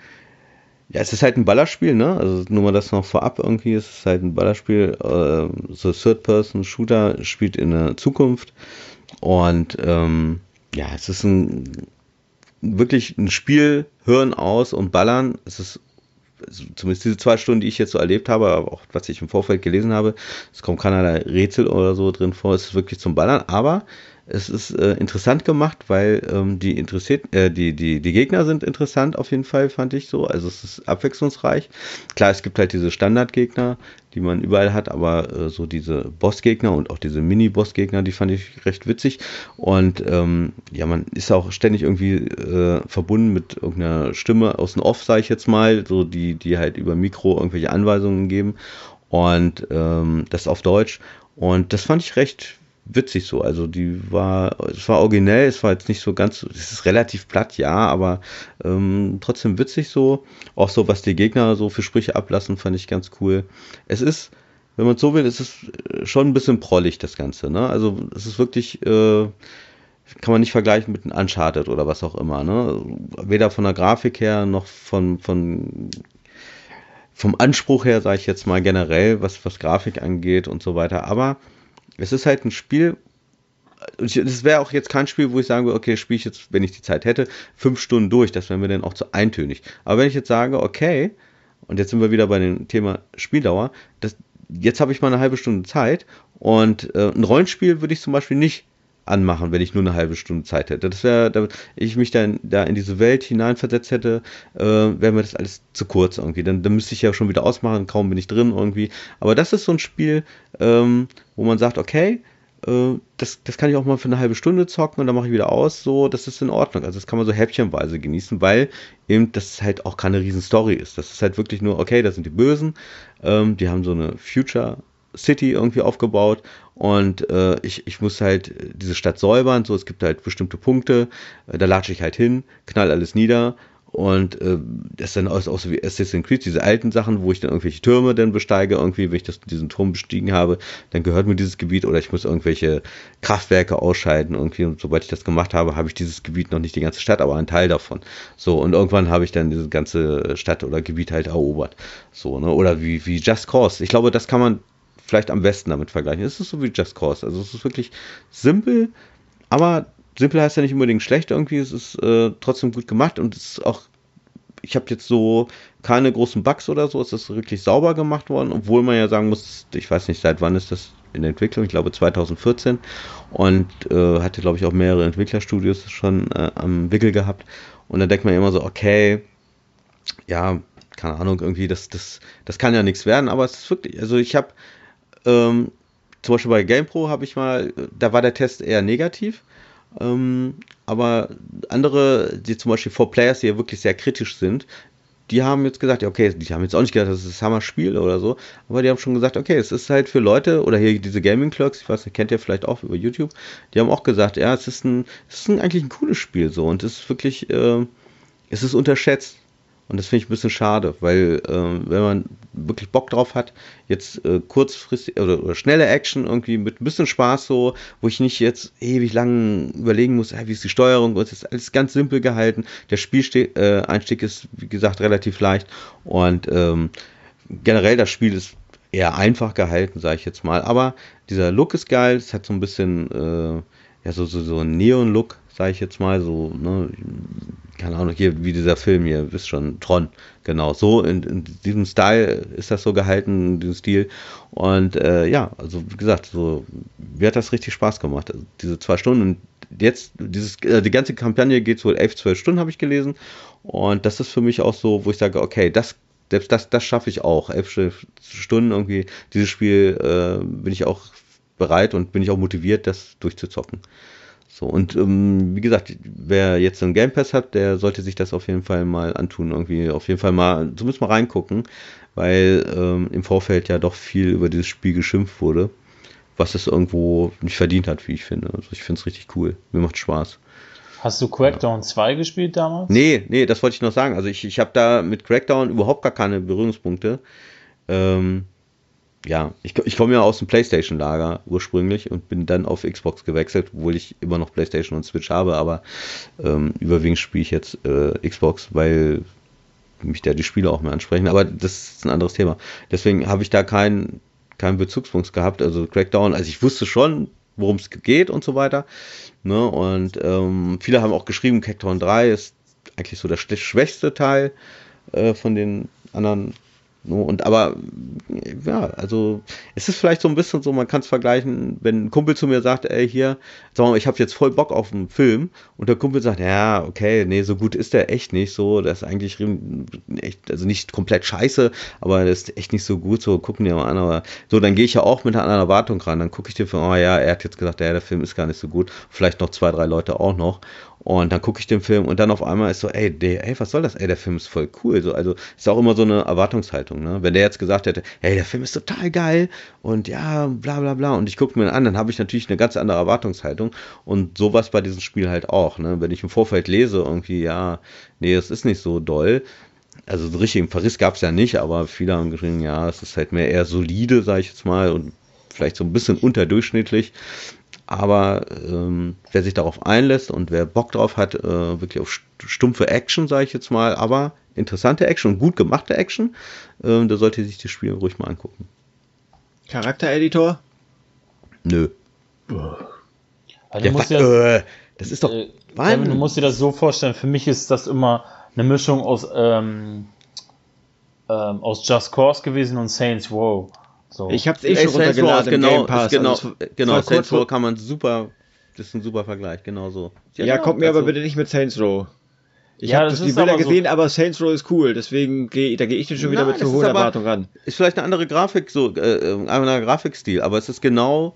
ja, es ist halt ein Ballerspiel, ne? Also nur mal das noch vorab irgendwie, es ist halt ein Ballerspiel, äh, so Third-Person-Shooter spielt in der Zukunft. Und ähm, ja, es ist ein wirklich ein Spiel, hören aus und ballern. Es ist zumindest diese zwei Stunden, die ich jetzt so erlebt habe, aber auch was ich im Vorfeld gelesen habe, es kommt keinerlei Rätsel oder so drin vor, es ist wirklich zum Ballern, aber es ist äh, interessant gemacht, weil ähm, die interessiert, äh, die, die, die Gegner sind interessant auf jeden Fall, fand ich so. Also es ist abwechslungsreich. Klar, es gibt halt diese Standardgegner, die man überall hat, aber äh, so diese Bossgegner und auch diese Mini-Bossgegner, die fand ich recht witzig. Und ähm, ja, man ist auch ständig irgendwie äh, verbunden mit irgendeiner Stimme aus dem Off, sage ich jetzt mal, so die, die halt über Mikro irgendwelche Anweisungen geben. Und ähm, das auf Deutsch. Und das fand ich recht witzig so. Also die war, es war originell, es war jetzt nicht so ganz, es ist relativ platt, ja, aber ähm, trotzdem witzig so. Auch so, was die Gegner so für Sprüche ablassen, fand ich ganz cool. Es ist, wenn man so will, es ist schon ein bisschen prollig, das Ganze, ne? Also es ist wirklich, äh, kann man nicht vergleichen mit einem Uncharted oder was auch immer, ne? Weder von der Grafik her noch von, von vom Anspruch her, sage ich jetzt mal generell, was, was Grafik angeht und so weiter. Aber es ist halt ein Spiel, es wäre auch jetzt kein Spiel, wo ich sagen würde, okay, spiele ich jetzt, wenn ich die Zeit hätte, fünf Stunden durch. Das wäre mir dann auch zu eintönig. Aber wenn ich jetzt sage, okay, und jetzt sind wir wieder bei dem Thema Spieldauer, das, jetzt habe ich mal eine halbe Stunde Zeit und äh, ein Rollenspiel würde ich zum Beispiel nicht anmachen, wenn ich nur eine halbe Stunde Zeit hätte. Das wäre, da ich mich dann da in diese Welt hineinversetzt hätte, äh, wäre mir das alles zu kurz irgendwie. Dann, dann müsste ich ja schon wieder ausmachen, kaum bin ich drin irgendwie. Aber das ist so ein Spiel, ähm, wo man sagt, okay, äh, das, das kann ich auch mal für eine halbe Stunde zocken und dann mache ich wieder aus, so, das ist in Ordnung. Also das kann man so häppchenweise genießen, weil eben das halt auch keine riesen Story ist. Das ist halt wirklich nur, okay, das sind die Bösen, ähm, die haben so eine Future City irgendwie aufgebaut und äh, ich, ich muss halt diese Stadt säubern, so es gibt halt bestimmte Punkte, äh, da latsche ich halt hin, knall alles nieder und äh, das ist dann auch, auch so wie Assassin's Creed, diese alten Sachen, wo ich dann irgendwelche Türme dann besteige, irgendwie, wenn ich das, diesen Turm bestiegen habe, dann gehört mir dieses Gebiet oder ich muss irgendwelche Kraftwerke ausschalten irgendwie und sobald ich das gemacht habe, habe ich dieses Gebiet noch nicht die ganze Stadt, aber einen Teil davon. So, und irgendwann habe ich dann diese ganze Stadt oder Gebiet halt erobert. So, ne? Oder wie, wie Just Cause. Ich glaube, das kann man vielleicht am besten damit vergleichen. Es ist so wie Just Cause. Also es ist wirklich simpel, aber simpel heißt ja nicht unbedingt schlecht irgendwie. Es ist äh, trotzdem gut gemacht und es ist auch, ich habe jetzt so keine großen Bugs oder so. Es ist wirklich sauber gemacht worden, obwohl man ja sagen muss, ich weiß nicht, seit wann ist das in Entwicklung, ich glaube 2014 und äh, hatte glaube ich auch mehrere Entwicklerstudios schon äh, am Wickel gehabt und da denkt man immer so, okay, ja, keine Ahnung, irgendwie, das, das, das kann ja nichts werden, aber es ist wirklich, also ich habe ähm, zum Beispiel bei GamePro habe ich mal, da war der Test eher negativ. Ähm, aber andere, die zum Beispiel vor Players, ja wirklich sehr kritisch sind, die haben jetzt gesagt, okay, die haben jetzt auch nicht gedacht, das ist das Hammer-Spiel oder so, aber die haben schon gesagt, okay, es ist halt für Leute, oder hier diese Gaming Clerks, ich weiß nicht, kennt ihr vielleicht auch über YouTube, die haben auch gesagt, ja, es ist ein, es ist ein, eigentlich ein cooles Spiel so und es ist wirklich, äh, es ist unterschätzt. Und das finde ich ein bisschen schade, weil äh, wenn man wirklich Bock drauf hat, jetzt äh, kurzfristig oder, oder, schnelle Action irgendwie mit ein bisschen Spaß so, wo ich nicht jetzt ewig lang überlegen muss, wie ist die Steuerung, und es ist alles ganz simpel gehalten. Der Spieleinstieg äh, ist, wie gesagt, relativ leicht und ähm, generell das Spiel ist eher einfach gehalten, sage ich jetzt mal. Aber dieser Look ist geil, es hat so ein bisschen, äh, ja, so, so, so einen Neon-Look, sage ich jetzt mal, so, ne, keine Ahnung, hier wie dieser Film hier, wisst schon, Tron, genau, so in, in diesem Style ist das so gehalten, in diesem Stil. Und äh, ja, also wie gesagt, so mir hat das richtig Spaß gemacht, also, diese zwei Stunden. Und jetzt, dieses, äh, die ganze Kampagne geht wohl elf, zwölf Stunden, habe ich gelesen. Und das ist für mich auch so, wo ich sage, okay, das selbst das, das schaffe ich auch. Elf Stunden irgendwie, dieses Spiel äh, bin ich auch bereit und bin ich auch motiviert, das durchzuzocken. So, und ähm, wie gesagt, wer jetzt einen Game Pass hat, der sollte sich das auf jeden Fall mal antun, irgendwie auf jeden Fall mal, zumindest mal reingucken, weil ähm, im Vorfeld ja doch viel über dieses Spiel geschimpft wurde, was es irgendwo nicht verdient hat, wie ich finde. Also ich finde es richtig cool. Mir macht Spaß. Hast du Crackdown ja. 2 gespielt damals? Nee, nee, das wollte ich noch sagen. Also ich, ich habe da mit Crackdown überhaupt gar keine Berührungspunkte. Ähm, ja, ich, ich komme ja aus dem PlayStation-Lager ursprünglich und bin dann auf Xbox gewechselt, obwohl ich immer noch PlayStation und Switch habe, aber ähm, überwiegend spiele ich jetzt äh, Xbox, weil mich da die Spiele auch mehr ansprechen. Aber das ist ein anderes Thema. Deswegen habe ich da keinen keinen Bezugspunkt gehabt. Also Crackdown, also ich wusste schon, worum es geht und so weiter. Ne? Und ähm, viele haben auch geschrieben, Crackdown 3 ist eigentlich so der schwächste Teil äh, von den anderen und aber, ja, also es ist vielleicht so ein bisschen so, man kann es vergleichen, wenn ein Kumpel zu mir sagt, ey, hier, sag mal, ich habe jetzt voll Bock auf einen Film und der Kumpel sagt, ja, okay, nee, so gut ist der echt nicht so, der ist eigentlich echt, also nicht komplett scheiße, aber der ist echt nicht so gut, so gucken die mal an, aber so, dann gehe ich ja auch mit einer anderen Erwartung ran, dann gucke ich dir oh ja, er hat jetzt gesagt, ja, der Film ist gar nicht so gut, vielleicht noch zwei, drei Leute auch noch und dann gucke ich den Film und dann auf einmal ist so, ey, der, ey, was soll das? Ey, der Film ist voll cool. So, also ist auch immer so eine Erwartungshaltung. Ne? Wenn der jetzt gesagt hätte, hey, der Film ist total geil und ja, bla bla bla, und ich gucke mir den an, dann habe ich natürlich eine ganz andere Erwartungshaltung. Und sowas bei diesem Spiel halt auch. Ne? Wenn ich im Vorfeld lese, irgendwie, ja, nee, das ist nicht so doll. Also so richtig im Paris gab es ja nicht, aber viele haben geschrieben, ja, es ist halt mehr eher solide, sage ich jetzt mal, und vielleicht so ein bisschen unterdurchschnittlich. Aber ähm, wer sich darauf einlässt und wer Bock drauf hat, äh, wirklich auf stumpfe Action, sage ich jetzt mal, aber interessante Action und gut gemachte Action, äh, da sollte sich das Spiel ruhig mal angucken. Charaktereditor? Nö. Also ja, was, äh, das ist doch. Äh, Kevin, du musst dir das so vorstellen. Für mich ist das immer eine Mischung aus ähm, ähm, aus Just Cause gewesen und Saints Row. So. Ich hab's eh schon runtergeladen genau, Game Pass. Genau, also genau Saints Row kann man super, das ist ein super Vergleich, genau so. Ja, ja kommt mir also, aber bitte nicht mit Saints Row. Ich ja, habe das die Bilder gesehen, so aber Saints Row ist cool, deswegen gehe da gehe ich dann schon wieder Nein, mit zu hohen Erwartungen ran. Ist vielleicht eine andere Grafik, so äh, äh, ein anderer Grafikstil, aber es ist genau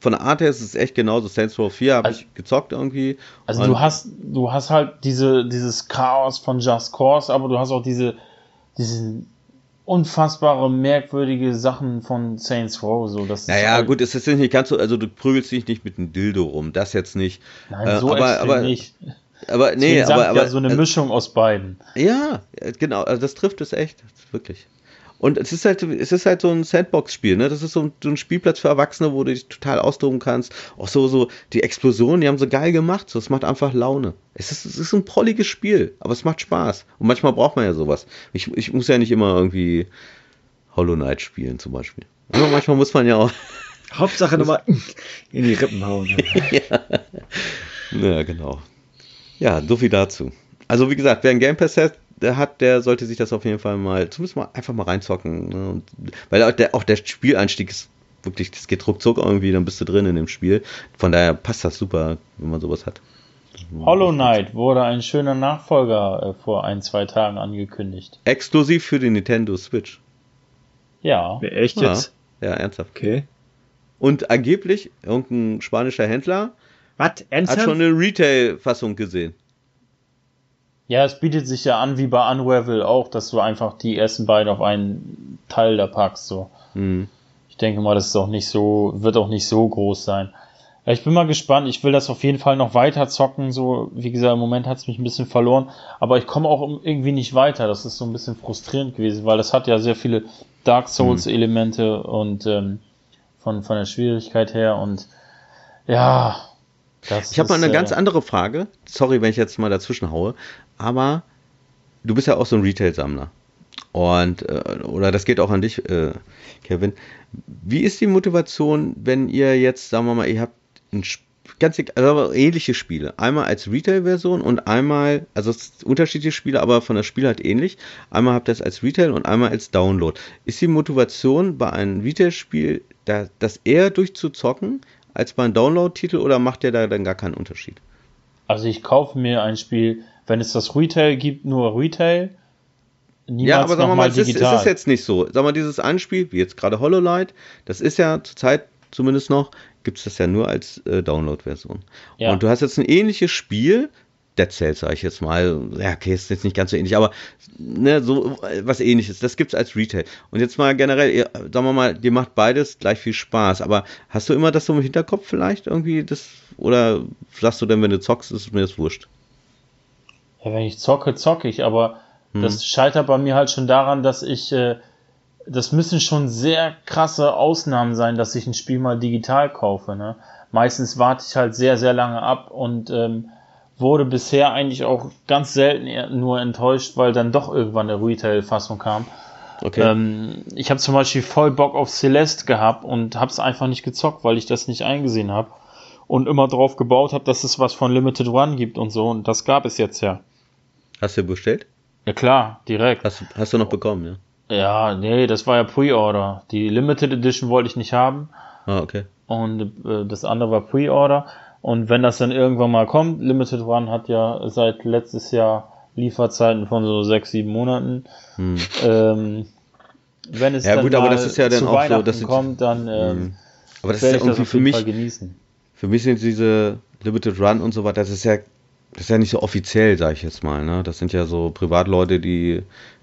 von der Art her ist es echt genauso. Saints Row 4 habe also, ich gezockt irgendwie. Also du hast du hast halt diese dieses Chaos von Just Cause, aber du hast auch diese diesen unfassbare, merkwürdige Sachen von Saints Row. So, das naja, halt gut, es ist nicht ganz so, also du prügelst dich nicht mit einem Dildo rum, das jetzt nicht. Nein, äh, so aber, aber, nicht. Aber nee, aber, aber ja so eine also, Mischung aus beiden. Ja, genau, also das trifft es echt, wirklich. Und es ist halt, es ist halt so ein Sandbox-Spiel, ne? Das ist so ein, so ein, Spielplatz für Erwachsene, wo du dich total austoben kannst. Auch so, so, die Explosionen, die haben so geil gemacht. So, es macht einfach Laune. Es ist, es ist ein prolliges Spiel, aber es macht Spaß. Und manchmal braucht man ja sowas. Ich, ich muss ja nicht immer irgendwie Hollow Knight spielen, zum Beispiel. Aber manchmal muss man ja auch. Hauptsache nochmal in die Rippen hauen. ja. ja, genau. Ja, so viel dazu. Also, wie gesagt, wer ein Game Pass hat, der hat, der sollte sich das auf jeden Fall mal, zumindest mal einfach mal reinzocken. Ne? Und, weil auch der, auch der Spieleinstieg ist wirklich, das geht ruckzuck irgendwie, dann bist du drin in dem Spiel. Von daher passt das super, wenn man sowas hat. Hollow Knight wurde ein schöner Nachfolger äh, vor ein, zwei Tagen angekündigt. Exklusiv für die Nintendo Switch. Ja. Echt jetzt? Ja, ja ernsthaft. Okay. Und angeblich, irgendein spanischer Händler Was? hat schon eine Retail-Fassung gesehen. Ja, es bietet sich ja an, wie bei Unravel auch, dass du einfach die ersten beiden auf einen Teil da packst. So. Mhm. Ich denke mal, das ist auch nicht so, wird auch nicht so groß sein. Ich bin mal gespannt. Ich will das auf jeden Fall noch weiter zocken. So, wie gesagt, im Moment hat es mich ein bisschen verloren, aber ich komme auch irgendwie nicht weiter. Das ist so ein bisschen frustrierend gewesen, weil das hat ja sehr viele Dark Souls-Elemente mhm. und ähm, von, von der Schwierigkeit her und ja, das ich habe mal eine äh, ganz andere Frage. Sorry, wenn ich jetzt mal dazwischen haue aber du bist ja auch so ein Retail-Sammler. Und, äh, oder das geht auch an dich, äh, Kevin. Wie ist die Motivation, wenn ihr jetzt, sagen wir mal, ihr habt ein ganz also ähnliche Spiele. Einmal als Retail-Version und einmal, also unterschiedliche Spiele, aber von der Spiel halt ähnlich. Einmal habt ihr es als Retail und einmal als Download. Ist die Motivation bei einem Retail-Spiel, da, das eher durchzuzocken als bei einem Download-Titel oder macht ihr da dann gar keinen Unterschied? Also ich kaufe mir ein Spiel wenn es das Retail gibt, nur Retail. Niemals ja, aber sagen wir mal, es ist, es ist, jetzt nicht so. Sag mal, dieses Anspiel, wie jetzt gerade HoloLight, das ist ja zurzeit zumindest noch, gibt es das ja nur als äh, Download-Version. Ja. Und du hast jetzt ein ähnliches Spiel, Dead Cells, sage ich jetzt mal. Ja, okay, ist jetzt nicht ganz so ähnlich, aber ne, so was ähnliches. Das gibt's als Retail. Und jetzt mal generell, ihr, sagen wir mal, dir macht beides gleich viel Spaß. Aber hast du immer das so im Hinterkopf vielleicht irgendwie? Das, oder sagst du denn, wenn du zockst, ist mir das wurscht? Ja, wenn ich zocke, zocke ich, aber hm. das scheitert bei mir halt schon daran, dass ich, äh, das müssen schon sehr krasse Ausnahmen sein, dass ich ein Spiel mal digital kaufe. Ne? Meistens warte ich halt sehr, sehr lange ab und ähm, wurde bisher eigentlich auch ganz selten nur enttäuscht, weil dann doch irgendwann eine Retail-Fassung kam. Okay. Ähm, ich habe zum Beispiel voll Bock auf Celeste gehabt und habe es einfach nicht gezockt, weil ich das nicht eingesehen habe und immer drauf gebaut habe, dass es was von Limited One gibt und so und das gab es jetzt ja. Hast du bestellt? Ja klar, direkt. Hast, hast du noch bekommen, ja? Ja, nee, das war ja Pre-Order. Die Limited Edition wollte ich nicht haben. Ah, okay. Und äh, das andere war Pre-Order. Und wenn das dann irgendwann mal kommt, Limited One hat ja seit letztes Jahr Lieferzeiten von so sechs, sieben Monaten. Hm. Ähm, wenn es ja, dann gut, aber das ist ja dann auch Weihnachten so, kommt, dann ähm, hm. aber das ist ja irgendwie für mich genießen. Für mich sind diese Limited Run und so weiter, das ist ja das ist ja nicht so offiziell, sage ich jetzt mal. Ne? Das sind ja so Privatleute, die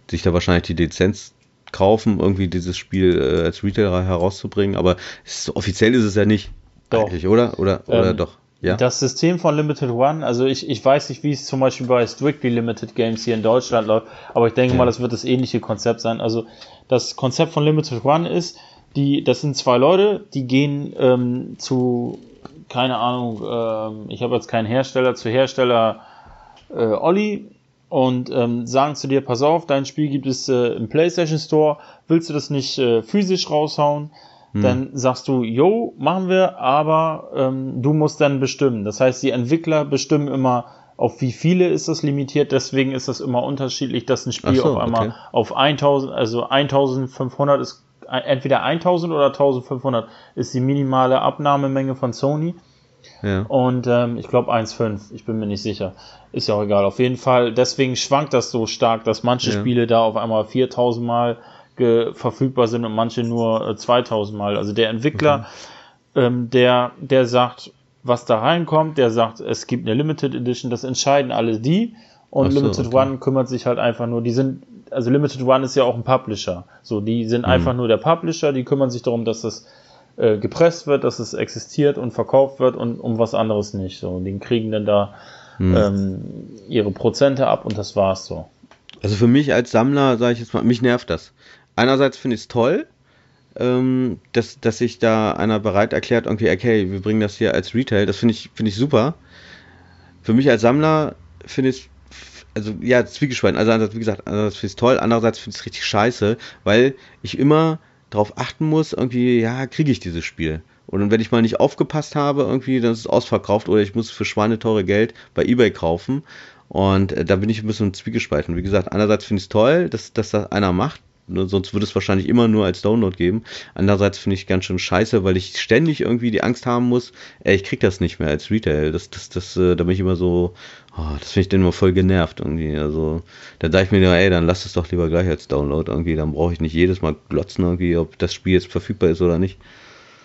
sich da wahrscheinlich die Lizenz kaufen, irgendwie dieses Spiel äh, als Retailer herauszubringen. Aber ist, offiziell ist es ja nicht. Doch. Eigentlich, oder? Oder, oder ähm, doch? Ja. Das System von Limited One, also ich, ich weiß nicht, wie es zum Beispiel bei Strictly Limited Games hier in Deutschland läuft, aber ich denke ja. mal, das wird das ähnliche Konzept sein. Also das Konzept von Limited One ist, die, das sind zwei Leute, die gehen ähm, zu, keine Ahnung, ähm, ich habe jetzt keinen Hersteller, zu Hersteller äh, Olli und ähm, sagen zu dir, pass auf, dein Spiel gibt es äh, im PlayStation Store, willst du das nicht äh, physisch raushauen? Hm. Dann sagst du, jo, machen wir, aber ähm, du musst dann bestimmen. Das heißt, die Entwickler bestimmen immer, auf wie viele ist das limitiert, deswegen ist das immer unterschiedlich, dass ein Spiel so, auf einmal okay. auf 1000, also 1500 ist entweder 1000 oder 1500 ist die minimale Abnahmemenge von Sony. Ja. Und ähm, ich glaube 1,5, ich bin mir nicht sicher. Ist ja auch egal. Auf jeden Fall, deswegen schwankt das so stark, dass manche ja. Spiele da auf einmal 4000 Mal verfügbar sind und manche nur äh, 2000 Mal. Also der Entwickler, okay. ähm, der, der sagt, was da reinkommt, der sagt, es gibt eine Limited Edition, das entscheiden alle die. Und so, Limited okay. One kümmert sich halt einfach nur, die sind, also Limited One ist ja auch ein Publisher. So, die sind mhm. einfach nur der Publisher, die kümmern sich darum, dass das äh, gepresst wird, dass es existiert und verkauft wird und um was anderes nicht. So, die kriegen dann da mhm. ähm, ihre Prozente ab und das war's so. Also für mich als Sammler, sage ich jetzt mal, mich nervt das einerseits finde ich es toll, ähm, dass, dass sich da einer bereit erklärt, irgendwie, okay, wir bringen das hier als Retail, das finde ich, finde ich super. Für mich als Sammler finde ich also ja, zwiegespalten. Also wie gesagt, einerseits finde ich es toll, andererseits finde ich es richtig scheiße, weil ich immer darauf achten muss, irgendwie, ja, kriege ich dieses Spiel. Und wenn ich mal nicht aufgepasst habe, irgendwie, dann ist es ausverkauft oder ich muss für schweineteure Geld bei Ebay kaufen. Und äh, da bin ich ein bisschen zwiegespalten. Wie gesagt, einerseits finde ich es toll, dass, dass das einer macht. Ne, sonst würde es wahrscheinlich immer nur als Download geben. Andererseits finde ich ganz schön scheiße, weil ich ständig irgendwie die Angst haben muss, ey, ich krieg das nicht mehr als Retail. Das, das, das, äh, da bin ich immer so, oh, das finde ich dann immer voll genervt irgendwie. Also, da sage ich mir, ey, dann lass es doch lieber gleich als Download irgendwie. Dann brauche ich nicht jedes Mal glotzen irgendwie, ob das Spiel jetzt verfügbar ist oder nicht.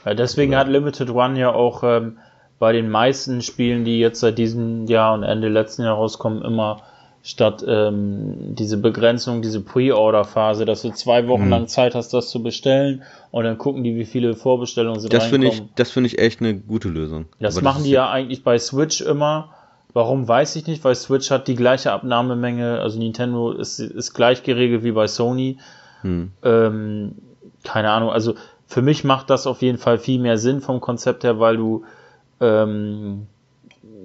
Ja, deswegen oder? hat Limited One ja auch ähm, bei den meisten Spielen, die jetzt seit diesem Jahr und Ende letzten Jahr rauskommen, immer statt ähm, diese Begrenzung, diese Pre-Order-Phase, dass du zwei Wochen mhm. lang Zeit hast, das zu bestellen und dann gucken die, wie viele Vorbestellungen sind das finde ich, Das finde ich echt eine gute Lösung. Das Aber machen das die ja eigentlich bei Switch immer. Warum weiß ich nicht, weil Switch hat die gleiche Abnahmemenge, also Nintendo ist, ist gleich geregelt wie bei Sony. Hm. Ähm, keine Ahnung, also für mich macht das auf jeden Fall viel mehr Sinn vom Konzept her, weil du ähm,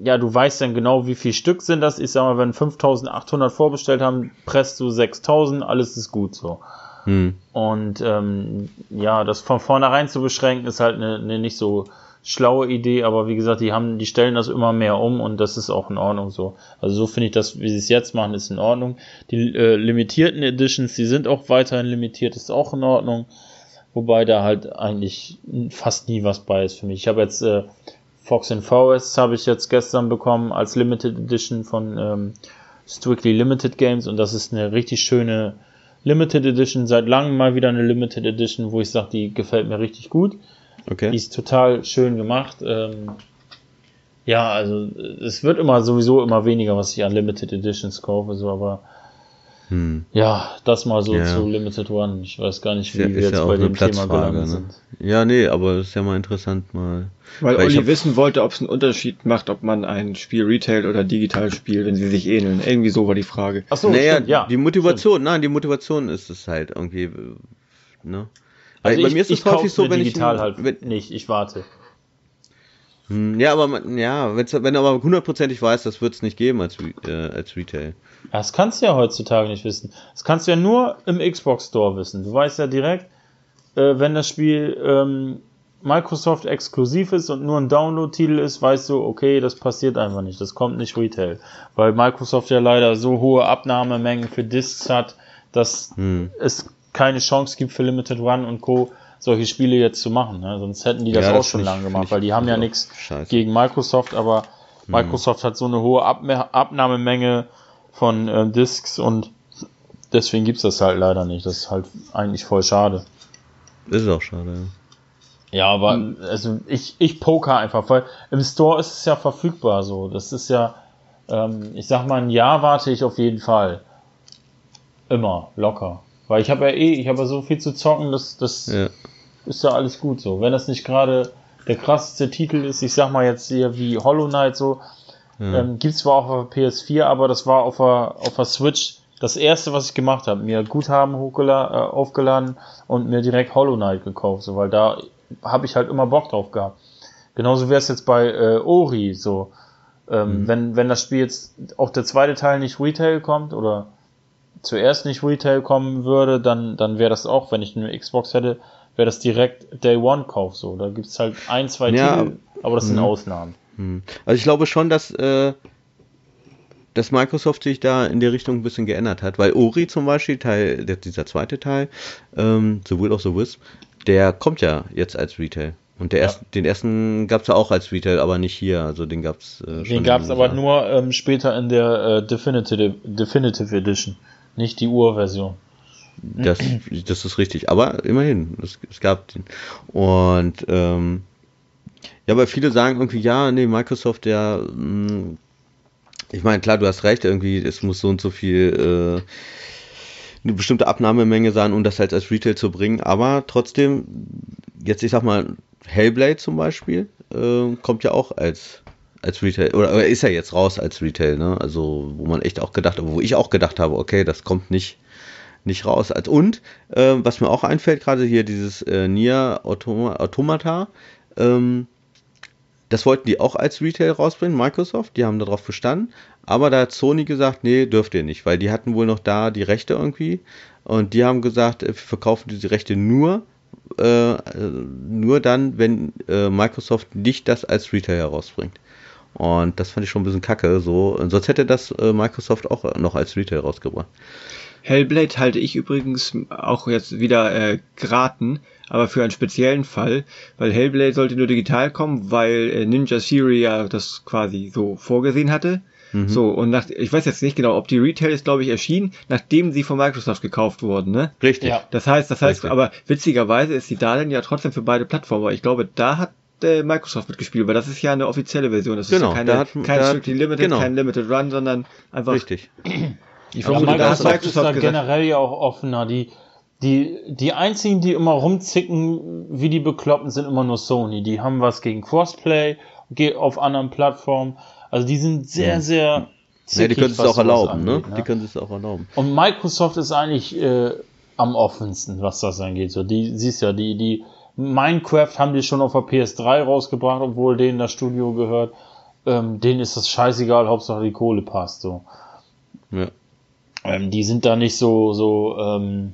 ja, du weißt dann genau, wie viel Stück sind das. Ich sag mal, wenn 5800 vorbestellt haben, presst du 6000, alles ist gut so. Hm. Und ähm, ja, das von vornherein zu beschränken, ist halt eine, eine nicht so schlaue Idee, aber wie gesagt, die haben, die stellen das immer mehr um und das ist auch in Ordnung so. Also so finde ich das, wie sie es jetzt machen, ist in Ordnung. Die äh, limitierten Editions, die sind auch weiterhin limitiert, ist auch in Ordnung. Wobei da halt eigentlich fast nie was bei ist für mich. Ich habe jetzt äh, Fox and Forest habe ich jetzt gestern bekommen als Limited Edition von ähm, Strictly Limited Games und das ist eine richtig schöne Limited Edition. Seit langem mal wieder eine Limited Edition, wo ich sage, die gefällt mir richtig gut. Okay. Die ist total schön gemacht. Ähm, ja, also es wird immer sowieso immer weniger, was ich an Limited Editions kaufe, so, aber hm. ja, das mal so ja. zu Limited One. Ich weiß gar nicht, wie ja, wir jetzt ja bei dem Thema gelandet ne? sind. Ja, nee, aber es ist ja mal interessant mal. Weil, Weil Olli wissen wollte, ob es einen Unterschied macht, ob man ein Spiel Retail oder digital spielt, wenn sie sich ähneln. Irgendwie so war die Frage. Ach so, naja, stimmt, ja. Die Motivation, stimmt. nein, die Motivation ist es halt irgendwie, ne? Also bei ich, mir ist es häufig so, wenn digital ich halt wenn, nicht, ich warte. Hm, ja, aber man, ja, wenn du aber hundertprozentig weißt, das wird es nicht geben als, äh, als Retail. Das kannst du ja heutzutage nicht wissen. Das kannst du ja nur im Xbox Store wissen. Du weißt ja direkt, äh, wenn das Spiel ähm, Microsoft exklusiv ist und nur ein Download-Titel ist, weißt du, okay, das passiert einfach nicht. Das kommt nicht Retail. Weil Microsoft ja leider so hohe Abnahmemengen für Discs hat, dass hm. es keine Chance gibt für Limited Run und Co solche Spiele jetzt zu machen. Ne? Sonst hätten die das ja, auch das schon lange gemacht, weil die haben ja nichts gegen Microsoft, aber mhm. Microsoft hat so eine hohe Ab Abnahmemenge von äh, Discs und deswegen gibt's das halt leider nicht. Das ist halt eigentlich voll schade. Ist auch schade, ja. Ja, aber also ich, ich poker einfach, weil im Store ist es ja verfügbar so. Das ist ja, ähm, ich sag mal, ein Jahr warte ich auf jeden Fall. Immer, locker. Weil ich habe ja eh, ich habe ja so viel zu zocken, dass das ja. ist ja alles gut so. Wenn das nicht gerade der krasseste Titel ist, ich sag mal jetzt hier wie Hollow Knight so, ja. ähm, gibt zwar auch auf der PS4, aber das war auf der, auf der Switch das erste, was ich gemacht habe. Mir Guthaben hochgeladen, äh, aufgeladen und mir direkt Hollow Knight gekauft, so, weil da habe ich halt immer Bock drauf gehabt. Genauso wäre es jetzt bei äh, Ori so. Ähm, mhm. wenn, wenn das Spiel jetzt auch der zweite Teil nicht Retail kommt oder zuerst nicht Retail kommen würde, dann, dann wäre das auch, wenn ich eine Xbox hätte, wäre das direkt Day One Kauf so. Da gibt es halt ein, zwei ja, Titel, aber das sind mh. Ausnahmen. Hm. Also ich glaube schon, dass, äh, dass Microsoft sich da in die Richtung ein bisschen geändert hat, weil Ori zum Beispiel, Teil, dieser zweite Teil, ähm, The Will of the Wisp, der kommt ja jetzt als Retail. Und der ja. erst, den ersten gab es ja auch als Retail, aber nicht hier. Also den gab es äh, schon. Den gab es aber nur ähm, später in der äh, Definitive, Definitive Edition. Nicht die Urversion. Das, das ist richtig. Aber immerhin, es, es gab den. Und ähm, ja, aber viele sagen irgendwie, ja, nee, Microsoft, ja, mh, hm, ich meine, klar, du hast recht, irgendwie, es muss so und so viel äh, eine bestimmte Abnahmemenge sein, um das halt als Retail zu bringen. Aber trotzdem, jetzt ich sag mal, Hellblade zum Beispiel, äh, kommt ja auch als als Retail, oder, oder ist er jetzt raus als Retail, ne? Also, wo man echt auch gedacht, wo ich auch gedacht habe, okay, das kommt nicht, nicht raus. Und, äh, was mir auch einfällt, gerade hier dieses äh, Nier Automa Automata, ähm, das wollten die auch als Retail rausbringen, Microsoft, die haben darauf bestanden, aber da hat Sony gesagt, nee, dürft ihr nicht, weil die hatten wohl noch da die Rechte irgendwie und die haben gesagt, äh, wir verkaufen diese Rechte nur, äh, nur dann, wenn äh, Microsoft nicht das als Retail herausbringt. Und das fand ich schon ein bisschen kacke. So, sonst hätte das äh, Microsoft auch noch als Retail rausgebracht. Hellblade halte ich übrigens auch jetzt wieder äh, geraten, aber für einen speziellen Fall, weil Hellblade sollte nur digital kommen, weil äh, Ninja Theory ja das quasi so vorgesehen hatte. Mhm. So, und nach, ich weiß jetzt nicht genau, ob die Retail ist, glaube ich, erschienen, nachdem sie von Microsoft gekauft wurden, ne? Richtig. Ja. Das heißt, das heißt, Richtig. aber witzigerweise ist die Darlehen ja trotzdem für beide Plattformen. Ich glaube, da hat äh, Microsoft mitgespielt, weil das ist ja eine offizielle Version. Das genau, ist ja keine, hat, kein Strictly Limited, genau. kein Limited Run, sondern einfach. Richtig. Ich vermute, da hat Microsoft ist da generell ja auch offener. Die, die, die einzigen, die immer rumzicken, wie die Bekloppen, sind immer nur Sony. Die haben was gegen Crossplay auf anderen Plattformen. Also die sind sehr, ja. sehr. Zickig, ja, die können es auch erlauben, ne? angeht, ne? Die können es auch erlauben. Und Microsoft ist eigentlich äh, am offensten, was das angeht. So, die siehst ja, die, die Minecraft haben die schon auf der PS3 rausgebracht, obwohl denen das Studio gehört. Ähm, denen ist das scheißegal, Hauptsache die Kohle passt so. Ja. Ähm, die sind da nicht so, so, ähm,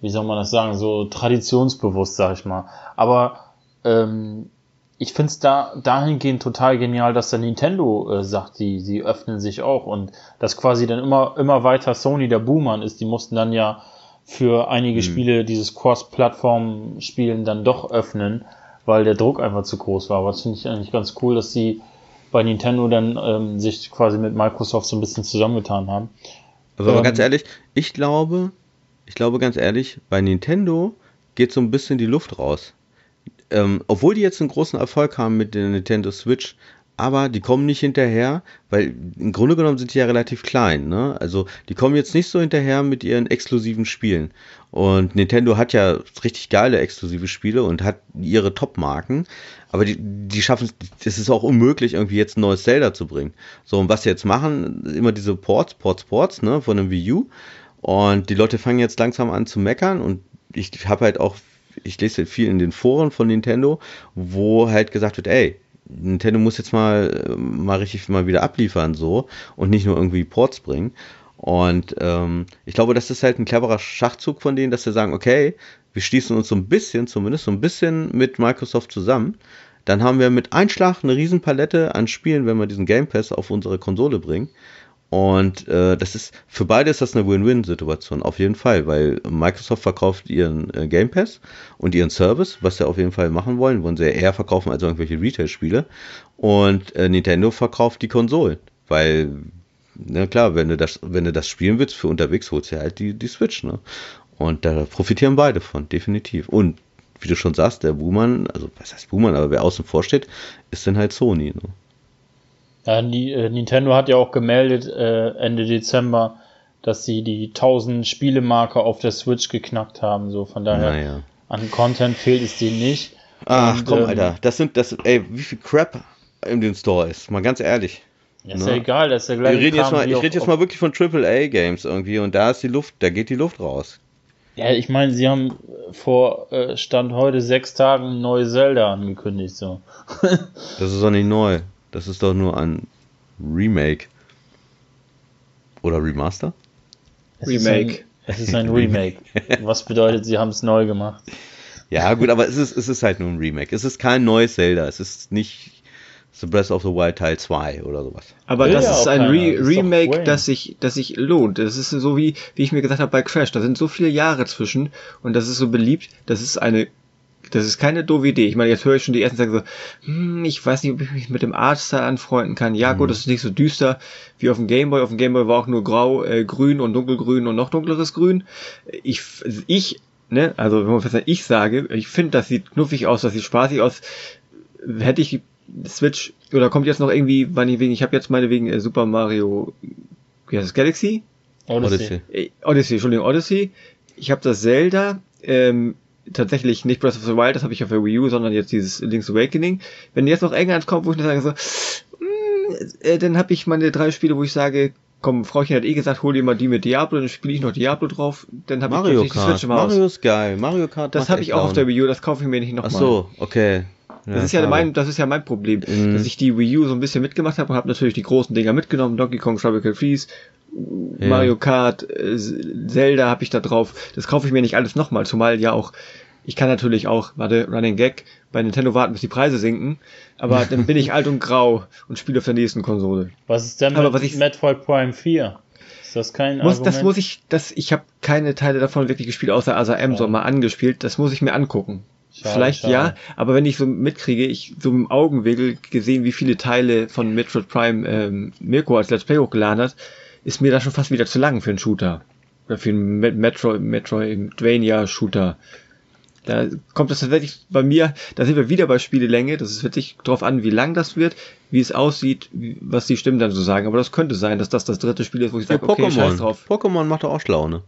wie soll man das sagen, so traditionsbewusst, sag ich mal. Aber ähm, ich find's da dahingehend total genial, dass der Nintendo äh, sagt, sie, sie öffnen sich auch und dass quasi dann immer, immer weiter Sony der Boomer ist. Die mussten dann ja für einige mhm. Spiele dieses Cross-Plattform-Spielen dann doch öffnen, weil der Druck einfach zu groß war. Aber das finde ich eigentlich ganz cool, dass sie bei Nintendo dann ähm, sich quasi mit Microsoft so ein bisschen zusammengetan haben. Also aber ähm, ganz ehrlich, ich glaube, ich glaube ganz ehrlich, bei Nintendo geht so ein bisschen die Luft raus. ähm, obwohl die jetzt einen großen Erfolg haben mit der Nintendo Switch, aber die kommen nicht hinterher, weil im Grunde genommen sind die ja relativ klein. Ne? Also die kommen jetzt nicht so hinterher mit ihren exklusiven Spielen. Und Nintendo hat ja richtig geile exklusive Spiele und hat ihre Top-Marken, aber die, die schaffen es, es ist auch unmöglich, irgendwie jetzt ein neues Zelda zu bringen. So, und was sie jetzt machen, immer diese Ports, Ports, Ports, ne, von dem Wii U. Und die Leute fangen jetzt langsam an zu meckern und ich habe halt auch, ich lese viel in den Foren von Nintendo, wo halt gesagt wird, ey, Nintendo muss jetzt mal, mal richtig mal wieder abliefern, so, und nicht nur irgendwie Ports bringen. Und ähm, ich glaube, das ist halt ein cleverer Schachzug von denen, dass sie sagen, okay, wir schließen uns so ein bisschen, zumindest so ein bisschen mit Microsoft zusammen. Dann haben wir mit Einschlag eine Riesenpalette an Spielen, wenn wir diesen Game Pass auf unsere Konsole bringen. Und äh, das ist für beide ist das eine Win-Win-Situation, auf jeden Fall, weil Microsoft verkauft ihren äh, Game Pass und ihren Service, was sie auf jeden Fall machen wollen, wollen sie ja eher verkaufen als irgendwelche Retail-Spiele. Und äh, Nintendo verkauft die Konsolen, weil, na klar, wenn du das, wenn du das spielen willst für unterwegs, holst du halt die, die Switch, ne? Und da profitieren beide von, definitiv. Und wie du schon sagst, der Buhmann, also was heißt Buhmann, aber wer außen vor steht, ist dann halt Sony, ne? Ja, die, äh, Nintendo hat ja auch gemeldet äh, Ende Dezember, dass sie die 1000 Spielemarke auf der Switch geknackt haben. So von daher Naja. an Content fehlt es denen nicht. Ach Und, komm, ähm, Alter, das sind, das, ey, wie viel Crap in dem Store ist, mal ganz ehrlich. Ja, ist Ne? ja egal, das ist der Wir gleiche reden jetzt Kram mal, ich rede jetzt mal wirklich von AAA-Games irgendwie und da ist die Luft, da geht die Luft raus. Ja, ich meine, sie haben vor äh, Stand heute sechs Tagen ein neues Zelda angekündigt. So. Das ist doch nicht neu. Das ist doch nur ein Remake. Oder Remaster? Es ist Remake. ein, es ist ein Remake. Was bedeutet, sie haben es neu gemacht? Ja, gut, aber es ist, es ist halt nur ein Remake. Es ist kein neues Zelda. Es ist nicht The Breath of the Wild Teil 2 oder sowas. Aber Will das ja ist ein. Re Das ist Remake, das sich, das sich lohnt. Das ist so wie, wie ich mir gesagt habe bei Crash. Da sind so viele Jahre zwischen und das ist so beliebt. Das ist eine, das ist keine doofe Idee. Ich meine, jetzt höre ich schon die ersten sagen so, hm, ich weiß nicht, ob ich mich mit dem Artstyle anfreunden kann. Ja, gut, das ist nicht so düster wie auf dem Gameboy. Auf dem Gameboy war auch nur grau, äh, grün und dunkelgrün und noch dunkleres Grün. Ich, ich, ne, also wenn man fest ich sage, ich finde, das sieht knuffig aus, das sieht spaßig aus. Hätte ich Switch oder kommt jetzt noch irgendwie, meinetwegen, ich habe jetzt meinetwegen äh, Super Mario, wie heißt das, Galaxy? Odyssey. Äh, Odyssey, Entschuldigung, Odyssey. Ich habe das Zelda, ähm, tatsächlich nicht Breath of the Wild, das habe ich auf der Wii U, sondern jetzt dieses Link's Awakening. Wenn jetzt noch irgendeins kommt, wo ich dann sage so, mm, äh, dann habe ich meine drei Spiele, wo ich sage, komm, Frauchen hat eh gesagt, hol dir mal die mit Diablo, dann spiele ich noch Diablo drauf, dann habe ich Mario plötzlich die Switch Kart. im Haus. Mario ist geil. Mario Kart Das habe ich auch auf der. Wii U, das kaufe ich mir nicht nochmal. Ach so, okay. Das ist ja mein, das ist ja mein Problem, Mhm. dass ich die Wii U so ein bisschen mitgemacht habe und habe natürlich die großen Dinger mitgenommen, Donkey Kong Tropical Freeze, Ja. Mario Kart, äh, Zelda habe ich da drauf. Das kaufe ich mir nicht alles nochmal, zumal ja auch ich kann natürlich auch, warte, Running Gag, bei Nintendo warten, bis die Preise sinken, aber dann bin ich alt und grau und spiele auf der nächsten Konsole. Was ist denn Aber mit was ich- Metroid Prime 4? Ist das kein Muss, Argument? das muss ich, das, ich habe keine Teile davon wirklich gespielt, außer Asa M so Ja. mal angespielt. Das muss ich mir angucken. Schade, Vielleicht schade. ja, aber wenn ich so mitkriege, ich so im Augenwinkel gesehen, wie viele Teile von Metroid Prime ähm, Mirko als Let's Play hochgeladen hat, ist mir das schon fast wieder zu lang für einen Shooter. Oder für einen Met- Metro, Metroidvania-Shooter. Da kommt das tatsächlich bei mir, da sind wir wieder bei Spielelänge, das ist wirklich drauf an, wie lang das wird, wie es aussieht, wie, was die Stimmen dann so sagen. Aber das könnte sein, dass das das dritte Spiel ist, wo ich Ja, sage, okay, scheiß Pokémon. drauf. Pokémon macht doch auch Laune.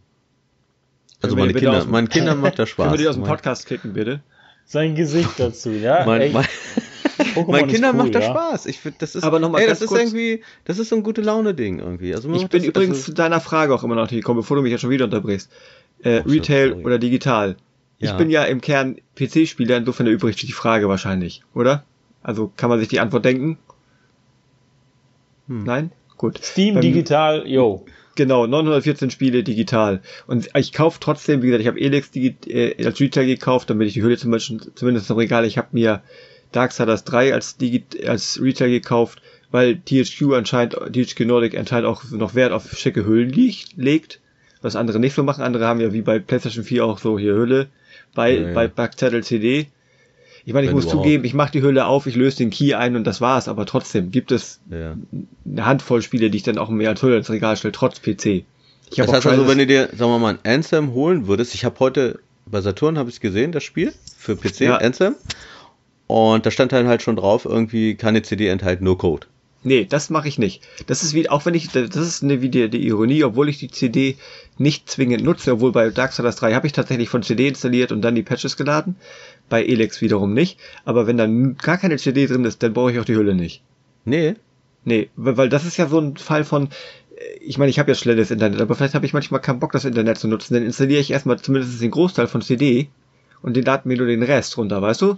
Also meine Kinder, meinen Kindern macht das Spaß. Können wir die aus dem Podcast kicken, bitte? Sein Gesicht dazu, ja? Mein, mein, ist Kindern cool, macht das ja? Spaß. Ich find, das ist, Aber noch mal ey, ganz das ist kurz- irgendwie, das ist so ein gute Laune Ding irgendwie. Also Ich bin das, übrigens also, zu deiner Frage auch immer noch gekommen, bevor du mich jetzt schon wieder unterbrichst. Äh, Oh, Retail sorry. oder digital? Ich Ja. bin ja im Kern PC-Spieler, insofern erübrigt sich die Frage wahrscheinlich, oder? Also kann man sich die Antwort denken? Hm. Nein? Gut. Steam Beim- digital, yo. Genau, 914 Spiele digital. Und ich kaufe trotzdem, wie gesagt, ich habe Elex digi äh, als Retail gekauft, damit ich die Hülle zum Beispiel, zumindest im Regal, ich habe mir Darksiders 3 als, Digi als Retail gekauft, weil THQ anscheinend, THQ Nordic anscheinend auch noch Wert auf schicke Hüllen liegt, legt, was andere nicht so machen. Andere haben ja wie bei PlayStation 4 auch so hier Hülle bei, Ja, ja. bei Backzettel CD. Ich meine, ich Wenn muss überhaupt. zugeben, ich mache die Hülle auf, ich löse den Key ein und das war's, aber trotzdem gibt es ja. eine Handvoll Spiele, die ich dann auch mehr als Hülle ins Regal stelle, trotz PC. Ich Das heißt also, wenn du dir, sagen wir mal, ein Anthem holen würdest, ich habe heute bei Saturn habe ich es gesehen, das Spiel für PC, Ja. Anthem. Und da stand dann halt schon drauf, irgendwie keine CD enthalten, nur Code. Nee, das mache ich nicht. Das ist wie, auch wenn ich, das ist eine, wie die, die Ironie, obwohl ich die CD nicht zwingend nutze, obwohl bei Darksiders 3 habe ich tatsächlich von CD installiert und dann die Patches geladen. Bei Elex wiederum nicht. Aber wenn dann gar keine CD drin ist, dann brauche ich auch die Hülle nicht. Nee, Nee, weil das ist ja so ein Fall von, äh, ich meine, ich habe ja schnelles Internet, aber vielleicht habe ich manchmal keinen Bock, das Internet zu nutzen. Dann installiere ich erstmal zumindest den Großteil von CD und den laden mir nur den Rest runter, weißt du?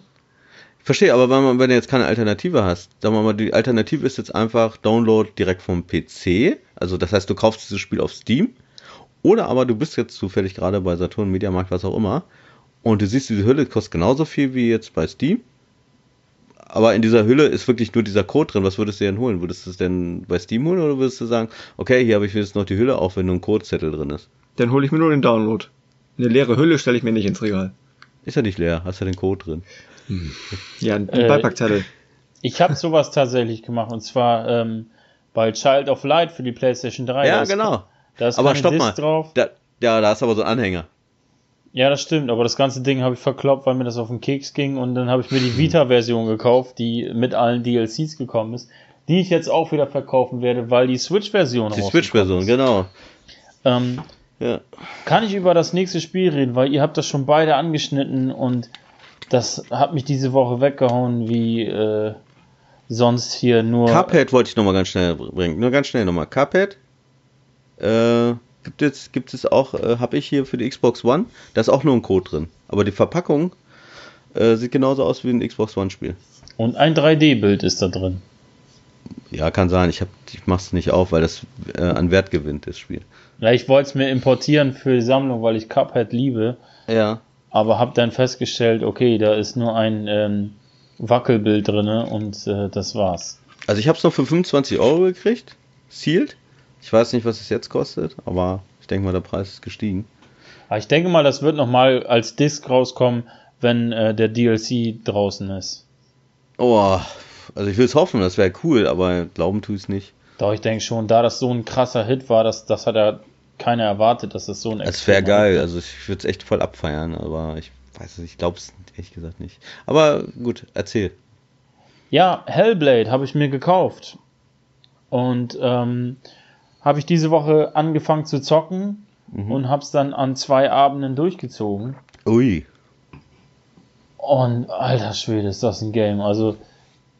Ich verstehe, aber wenn, man, wenn du jetzt keine Alternative hast, sagen wir mal, die Alternative ist jetzt einfach Download direkt vom PC. Also das heißt, du kaufst dieses Spiel auf Steam. Oder aber du bist jetzt zufällig gerade bei Saturn, Mediamarkt, was auch immer. Und du siehst, diese Hülle kostet genauso viel wie jetzt bei Steam. Aber in dieser Hülle ist wirklich nur dieser Code drin. Was würdest du denn holen? Würdest du es denn bei Steam holen oder würdest du sagen, okay, hier habe ich jetzt noch die Hülle, auch wenn nur ein Codezettel drin ist? Dann hole ich mir nur den Download. Eine leere Hülle stelle ich mir nicht ins Regal. Ist ja nicht leer, hast ja den Code drin. Ja, ein Äh, Beipackzettel. Ich habe sowas tatsächlich gemacht und zwar ähm, bei Child of Light für die PlayStation 3. Da ja, ist- genau. Da ist Aber stopp Disc mal. drauf. Da, ja, da ist aber so ein Anhänger. Ja, das stimmt, aber das ganze Ding habe ich verkloppt, weil mir das auf den Keks ging und dann habe ich mir die Vita-Version gekauft, die mit allen DLCs gekommen ist, die ich jetzt auch wieder verkaufen werde, weil die Switch-Version Die Switch-Version, genau. Ähm, Ja. kann ich über das nächste Spiel reden, weil ihr habt das schon beide angeschnitten und das hat mich diese Woche weggehauen, wie äh, sonst hier nur. Cuphead wollte ich nochmal ganz schnell bringen. Nur ganz schnell nochmal. Cuphead äh, gibt es, gibt es auch, äh, habe ich hier für die Xbox One. Da ist auch nur ein Code drin. Aber die Verpackung äh, sieht genauso aus wie ein Xbox One-Spiel. Und ein 3D-Bild ist da drin. Ja, kann sein. Ich, hab, ich mach's nicht auf, weil das äh, an Wert gewinnt, das Spiel. Ja, ich wollte es mir importieren für die Sammlung, weil ich Cuphead liebe. Ja. aber habe dann festgestellt, okay, da ist nur ein ähm, Wackelbild drinne und äh, das war's. Also ich habe es noch für 25 Euro gekriegt. Sealed. Ich weiß nicht, was es jetzt kostet, aber ich denke mal, der Preis ist gestiegen. Aber ich denke mal, das wird nochmal als Disc rauskommen, wenn äh, der DLC draußen ist. Oh, also ich will es hoffen, das wäre cool, aber glauben tue ich es nicht. Doch, ich denke schon, da das so ein krasser Hit war, das, das hat ja keiner erwartet, dass es so ein Es wäre geil, also ich würde es echt voll abfeiern, aber ich weiß es, ich glaube es ehrlich gesagt nicht. Aber gut, erzähl. Ja, Hellblade habe ich mir gekauft. Und ähm, habe ich diese Woche angefangen zu zocken und habe es dann an zwei Abenden durchgezogen. Ui. Und alter Schwede, ist das ein Game. Also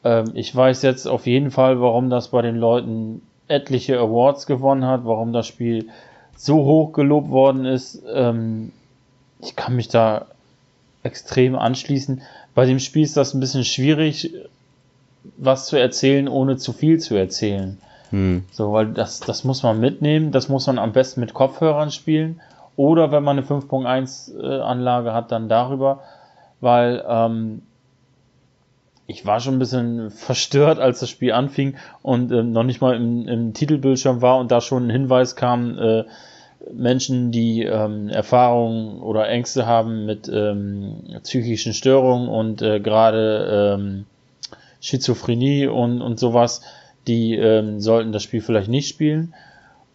ähm, ich weiß jetzt auf jeden Fall, warum das bei den Leuten etliche Awards gewonnen hat, warum das Spiel so hoch gelobt worden ist. Ähm, ich kann mich da extrem anschließen. Bei dem Spiel ist das ein bisschen schwierig, was zu erzählen, ohne zu viel zu erzählen. Hm. So, weil das, das muss man mitnehmen, das muss man am besten mit Kopfhörern spielen. Oder wenn man eine 5.1 äh, hat, dann darüber. Weil ähm, ich war schon ein bisschen verstört, als das Spiel anfing und ähm, noch nicht mal im, im Titelbildschirm war und da schon ein Hinweis kam, äh, Menschen, die ähm, Erfahrungen oder Ängste haben mit ähm, psychischen Störungen und äh, gerade ähm, Schizophrenie und, und sowas, die ähm, sollten das Spiel vielleicht nicht spielen.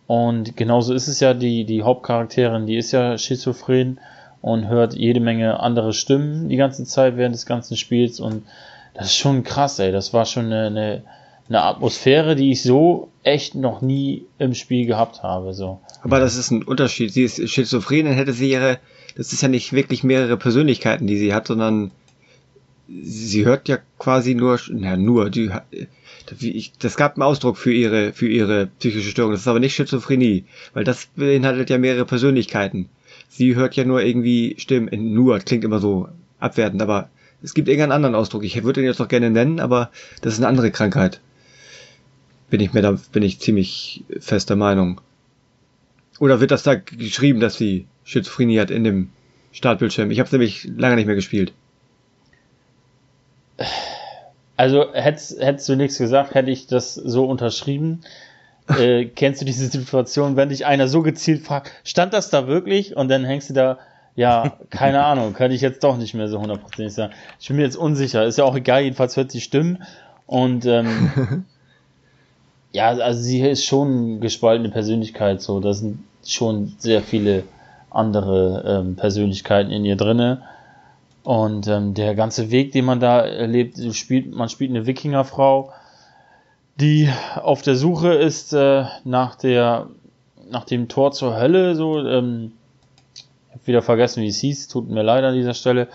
Und genauso ist es ja, die, die Hauptcharakterin, die ist ja schizophren und hört jede Menge andere Stimmen die ganze Zeit während des ganzen Spiels. Und das ist schon krass, ey. Das war schon eine, eine, eine Atmosphäre, die ich so echt noch nie im Spiel gehabt habe. So. Aber das ist ein Unterschied. Sie ist schizophren, dann hätte sie ihre, das ist ja nicht wirklich mehrere Persönlichkeiten, die sie hat, sondern sie hört ja quasi nur, na nur, die, das gab einen Ausdruck für ihre, für ihre psychische Störung. Das ist aber nicht Schizophrenie, weil das beinhaltet ja mehrere Persönlichkeiten. Sie hört ja nur irgendwie Stimmen, nur, klingt immer so abwertend, aber es gibt irgendeinen anderen Ausdruck. Ich würde ihn jetzt noch gerne nennen, aber das ist eine andere Krankheit. Bin ich mir da, bin ich ziemlich fester Meinung. Oder wird das da geschrieben, dass sie Schizophrenie hat in dem Startbildschirm? Ich habe nämlich lange nicht mehr gespielt. Also hättest, hättest du nichts gesagt, hätte ich das so unterschrieben. äh, kennst du diese Situation, wenn dich einer so gezielt fragt, stand das da wirklich? Und dann hängst du da, ja, keine Ahnung, kann ich jetzt doch nicht mehr so hundertprozentig sagen. Ich bin mir jetzt unsicher, ist ja auch egal, jedenfalls hört sie Stimmen. Und ähm, ja, also sie ist schon gespaltene Persönlichkeit, so, da sind schon sehr viele andere ähm, Persönlichkeiten in ihr drinne. Und ähm, der ganze Weg, den man da erlebt, spielt, man spielt eine Wikingerfrau, die auf der Suche ist äh, nach der nach dem Tor zur Hölle, so, ähm, ich habe wieder vergessen, wie es hieß, tut mir leid an dieser Stelle.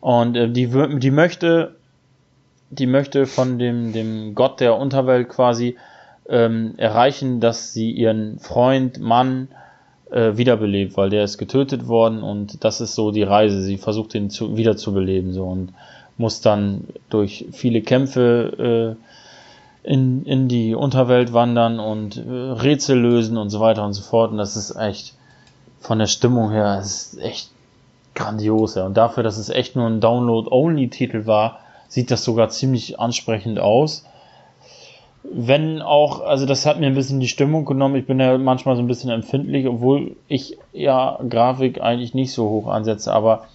Und äh, die, die möchte, die möchte von dem, dem Gott der Unterwelt quasi ähm, erreichen, dass sie ihren Freund, Mann äh, wiederbelebt, weil der ist getötet worden und das ist so die Reise. Sie versucht ihn zu, wiederzubeleben so und muss dann durch viele Kämpfe äh, in, in die Unterwelt wandern und äh, Rätsel lösen und so weiter und so fort. Und das ist echt von der Stimmung her, ist echt grandios. Ja. Und dafür, dass es echt nur ein Download-Only-Titel war, sieht das sogar ziemlich ansprechend aus. Wenn auch, also das hat mir ein bisschen die Stimmung genommen. Ich bin ja manchmal so ein bisschen empfindlich, obwohl ich ja Grafik eigentlich nicht so hoch ansetze. Aber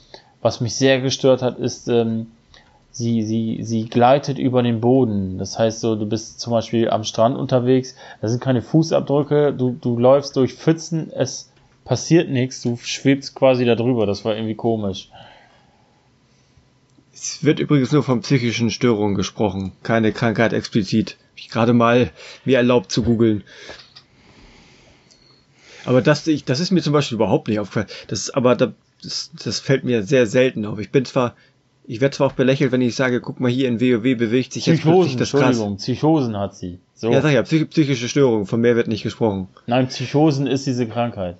was mich sehr gestört hat, ist, ähm, sie, sie, sie gleitet über den Boden. Das heißt so, du bist zum Beispiel am Strand unterwegs, da sind keine Fußabdrücke, du, du läufst durch Pfützen, es passiert nichts, du schwebst quasi da drüber. Das war irgendwie komisch. Es wird übrigens nur von psychischen Störungen gesprochen, keine Krankheit explizit. Ich gerade mal mir erlaubt zu googeln. Aber das, ich, das ist mir zum Beispiel überhaupt nicht aufgefallen. Das, aber das, das fällt mir sehr selten auf. Ich bin zwar ich werde zwar auch belächelt, wenn ich sage, guck mal hier in WoW bewegt sich Psychosen, jetzt plötzlich das Entschuldigung, krass. Psychosen hat sie. So. Ja, sag ja, psych psychische Störung, von mehr wird nicht gesprochen. Nein, Psychosen ist diese Krankheit.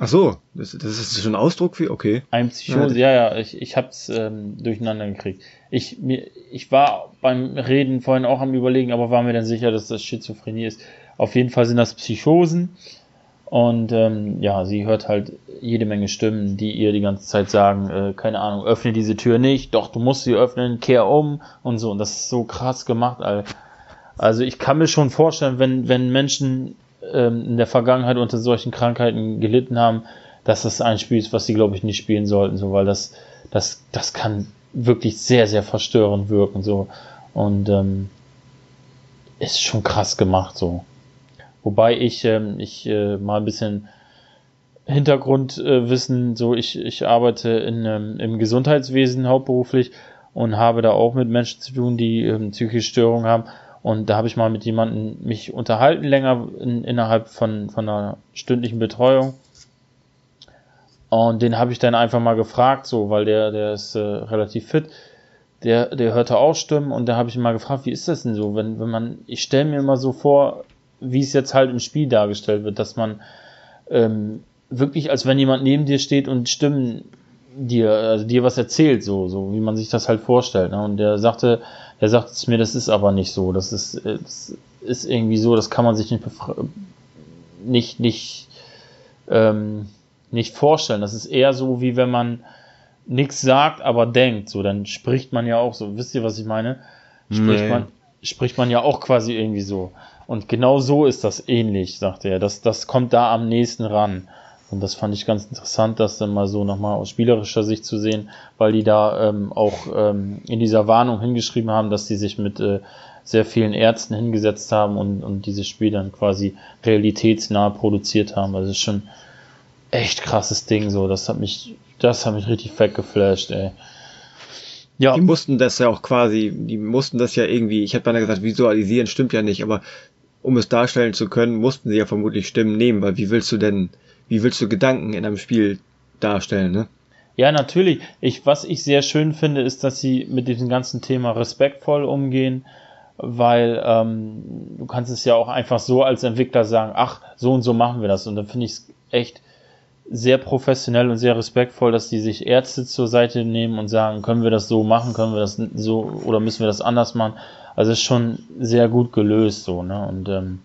Ach so, das, das ist schon ein Ausdruck für, okay. Ein Psychose, ja, ja, ich, ich hab's ähm, durcheinander gekriegt. Ich, mir, ich war beim Reden vorhin auch am überlegen, aber war mir dann sicher, dass das Schizophrenie ist. Auf jeden Fall sind das Psychosen. Und ähm, ja, sie hört halt jede Menge Stimmen, die ihr die ganze Zeit sagen, äh, keine Ahnung, öffne diese Tür nicht, doch du musst sie öffnen, kehr um und so. Und das ist so krass gemacht. Also ich kann mir schon vorstellen, wenn, wenn Menschen ähm, in der Vergangenheit unter solchen Krankheiten gelitten haben, dass das ein Spiel ist, was sie, glaube ich, nicht spielen sollten, so, weil das, das, das kann wirklich sehr, sehr verstörend wirken, so. Und ähm, ist schon krass gemacht, so. Wobei ich, ähm, ich äh, mal ein bisschen Hintergrundwissen, äh, so ich, ich arbeite in, ähm, im Gesundheitswesen hauptberuflich und habe da auch mit Menschen zu tun, die ähm, psychische Störungen haben. Und da habe ich mal mit jemandem mich unterhalten, länger in, innerhalb von, von einer stündlichen Betreuung. Und den habe ich dann einfach mal gefragt, so, weil der, der ist äh, relativ fit. Der, der hörte auch Stimmen und da habe ich ihn mal gefragt, wie ist das denn so, wenn, wenn man, ich stelle mir immer so vor, wie es jetzt halt im Spiel dargestellt wird, dass man ähm, wirklich, als wenn jemand neben dir steht und Stimmen dir, also dir was erzählt, so, so wie man sich das halt vorstellt. Ne? Und der sagte, er sagte zu mir, das ist aber nicht so. Das ist, äh, das ist irgendwie so, das kann man sich nicht nicht, nicht, ähm, nicht vorstellen. Das ist eher so, wie wenn man nichts sagt, aber denkt. So, dann spricht man ja auch so. Wisst ihr, was ich meine? Spricht nee. man, spricht man ja auch quasi irgendwie so. Und genau so ist das ähnlich, sagte er. Das, das kommt da am nächsten ran. Und das fand ich ganz interessant, das dann mal so nochmal aus spielerischer Sicht zu sehen, weil die da ähm, auch ähm, in dieser Warnung hingeschrieben haben, dass sie sich mit äh, sehr vielen Ärzten hingesetzt haben und, und dieses Spiel dann quasi realitätsnah produziert haben. Also schon echt krasses Ding so. Das hat mich, das hat mich richtig fett geflasht, ey. Ja. Die mussten das ja auch quasi, die mussten das ja irgendwie, ich hätte beinahe gesagt, visualisieren stimmt ja nicht, aber um es darstellen zu können, mussten sie ja vermutlich Stimmen nehmen, weil wie willst du denn, wie willst du Gedanken in einem Spiel darstellen, ne? Ja, natürlich. Ich, was ich sehr schön finde, ist, dass sie mit diesem ganzen Thema respektvoll umgehen, weil ähm, du kannst es ja auch einfach so als Entwickler sagen, ach, so und so machen wir das. Und dann finde ich es echt sehr professionell und sehr respektvoll, dass die sich Ärzte zur Seite nehmen und sagen, können wir das so machen, können wir das so oder müssen wir das anders machen. Also ist schon sehr gut gelöst so, ne? Und ähm,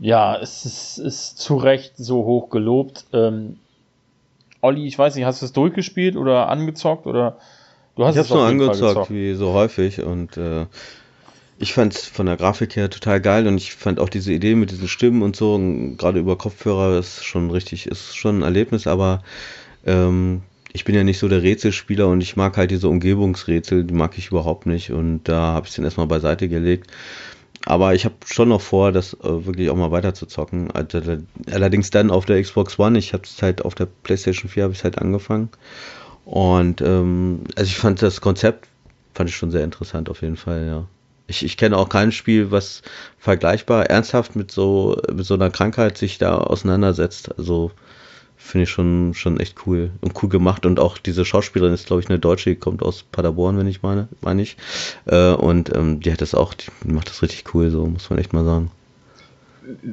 ja, es ist, ist zu Recht so hoch gelobt. Ähm, Olli, ich weiß nicht, hast du es durchgespielt oder angezockt oder du hast ich es nur angezockt, wie so häufig und äh, ich fand es von der Grafik her total geil und ich fand auch diese Idee mit diesen Stimmen und so, gerade über Kopfhörer ist schon richtig, ist schon ein Erlebnis, aber ähm, ich bin ja nicht so der Rätselspieler und ich mag halt diese Umgebungsrätsel, die mag ich überhaupt nicht und da habe ich den erstmal beiseite gelegt. Aber ich habe schon noch vor, das äh, wirklich auch mal weiter zu zocken. Also, allerdings dann auf der Xbox One. Ich habe es halt auf der PlayStation 4 habe ich halt angefangen. Und ähm, also ich fand das Konzept fand ich schon sehr interessant auf jeden Fall, ja. Ich, ich kenne auch kein Spiel, was vergleichbar ernsthaft mit so mit so einer Krankheit sich da auseinandersetzt. Also finde ich schon schon echt cool und cool gemacht und auch diese Schauspielerin ist glaube ich eine Deutsche, die kommt aus Paderborn, wenn ich meine, meine ich. Äh, und ähm, die hat das auch, die macht das richtig cool, so muss man echt mal sagen.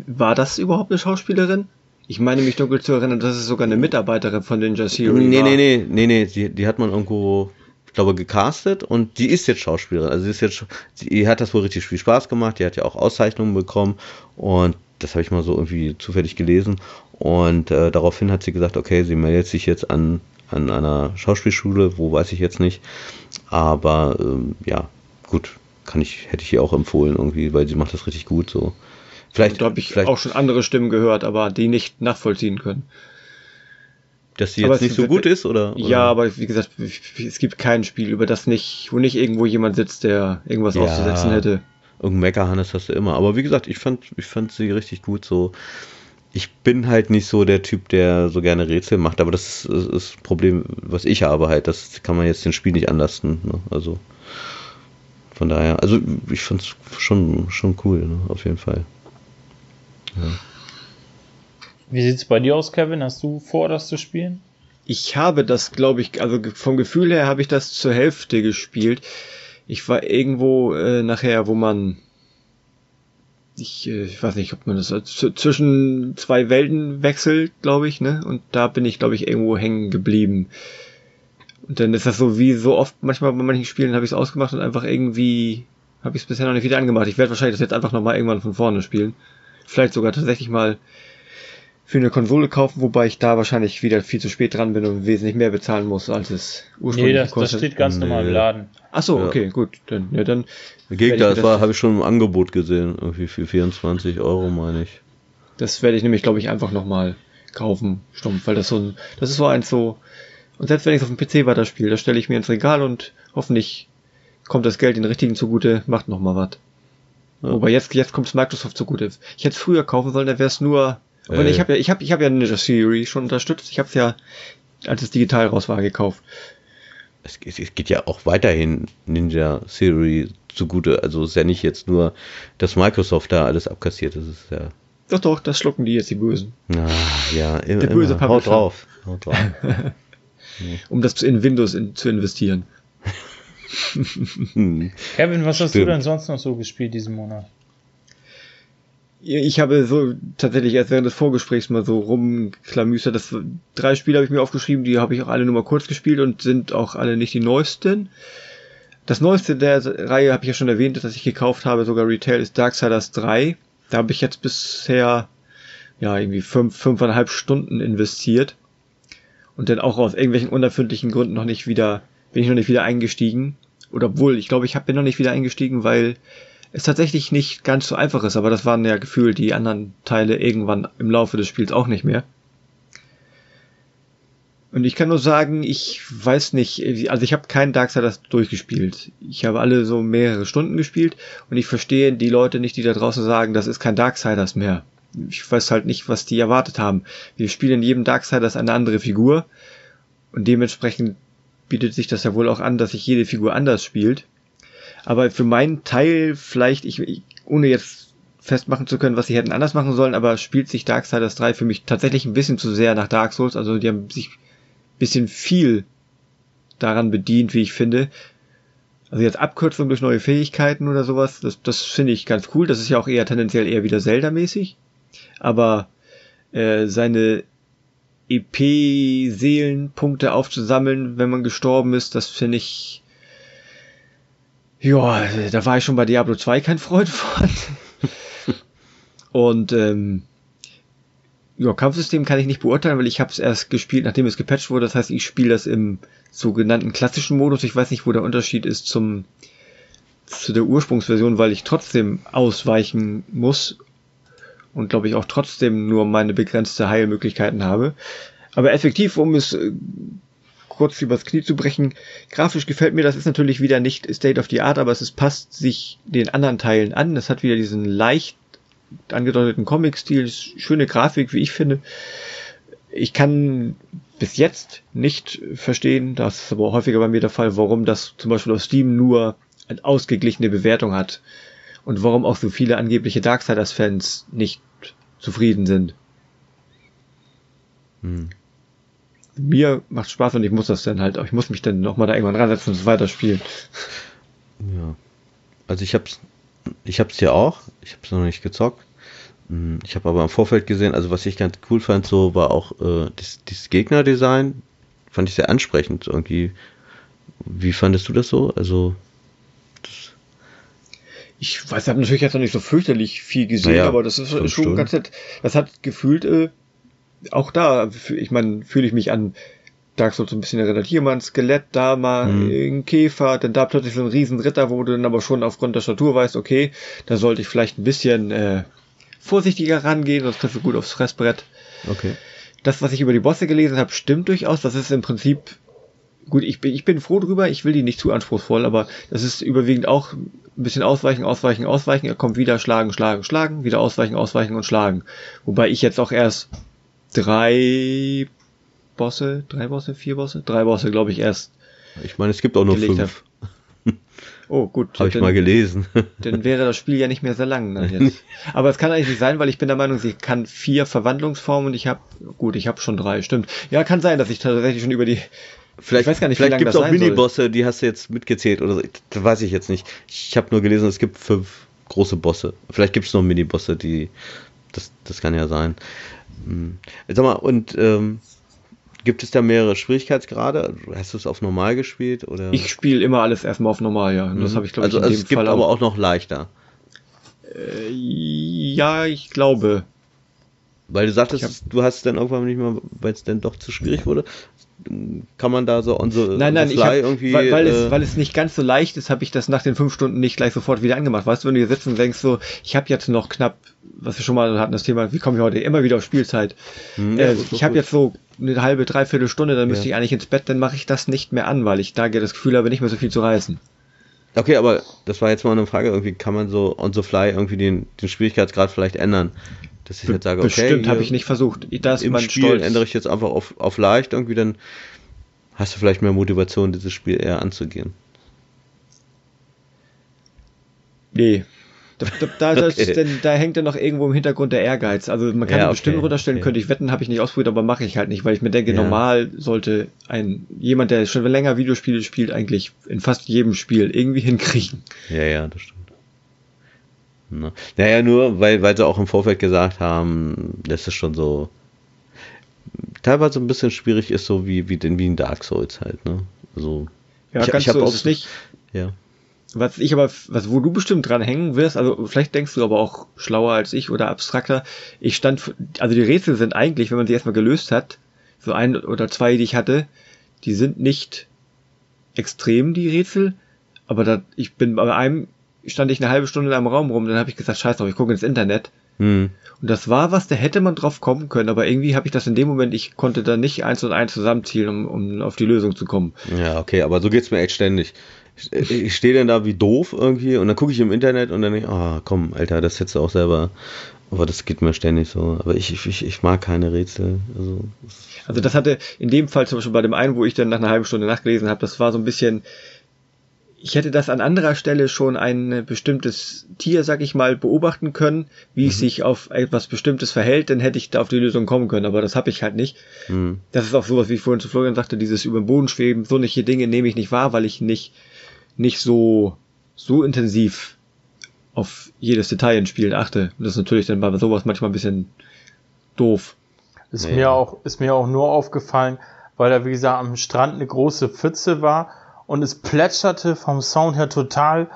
War das überhaupt eine Schauspielerin? Ich meine mich dunkel zu erinnern, dass es sogar eine Mitarbeiterin von Ninja Theory nee, war. Nee, nee, nee, nee, die, die hat man irgendwo glaube, gecastet und die ist jetzt Schauspielerin. Also sie ist jetzt, die hat das wohl richtig viel Spaß gemacht. Die hat ja auch Auszeichnungen bekommen und das habe ich mal so irgendwie zufällig gelesen. Und äh, daraufhin hat sie gesagt, okay, sie meldet sich jetzt an, an einer Schauspielschule, wo weiß ich jetzt nicht. Aber ähm, ja, gut, kann ich, hätte ich ihr auch empfohlen irgendwie, weil sie macht das richtig gut so. Vielleicht habe ich vielleicht, auch schon andere Stimmen gehört, aber die nicht nachvollziehen können. Dass sie jetzt nicht so gut ist, oder, oder? Ja, aber wie gesagt, es gibt kein Spiel, über das nicht, wo nicht irgendwo jemand sitzt, der irgendwas ja, auszusetzen hätte. Irgendein Meckerhannes hast du immer. Aber wie gesagt, ich fand, ich fand sie richtig gut so. Ich bin halt nicht so der Typ, der so gerne Rätsel macht, aber das ist, ist das Problem, was ich habe halt. Das kann man jetzt den Spiel nicht anlasten. Ne? Also von daher, also ich fand es schon, schon cool, ne? auf jeden Fall. Ja. Wie sieht es bei dir aus, Kevin? Hast du vor, das zu spielen? Ich habe das, glaube ich, also vom Gefühl her habe ich das zur Hälfte gespielt. Ich war irgendwo äh, nachher, wo man ich, äh, ich weiß nicht, ob man das zwischen zwei Welten wechselt, glaube ich, ne? Und da bin ich, glaube ich, irgendwo hängen geblieben. Und dann ist das so wie so oft manchmal bei manchen Spielen habe ich es ausgemacht und einfach irgendwie habe ich es bisher noch nicht wieder angemacht. Ich werde wahrscheinlich das jetzt einfach nochmal irgendwann von vorne spielen. Vielleicht sogar tatsächlich mal für eine Konsole kaufen, wobei ich da wahrscheinlich wieder viel zu spät dran bin und wesentlich mehr bezahlen muss, als es ursprünglich nee, das, kostet. das steht ganz nee. normal im Laden. Ach so, ja. okay, gut. Dann, ja, dann Gegner, das, war, habe ich schon im Angebot gesehen, irgendwie für 24 Euro, meine ich. Das werde ich nämlich, glaube ich, einfach nochmal kaufen, stumpf, weil das so ein, das ist so eins so, und selbst wenn ich es auf dem PC weiterspiele, da stelle ich mir ins Regal und hoffentlich kommt das Geld den richtigen zugute, macht nochmal was. Ja. Wobei jetzt, jetzt kommt es Microsoft zugute. Ich hätte es früher kaufen sollen, dann wäre es nur und äh, ich habe ja, ich habe, ich habe ja Ninja Theory schon unterstützt. Ich habe es ja, als es digital raus war, gekauft. Es, es, geht ja auch weiterhin Ninja Theory zugute. Also es ist ja nicht jetzt nur, dass Microsoft da alles abkassiert. Das ist ja. Doch, doch, das schlucken die jetzt die Bösen. Ah, ja, immer, Der böse immer. Haut drauf. Haut drauf. um das in Windows in, zu investieren. Kevin, was Stimmt. hast du denn sonst noch so gespielt diesen Monat? Ich habe so tatsächlich erst während des Vorgesprächs mal so rumklamüstert. Das drei Spiele habe ich mir aufgeschrieben, die habe ich auch alle nur mal kurz gespielt und sind auch alle nicht die neuesten. Das neueste der Reihe habe ich ja schon erwähnt, dass ich gekauft habe, sogar Retail, ist Darksiders 3. Da habe ich jetzt bisher ja irgendwie fünf, fünfeinhalb Stunden investiert und dann auch aus irgendwelchen unerfindlichen Gründen noch nicht wieder, bin ich noch nicht wieder eingestiegen. Oder obwohl, ich glaube, ich bin noch nicht wieder eingestiegen, weil es tatsächlich nicht ganz so einfach ist, aber das waren ja gefühlt die anderen Teile irgendwann im Laufe des Spiels auch nicht mehr. Und ich kann nur sagen, ich weiß nicht, also ich habe keinen Darksiders durchgespielt. Ich habe alle so mehrere Stunden gespielt und ich verstehe die Leute nicht, die da draußen sagen, das ist kein Darksiders mehr. Ich weiß halt nicht, was die erwartet haben. Wir spielen in jedem Darksiders eine andere Figur und dementsprechend bietet sich das ja wohl auch an, dass sich jede Figur anders spielt. Aber für meinen Teil vielleicht, ich, ich ohne jetzt festmachen zu können, was sie hätten anders machen sollen, aber spielt sich Darksiders 3 für mich tatsächlich ein bisschen zu sehr nach Dark Souls. Also die haben sich ein bisschen viel daran bedient, wie ich finde. Also jetzt Abkürzung durch neue Fähigkeiten oder sowas, das, das finde ich ganz cool. Das ist ja auch eher tendenziell eher wieder Zelda-mäßig. Aber äh, seine EP-Seelenpunkte aufzusammeln, wenn man gestorben ist, das finde ich ja, da war ich schon bei Diablo 2 kein Freund von. Und ähm, ja, Kampfsystem kann ich nicht beurteilen, weil ich habe es erst gespielt, nachdem es gepatcht wurde. Das heißt, ich spiele das im sogenannten klassischen Modus. Ich weiß nicht, wo der Unterschied ist zum zu der Ursprungsversion, weil ich trotzdem ausweichen muss und glaube ich auch trotzdem nur meine begrenzte Heilmöglichkeiten habe. Aber effektiv, um es äh, kurz übers Knie zu brechen. Grafisch gefällt mir, das ist natürlich wieder nicht State of the Art, aber es ist, passt sich den anderen Teilen an. Es hat wieder diesen leicht angedeuteten Comic-Stil, schöne Grafik, wie ich finde. Ich kann bis jetzt nicht verstehen, das ist aber häufiger bei mir der Fall, warum das zum Beispiel auf Steam nur eine ausgeglichene Bewertung hat und warum auch so viele angebliche Darksiders-Fans nicht zufrieden sind. Hm. Mir macht Spaß und ich muss das dann halt, ich muss mich dann nochmal da irgendwann ransetzen und es weiterspielen. Ja. Also ich hab's, ich hab's ja auch, ich hab's noch nicht gezockt. Hm, ich habe aber im Vorfeld gesehen, also was ich ganz cool fand, so war auch äh, das, das Gegnerdesign, fand ich sehr ansprechend irgendwie. Wie fandest du das so? Also ich weiß, ich habe natürlich jetzt noch nicht so fürchterlich viel gesehen, naja, aber das ist schon Stunden. ganz nett. Das hat gefühlt, äh, auch da, ich meine, fühle ich mich an Dark Souls so ein bisschen erinnert. Hier mal ein Skelett, da mal mhm. ein Käfer, dann da plötzlich so ein riesen Ritter, wo du dann aber schon aufgrund der Statur weißt, okay, da sollte ich vielleicht ein bisschen äh, vorsichtiger rangehen, sonst kriegst du gut aufs Fressbrett. Okay. Das, was ich über die Bosse gelesen habe, stimmt durchaus. Das ist im Prinzip gut, ich bin, ich bin froh drüber, ich will die nicht zu anspruchsvoll, aber das ist überwiegend auch ein bisschen ausweichen, ausweichen, ausweichen. Er kommt wieder schlagen, schlagen, schlagen, wieder ausweichen, ausweichen und schlagen. Wobei ich jetzt auch erst drei Bosse, drei Bosse, vier Bosse, drei Bosse, glaube ich, erst. Ich meine, es gibt auch nur fünf. Hab. Oh, gut. Habe ich mal gelesen. Dann wäre das Spiel ja nicht mehr sehr lang dann jetzt. Aber es kann eigentlich nicht sein, weil ich bin der Meinung, sie kann vier Verwandlungsformen und ich habe, gut, ich habe schon drei, stimmt. Ja, kann sein, dass ich tatsächlich schon über die Vielleicht, ich weiß gar nicht, vielleicht gibt es auch Minibosse, die hast du jetzt mitgezählt oder das weiß ich jetzt nicht. Ich habe nur gelesen, es gibt fünf große Bosse. Vielleicht gibt es noch Minibosse, die das, das kann ja sein. Hm. Sag mal, und ähm, gibt es da mehrere Schwierigkeitsgrade? Hast du es auf normal gespielt oder? Ich spiele immer alles erstmal auf normal, ja. Und das mhm. habe ich glaube also, ich in also es gibt Fall aber auch noch leichter. Äh, ja, ich glaube. Weil du sagtest, hab, du hast es dann irgendwann nicht mehr, weil es dann doch zu schwierig wurde kann man da so on the, nein, nein, ich hab, irgendwie. Weil, weil, äh, es, weil es nicht ganz so leicht ist, habe ich das nach den fünf Stunden nicht gleich sofort wieder angemacht. Weißt du, wenn du hier sitzt und denkst so, ich habe jetzt noch knapp, was wir schon mal hatten, das Thema, wie komme ich heute immer wieder auf Spielzeit? Hm, äh, ich habe jetzt so eine halbe, dreiviertel Stunde, dann müsste ja. ich eigentlich ins Bett, dann mache ich das nicht mehr an, weil ich da das Gefühl habe, nicht mehr so viel zu reißen. Okay, aber das war jetzt mal eine Frage, irgendwie kann man so on the fly irgendwie den, den Schwierigkeitsgrad vielleicht ändern? Dass ich jetzt sage, okay. Bestimmt habe ich nicht versucht. Das Im Spiel Stolz. ändere ich jetzt einfach auf, auf leicht irgendwie, dann hast du vielleicht mehr Motivation, dieses Spiel eher anzugehen. Nee. Da, da, da, okay. denn, da hängt ja noch irgendwo im Hintergrund der Ehrgeiz. Also man kann ja, okay, bestimmt runterstellen, okay. könnte ich wetten, habe ich nicht ausprobiert, aber mache ich halt nicht, weil ich mir denke, ja. normal sollte ein jemand, der schon länger Videospiele spielt, eigentlich in fast jedem Spiel irgendwie hinkriegen. Ja, ja, das stimmt. Ne? Naja, nur weil, weil sie auch im Vorfeld gesagt haben, dass es schon so teilweise ein bisschen schwierig ist, so wie, wie, wie in Dark Souls halt, ne? Also, ja, ich, ganz ich so ist es nicht. Ja. Was ich aber, was, wo du bestimmt dran hängen wirst, also vielleicht denkst du aber auch schlauer als ich oder abstrakter. Ich stand, also die Rätsel sind eigentlich, wenn man sie erstmal gelöst hat, so ein oder zwei, die ich hatte, die sind nicht extrem, die Rätsel, aber da, ich bin bei einem stand ich eine halbe Stunde in einem Raum rum, dann habe ich gesagt, scheiß drauf, ich gucke ins Internet. Hm. Und das war was, da hätte man drauf kommen können, aber irgendwie habe ich das in dem Moment, ich konnte da nicht eins und eins zusammenziehen, um, um auf die Lösung zu kommen. Ja, okay, aber so geht's mir echt ständig. Ich, ich stehe dann da wie doof irgendwie und dann gucke ich im Internet und dann denke ich, ah, komm, Alter, das hättest du auch selber. Aber das geht mir ständig so. Aber ich, ich, ich mag keine Rätsel. Also, also das hatte in dem Fall zum Beispiel bei dem einen, wo ich dann nach einer halben Stunde nachgelesen habe, das war so ein bisschen, ich hätte das an anderer Stelle schon ein bestimmtes Tier, sag ich mal, beobachten können, wie mhm. es sich auf etwas Bestimmtes verhält, dann hätte ich da auf die Lösung kommen können, aber das habe ich halt nicht. Mhm. Das ist auch sowas, wie ich vorhin zu Florian sagte, dieses über den Boden schweben, so solche Dinge nehme ich nicht wahr, weil ich nicht, nicht so, so intensiv auf jedes Detail in Spielen achte. Und das ist natürlich dann bei sowas manchmal ein bisschen doof. Ist nee. mir auch, ist mir auch nur aufgefallen, weil da, wie gesagt, am Strand eine große Pfütze war und es plätscherte vom Sound her total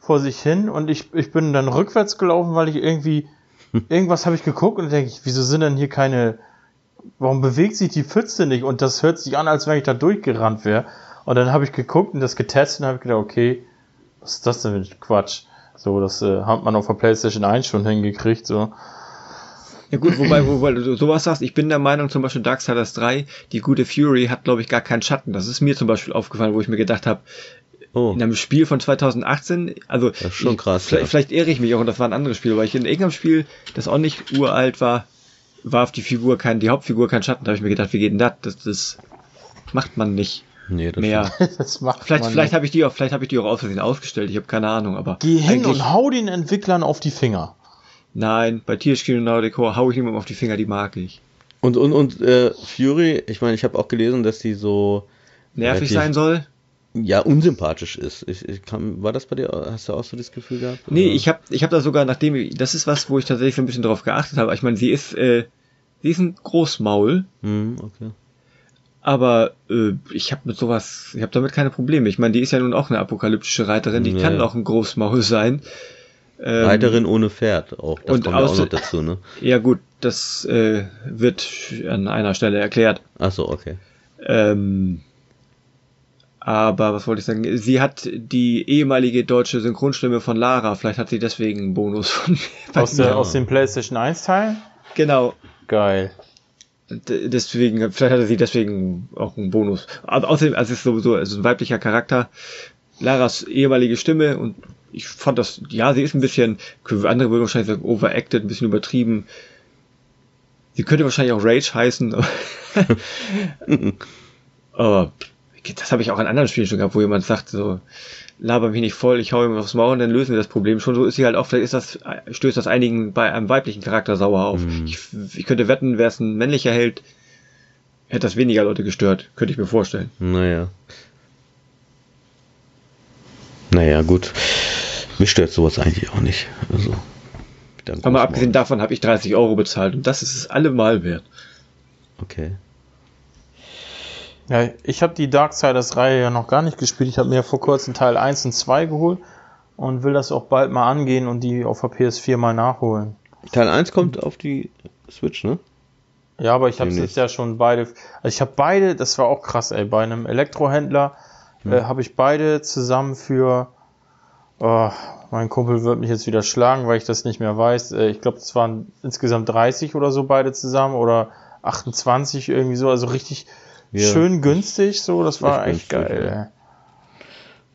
vor sich hin und ich, ich bin dann rückwärts gelaufen, weil ich irgendwie, irgendwas habe ich geguckt und denke ich, wieso sind denn hier keine, warum bewegt sich die Pfütze nicht und das hört sich an, als wenn ich da durchgerannt wäre. Und dann habe ich geguckt und das getestet und habe gedacht, okay, was ist das denn für Quatsch? So, das äh, hat man auf der PlayStation 1 schon hingekriegt, so. Ja gut, wobei, wobei du sowas sagst, ich bin der Meinung, zum Beispiel Darksiders 3, die gute Fury hat, glaube ich, gar keinen Schatten. Das ist mir zum Beispiel aufgefallen, wo ich mir gedacht habe, oh. in einem Spiel von 2018, also das ist schon krass. Ich, vielleicht, ja. vielleicht irre ich mich auch und das war ein anderes Spiel, weil ich in irgendeinem Spiel, das auch nicht uralt war, war auf die Figur kein, die Hauptfigur kein Schatten. Da habe ich mir gedacht, wie geht denn das? Das, das macht man nicht. Nee, das mehr. das macht vielleicht vielleicht habe ich die auch, vielleicht habe ich die auch aus Versehen ausgestellt. Ich habe keine Ahnung, aber geh hin und hau den Entwicklern auf die Finger. Nein, bei THQ Nordic Core hau ich niemandem auf die Finger, die mag ich. Und und und äh, Fury, ich meine, ich habe auch gelesen, dass die so nervig sein soll. Ja, unsympathisch ist. Ich, ich kann, war das bei dir? Hast du auch so das Gefühl gehabt? Oder? Nee, ich habe ich hab da sogar, nachdem, das ist was, wo ich tatsächlich so ein bisschen drauf geachtet habe. Ich meine, sie ist, äh, sie ist ein Großmaul. Hm, okay. Aber äh, ich habe mit sowas, ich habe damit keine Probleme. Ich meine, die ist ja nun auch eine apokalyptische Reiterin, die ja. kann auch ein Großmaul sein. Ähm, Reiterin ohne Pferd auch, das und kommt ja auch noch dazu, ne? Ja gut, das äh, wird an einer Stelle erklärt. Ach so, okay. Ähm, aber was wollte ich sagen? Sie hat die ehemalige deutsche Synchronstimme von Lara. Vielleicht hat sie deswegen einen Bonus von aus, der, aus dem PlayStation 1 Teil? Genau. Geil deswegen, vielleicht hatte sie deswegen auch einen Bonus. Aber außerdem, also es ist sowieso also ein weiblicher Charakter. Laras ehemalige Stimme und ich fand das, ja, sie ist ein bisschen, andere würden wahrscheinlich sagen, overacted, ein bisschen übertrieben. Sie könnte wahrscheinlich auch Rage heißen. aber das habe ich auch in anderen Spielen schon gehabt, wo jemand sagt, so, laber mich nicht voll, ich hau ihm aufs Maul und dann lösen wir das Problem schon. So ist sie halt auch, vielleicht ist das, stößt das einigen bei einem weiblichen Charakter sauer auf. Mhm. Ich, ich könnte wetten, wäre es ein männlicher Held, hätte das weniger Leute gestört, könnte ich mir vorstellen. Naja. Naja, gut. Mich stört sowas eigentlich auch nicht. Also. Aber abgesehen davon habe ich 30 Euro bezahlt und das ist es allemal wert. Okay. Ja, ich habe die Darksiders-Reihe ja noch gar nicht gespielt. Ich habe mir vor kurzem Teil 1 und 2 geholt und will das auch bald mal angehen und die auf der PS4 mal nachholen. Teil 1 kommt auf die Switch, ne? Ja, aber ich habe jetzt ja schon beide. Also ich habe beide, das war auch krass, ey. Bei einem Elektrohändler hm. äh, habe ich beide zusammen für. Oh, mein Kumpel wird mich jetzt wieder schlagen, weil ich das nicht mehr weiß. Äh, ich glaube, es waren insgesamt 30 oder so beide zusammen oder 28 irgendwie so. Also richtig ja. schön günstig, so, das war echt geil. Ja.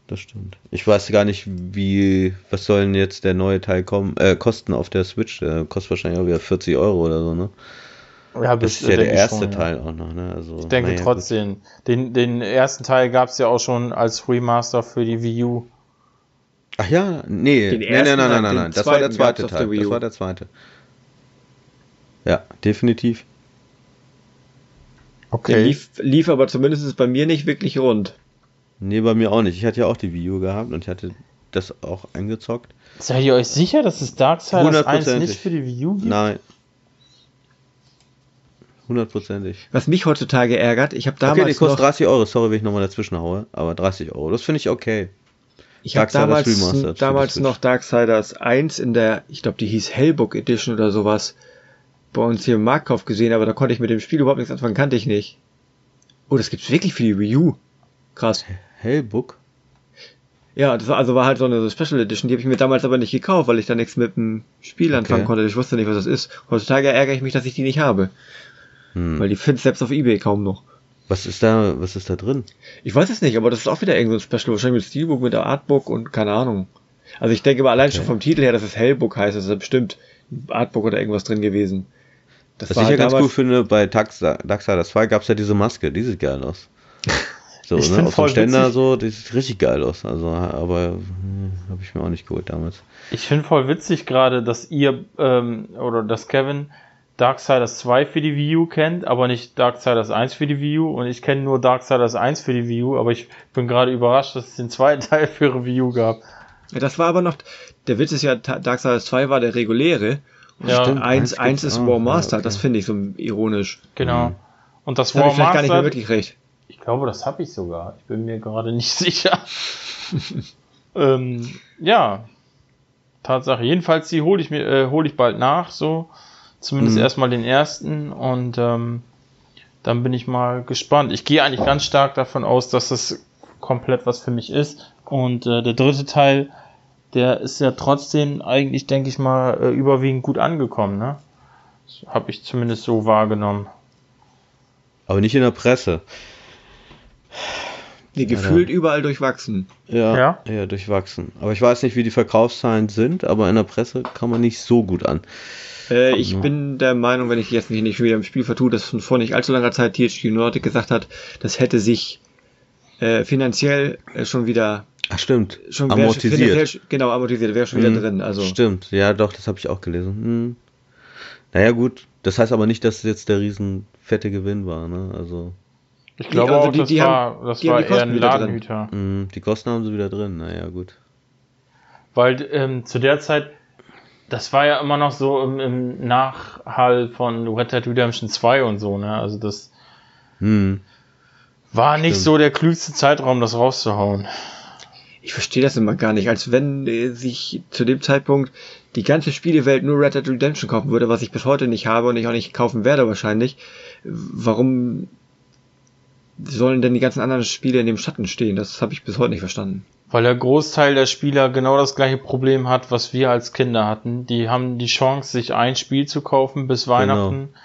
Das stimmt. Ich weiß gar nicht, wie, was soll denn jetzt der neue Teil kommen, äh, kosten auf der Switch? Der kostet wahrscheinlich auch wieder 40 Euro oder so, ne? Ja, das ist ja der erste schon, Teil ja. auch noch, ne? Also, ich denke naja, trotzdem. Den, den ersten Teil gab es ja auch schon als Remaster für die Wii U. Ach ja, nee, den nein, nein, nein, nein, nein, nein. Das war der zweite Teil. Das war der zweite. Ja, definitiv. Okay. Der lief, lief aber zumindest bei mir nicht wirklich rund. Nee, bei mir auch nicht. Ich hatte ja auch die Wii U gehabt und ich hatte das auch eingezockt. Seid ihr euch sicher, dass es Darksiders 1 nicht für die Wii U gibt? Nein. Hundertprozentig. Was mich heutzutage ärgert, ich habe damals. Okay, die kostet 30 Euro, sorry, wenn ich nochmal dazwischen haue, aber 30 Euro, das finde ich okay. Ich habe damals, damals noch Darksiders 1 in der, ich glaube, die hieß Hellbook Edition oder sowas bei uns hier im Marktkauf gesehen, aber da konnte ich mit dem Spiel überhaupt nichts anfangen, kannte ich nicht. Oh, das gibt's wirklich für die Wii U. Krass. Hellbook? Ja, das war, also war halt so eine Special Edition, die habe ich mir damals aber nicht gekauft, weil ich da nichts mit dem Spiel anfangen okay. konnte. Ich wusste nicht, was das ist. Heutzutage ärgere ich mich, dass ich die nicht habe. Hm. Weil die findest selbst auf Ebay kaum noch. Was ist da, was ist da drin? Ich weiß es nicht, aber das ist auch wieder irgendein so Special, wahrscheinlich mit Steelbook, mit der Artbook und keine Ahnung. Also ich denke aber allein okay. schon vom Titel her, dass es Hellbook heißt, ist bestimmt Artbook oder irgendwas drin gewesen. Das Was ich ja ganz cool finde, bei Daxa 2 gab es ja diese Maske, die sieht geil aus. So, ich ne, auf dem Ständer witzig. so, die sieht richtig geil aus. Also, aber hm, habe ich mir auch nicht geholt damals. Ich finde voll witzig gerade, dass ihr ähm, oder dass Kevin Darksiders 2 für die Wii U kennt, aber nicht Darksiders 1 für die Wii U und ich kenne nur Darksiders 1 für die Wii U, aber ich bin gerade überrascht, dass es den zweiten Teil für die Wii U gab. Ja, das war aber noch, der Witz ist ja, Darksiders 2 war der reguläre ja, stimmt. Eins, eins ist War Master, okay. das finde ich so ironisch. Genau. Mhm. Und das, das War Master. gar nicht mehr wirklich recht. Ich glaube, das habe ich sogar. Ich bin mir gerade nicht sicher. ähm, ja. Tatsache. Jedenfalls, die hole ich mir, äh, hole ich bald nach, so. Zumindest mhm. erstmal den ersten und ähm, dann bin ich mal gespannt. Ich gehe eigentlich ganz stark davon aus, dass das komplett was für mich ist. Und äh, der dritte Teil der ist ja trotzdem eigentlich, denke ich mal, äh, überwiegend gut angekommen, ne? Habe ich zumindest so wahrgenommen. Aber nicht in der Presse. Nee, gefühlt ja, überall durchwachsen. Ja, ja, ja, durchwachsen. Aber ich weiß nicht, wie die Verkaufszahlen sind, aber in der Presse kann man nicht so gut an. Äh, ich bin der Meinung, wenn ich jetzt nicht, nicht schon wieder im Spiel vertue, dass von vor nicht allzu langer Zeit THQ Nordic gesagt hat, das hätte sich äh, finanziell äh, schon wieder Ach stimmt. Schon amortisiert. genau, amortisiert, wäre schon wieder hm, drin. Also. Stimmt, ja doch, das habe ich auch gelesen. Hm. Naja gut, das heißt aber nicht, dass es jetzt der riesen fette Gewinn war, ne? Also. Ich glaube also auch, die, das die war, haben, das war eher ein Ladenhüter. Hm, die Kosten haben sie wieder drin, naja gut. Weil ähm, zu der Zeit, das war ja immer noch so im, im Nachhall von Red Dead Redemption 2 und so, ne? Also das hm. war nicht Stimmt. so der klügste Zeitraum, das rauszuhauen ich verstehe das immer gar nicht, als wenn äh, sich zu dem Zeitpunkt die ganze Spielewelt nur Red Dead Redemption kaufen würde, was ich bis heute nicht habe und ich auch nicht kaufen werde wahrscheinlich. Warum sollen denn die ganzen anderen Spiele in dem Schatten stehen? Das habe ich bis heute nicht verstanden. Weil der Großteil der Spieler genau das gleiche Problem hat, was wir als Kinder hatten. Die haben die Chance, sich ein Spiel zu kaufen bis genau. Weihnachten. Genau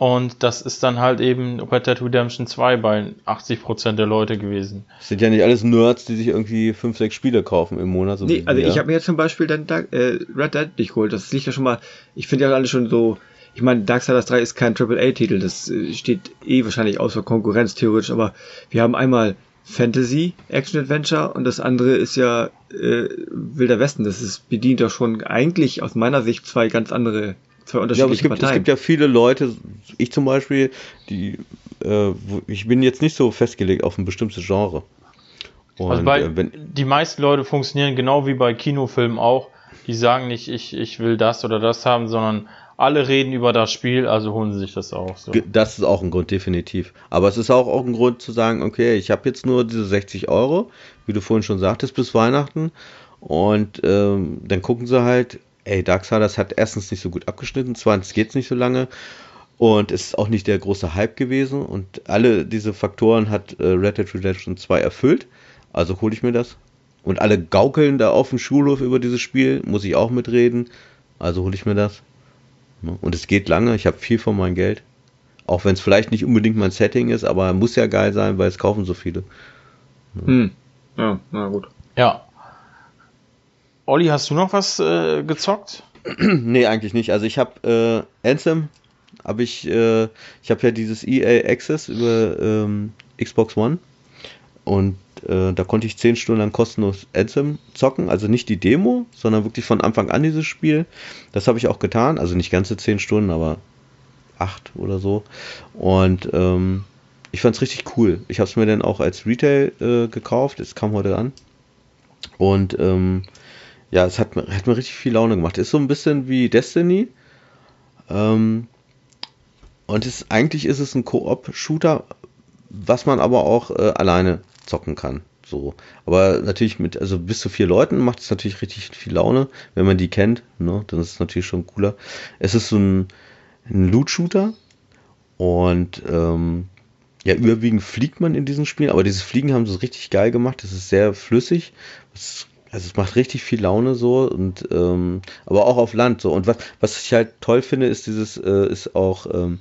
und das ist dann halt eben Red Dead Redemption 2 bei 80% der Leute gewesen. Das sind ja nicht alles Nerds, die sich irgendwie 5, 6 Spiele kaufen im Monat. So nee, also ich habe mir jetzt zum Beispiel dann Dark, äh, Red Dead nicht geholt. Das liegt ja schon mal, ich finde ja alle schon so, ich meine, Darksiders 3 ist kein AAA-Titel, das äh, steht eh wahrscheinlich außer Konkurrenz theoretisch, aber wir haben einmal Fantasy, Action-Adventure und das andere ist ja äh, Wilder Westen. Das ist, bedient doch schon eigentlich aus meiner Sicht zwei ganz andere zwei unterschiedliche ja, aber es gibt, Parteien. Es gibt ja viele Leute, ich zum Beispiel, die, äh, ich bin jetzt nicht so festgelegt auf ein bestimmtes Genre. Und, also bei, äh, wenn, die meisten Leute funktionieren genau wie bei Kinofilmen auch. Die sagen nicht, ich, ich will das oder das haben, sondern alle reden über das Spiel, also holen sie sich das auch. So. Das ist auch ein Grund, definitiv. Aber es ist auch, auch ein Grund zu sagen, okay, ich habe jetzt nur diese 60 Euro, wie du vorhin schon sagtest, bis Weihnachten. Und ähm, dann gucken sie halt, ey, Darksiders hat erstens nicht so gut abgeschnitten, zweitens geht es nicht so lange und es ist auch nicht der große Hype gewesen und alle diese Faktoren hat äh, Red Dead Redemption 2 erfüllt, also hole ich mir das. Und alle gaukeln da auf dem Schulhof über dieses Spiel, muss ich auch mitreden, also hole ich mir das. Ne? Und es geht lange, ich habe viel von meinem Geld. Auch wenn es vielleicht nicht unbedingt mein Setting ist, aber muss ja geil sein, weil es kaufen so viele. Hm. Ja, na gut. Ja, Olli, hast du noch was äh, gezockt? nee, eigentlich nicht. Also ich habe äh, Anthem, habe ich, äh, ich habe ja dieses EA Access über ähm, Xbox One und äh, da konnte ich 10 Stunden lang kostenlos Anthem zocken, also nicht die Demo, sondern wirklich von Anfang an dieses Spiel. Das habe ich auch getan, also nicht ganze 10 Stunden, aber 8 oder so. Und ähm, ich fand es richtig cool. Ich habe es mir dann auch als Retail äh, gekauft, es kam heute an. Und ähm, ja, es hat, hat mir richtig viel Laune gemacht. Ist so ein bisschen wie Destiny. Ähm, und es, eigentlich ist es ein Koop-Shooter, was man aber auch äh, alleine zocken kann. So. Aber natürlich mit, also bis zu vier Leuten macht es natürlich richtig viel Laune, wenn man die kennt. Ne? Dann ist es natürlich schon cooler. Es ist so ein, ein Loot-Shooter. Und ähm, ja, überwiegend fliegt man in diesem Spiel, aber dieses Fliegen haben sie richtig geil gemacht. Es ist sehr flüssig. Es also es macht richtig viel Laune so und ähm, aber auch auf Land so und was was ich halt toll finde ist dieses äh, ist auch ähm,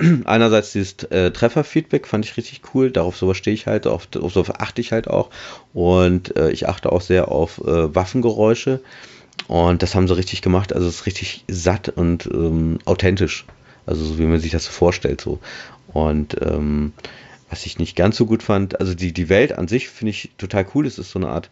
einerseits dieses äh, Trefferfeedback fand ich richtig cool. Darauf sowas stehe ich halt auf, auf sowas achte ich halt auch. Und äh, ich achte auch sehr auf äh, Waffengeräusche. Und das haben sie richtig gemacht. Also es ist richtig satt und ähm, authentisch. Also so wie man sich das so vorstellt so. Und ähm, was ich nicht ganz so gut fand also die die Welt an sich finde ich total cool. Es ist so eine Art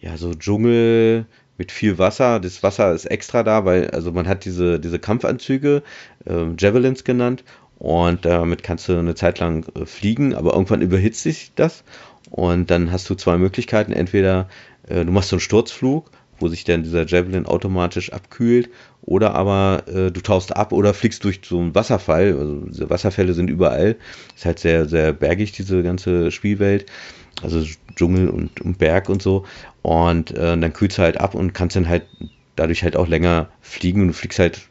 ja, so Dschungel mit viel Wasser. Das Wasser ist extra da, weil, also man hat diese, diese Kampfanzüge, äh, Javelins genannt, und damit kannst du eine Zeit lang äh, fliegen, aber irgendwann überhitzt sich das. Und dann hast du zwei Möglichkeiten. Entweder äh, du machst so einen Sturzflug, wo sich dann dieser Javelin automatisch abkühlt, oder aber äh, du tauchst ab oder fliegst durch so einen Wasserfall. Also diese Wasserfälle sind überall. Ist halt sehr, sehr bergig, diese ganze Spielwelt also Dschungel und, und Berg und so. Und äh, dann kühlst du halt ab und kannst dann halt dadurch halt auch länger fliegen und du fliegst halt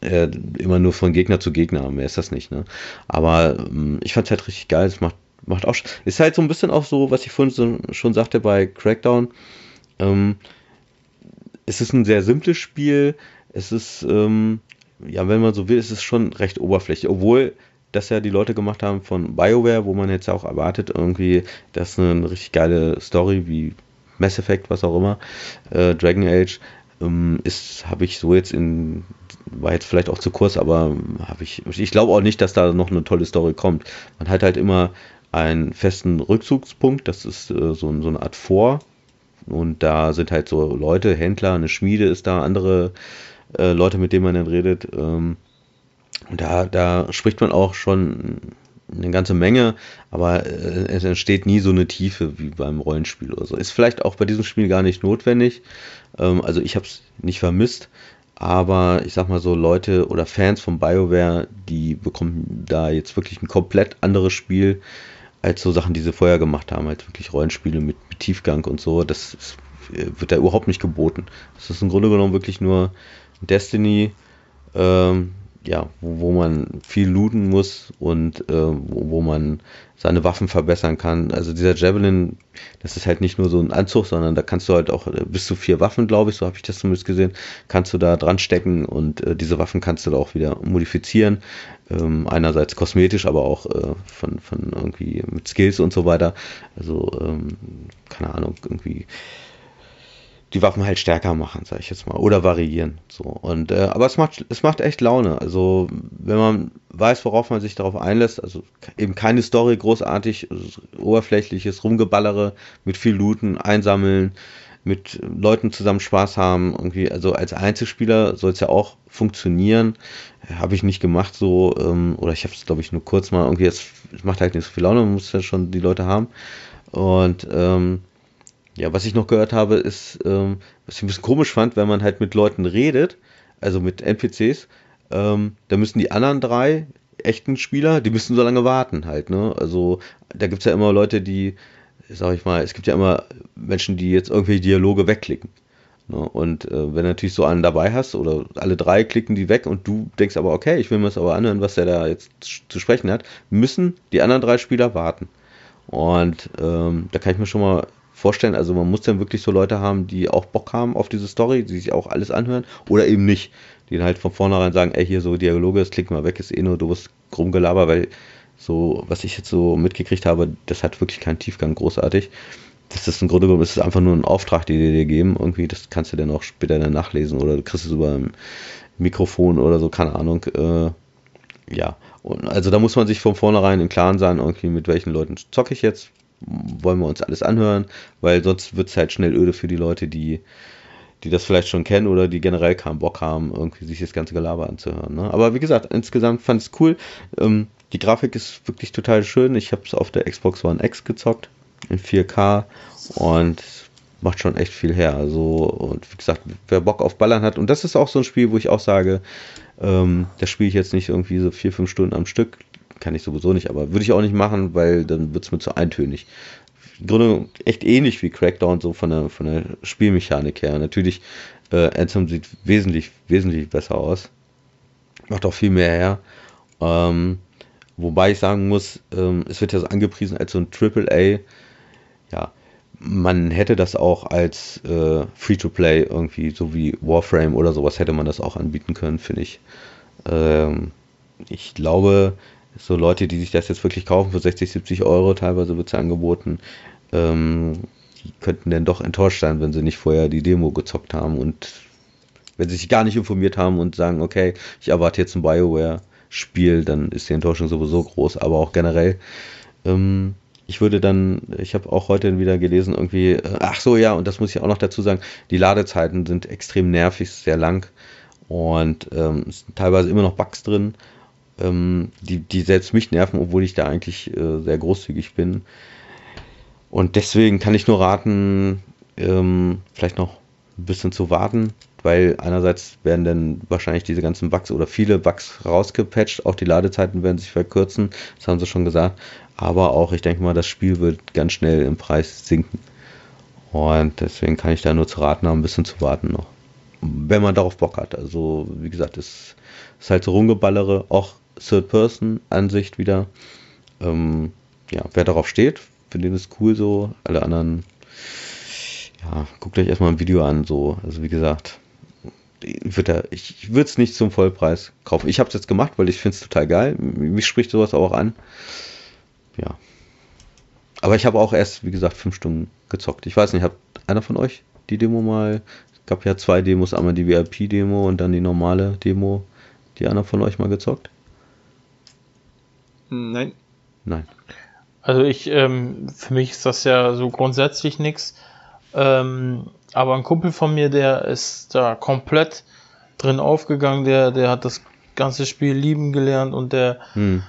äh, immer nur von Gegner zu Gegner. Mehr ist das nicht, ne? Aber ähm, ich fand's halt richtig geil. Es macht, macht auch. Ist halt so ein bisschen auch so, was ich vorhin so, schon sagte bei Crackdown. Ähm, es ist ein sehr simples Spiel. Es ist, ähm, ja, wenn man so will, ist es schon recht oberflächlich, obwohl das ja die Leute gemacht haben von BioWare, wo man jetzt auch erwartet, irgendwie, dass eine richtig geile Story wie Mass Effect, was auch immer, äh, Dragon Age, ähm, ist, habe ich so jetzt in, war jetzt vielleicht auch zu kurz, aber habe ich, ich glaube auch nicht, dass da noch eine tolle Story kommt. Man hat halt immer einen festen Rückzugspunkt, das ist äh, so, so eine Art Vor. Und da sind halt so Leute, Händler, eine Schmiede ist da, andere äh, Leute, mit denen man dann redet. Ähm, und da, da spricht man auch schon eine ganze Menge, aber äh, es entsteht nie so eine Tiefe wie beim Rollenspiel oder so. Ist vielleicht auch bei diesem Spiel gar nicht notwendig. Ähm, also ich habe es nicht vermisst, aber ich sag mal so, Leute oder Fans von BioWare, die bekommen da jetzt wirklich ein komplett anderes Spiel als so Sachen, die sie vorher gemacht haben, als wirklich Rollenspiele mit, mit Tiefgang und so. Das ist, wird da überhaupt nicht geboten. Das ist im Grunde genommen wirklich nur Destiny, ähm, ja, wo, man viel looten muss und äh, wo, wo, man seine Waffen verbessern kann. Also dieser Javelin, das ist halt nicht nur so ein Anzug, sondern da kannst du halt auch äh, bis zu vier Waffen, glaube ich, so habe ich das zumindest gesehen, kannst du da dran stecken und äh, diese Waffen kannst du da auch wieder modifizieren. Ähm, einerseits kosmetisch, aber auch äh, von, von irgendwie mit Skills und so weiter. Also, ähm, keine Ahnung, irgendwie die Waffen halt stärker machen, sag ich jetzt mal, oder variieren. So und äh, aber es macht es macht echt Laune. Also wenn man weiß, worauf man sich darauf einlässt, also eben keine Story großartig, oberflächliches Rumgeballere mit viel Looten, einsammeln, mit Leuten zusammen Spaß haben, irgendwie. Also als Einzelspieler soll es ja auch funktionieren. Habe ich nicht gemacht so ähm, oder ich habe es glaube ich nur kurz mal irgendwie. Es macht halt nicht so viel Laune, man muss ja schon die Leute haben und ähm, ja, was ich noch gehört habe, ist, ähm, was ich ein bisschen komisch fand, wenn man halt mit Leuten redet, also mit NPCs, ähm, da müssen die anderen drei echten Spieler, die müssen so lange warten halt, ne? Also da gibt's ja immer Leute, die, sag ich mal, es gibt ja immer Menschen, die jetzt irgendwelche Dialoge wegklicken. Ne? Und äh, wenn du natürlich so einen dabei hast oder alle drei klicken die weg und du denkst aber, okay, ich will mir das aber anhören, was der da jetzt zu sprechen hat, müssen die anderen drei Spieler warten. Und ähm, da kann ich mir schon mal vorstellen. Also man muss dann wirklich so Leute haben, die auch Bock haben auf diese Story, die sich auch alles anhören oder eben nicht. Die dann halt von vornherein sagen, ey, hier so Dialoge, das klick mal weg, ist eh nur doofes Rumgelaber, weil so, was ich jetzt so mitgekriegt habe, das hat wirklich keinen Tiefgang großartig. Das ist im Grunde genommen, ist einfach nur ein Auftrag, den die dir geben. Irgendwie, das kannst du dann auch später dann nachlesen oder du kriegst es über ein Mikrofon oder so, keine Ahnung. Äh, ja, und also da muss man sich von vornherein im Klaren sein, irgendwie mit welchen Leuten zocke ich jetzt, wollen wir uns alles anhören, weil sonst wird es halt schnell öde für die Leute, die, die das vielleicht schon kennen oder die generell keinen Bock haben, irgendwie sich das ganze Gelaber anzuhören. Ne? Aber wie gesagt, insgesamt fand es cool. Ähm, die Grafik ist wirklich total schön. Ich habe es auf der Xbox One X gezockt in 4K und macht schon echt viel her. Also, und wie gesagt, wer Bock auf Ballern hat, und das ist auch so ein Spiel, wo ich auch sage, ähm, das spiele ich jetzt nicht irgendwie so vier, fünf Stunden am Stück kann ich sowieso nicht, aber würde ich auch nicht machen, weil dann wird es mir zu eintönig. Im Grunde echt ähnlich wie Crackdown, so von der, von der Spielmechanik her. Natürlich, äh, Anthem sieht wesentlich, wesentlich besser aus. Macht auch viel mehr her. Ähm, wobei ich sagen muss, ähm, es wird ja so angepriesen als so ein AAA. Ja, man hätte das auch als äh, Free-to-Play irgendwie, so wie Warframe oder sowas, hätte man das auch anbieten können, finde ich. Ähm, ich glaube, so Leute, die sich das jetzt wirklich kaufen für 60, 70 Euro, teilweise wird es angeboten, ähm, die könnten dann doch enttäuscht sein, wenn sie nicht vorher die Demo gezockt haben und wenn sie sich gar nicht informiert haben und sagen, okay, ich erwarte jetzt ein Bioware-Spiel, dann ist die Enttäuschung sowieso groß, aber auch generell. Ähm, ich würde dann, ich habe auch heute wieder gelesen, irgendwie, äh, ach so, ja, und das muss ich auch noch dazu sagen, die Ladezeiten sind extrem nervig, sehr lang und ähm, es sind teilweise immer noch Bugs drin ähm, die, die selbst mich nerven, obwohl ich da eigentlich äh, sehr großzügig bin. Und deswegen kann ich nur raten, ähm, vielleicht noch ein bisschen zu warten, weil einerseits werden dann wahrscheinlich diese ganzen Bugs oder viele Bugs rausgepatcht, auch die Ladezeiten werden sich verkürzen, das haben sie schon gesagt, aber auch, ich denke mal, das Spiel wird ganz schnell im Preis sinken. Und deswegen kann ich da nur zu raten haben, ein bisschen zu warten noch. Wenn man darauf Bock hat. Also, wie gesagt, es ist halt so rumgeballere, auch Third-Person-Ansicht wieder. Ähm, ja, wer darauf steht, für den ist cool so. Alle anderen, ja, guckt euch erstmal ein Video an, so. Also wie gesagt, ich würde es nicht zum Vollpreis kaufen. Ich habe es jetzt gemacht, weil ich finde es total geil. Mich spricht sowas auch an. Ja. Aber ich habe auch erst, wie gesagt, fünf Stunden gezockt. Ich weiß nicht, hat einer von euch die Demo mal? Es gab ja zwei Demos, einmal die VIP-Demo und dann die normale Demo. Die einer von euch mal gezockt? Nein. Nein. Also ich, ähm, für mich ist das ja so grundsätzlich nichts. Ähm, aber ein Kumpel von mir, der ist da komplett drin aufgegangen, der, der hat das ganze Spiel lieben gelernt und der hm.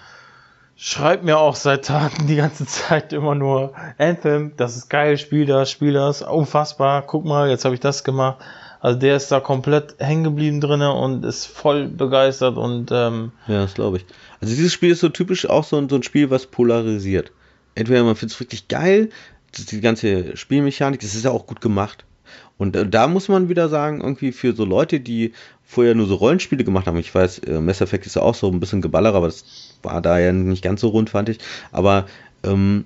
schreibt mir auch seit Tagen die ganze Zeit immer nur Anthem, das ist geil, spiel das, spiel das, unfassbar, guck mal, jetzt habe ich das gemacht. Also der ist da komplett hängen geblieben drinne und ist voll begeistert und ähm, ja, das glaube ich. Also dieses Spiel ist so typisch auch so ein, so ein Spiel, was polarisiert. Entweder man findet es wirklich geil, die ganze Spielmechanik, das ist ja auch gut gemacht. Und äh, da muss man wieder sagen, irgendwie für so Leute, die vorher nur so Rollenspiele gemacht haben, ich weiß, äh, Mass Effect ist ja auch so ein bisschen Geballer, aber das war da ja nicht ganz so rund, fand ich. Aber ähm,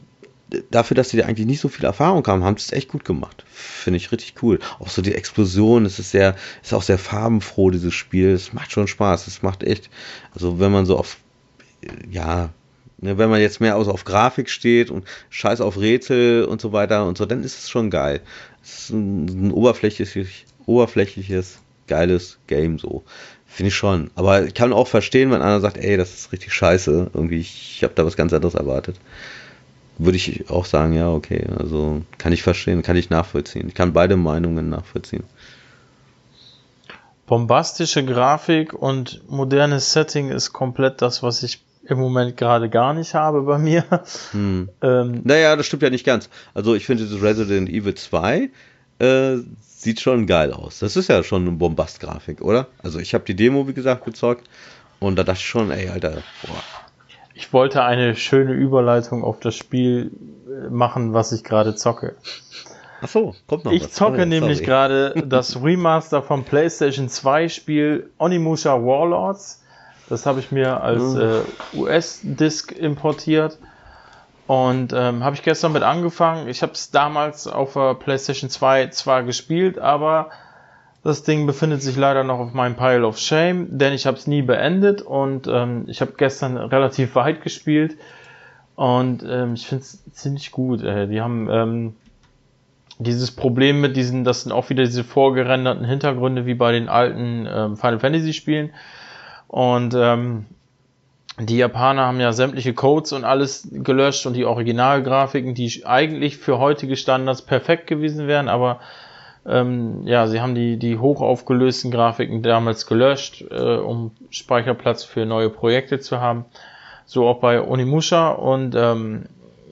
dafür, dass sie eigentlich nicht so viel Erfahrung haben, haben sie es echt gut gemacht. Finde ich richtig cool. Auch so die Explosion, es ist sehr, ist auch sehr farbenfroh, dieses Spiel. Es macht schon Spaß. Es macht echt, also wenn man so auf, ja, ne, wenn man jetzt mehr aus auf Grafik steht und scheiß auf Rätsel und so weiter und so, dann ist es schon geil. Es ist ein, ein oberflächliches, oberflächliches, geiles Game so. Finde ich schon. Aber ich kann auch verstehen, wenn einer sagt, ey, das ist richtig scheiße. Irgendwie, ich habe da was ganz anderes erwartet. Würde ich auch sagen, ja, okay. Also kann ich verstehen, kann ich nachvollziehen. Ich kann beide Meinungen nachvollziehen. Bombastische Grafik und modernes Setting ist komplett das, was ich im Moment gerade gar nicht habe bei mir. Hm. Ähm, naja, das stimmt ja nicht ganz. Also ich finde, das Resident Evil 2 äh, sieht schon geil aus. Das ist ja schon eine Bombast-Grafik, oder? Also ich habe die Demo, wie gesagt, gezockt und da dachte ich schon, ey, Alter, boah. Ich wollte eine schöne Überleitung auf das Spiel äh, machen, was ich gerade zocke. Ach so, kommt noch Ich was. zocke oh, nämlich gerade das Remaster vom PlayStation 2 Spiel Onimusha Warlords. Das habe ich mir als mhm. äh, US-Disc importiert und ähm, habe ich gestern mit angefangen. Ich habe es damals auf der PlayStation 2 zwar gespielt, aber das Ding befindet sich leider noch auf meinem Pile of Shame, denn ich habe es nie beendet und ähm, ich habe gestern relativ weit gespielt und ähm, ich finde es ziemlich gut. Äh, die haben ähm, dieses Problem mit diesen, das sind auch wieder diese vorgerenderten Hintergründe wie bei den alten ähm, Final Fantasy Spielen und ähm, die Japaner haben ja sämtliche Codes und alles gelöscht und die Originalgrafiken, die eigentlich für heutige Standards perfekt gewesen wären, aber ähm, ja, sie haben die, die hochaufgelösten Grafiken damals gelöscht, äh, um Speicherplatz für neue Projekte zu haben. So auch bei Onimusha und ähm,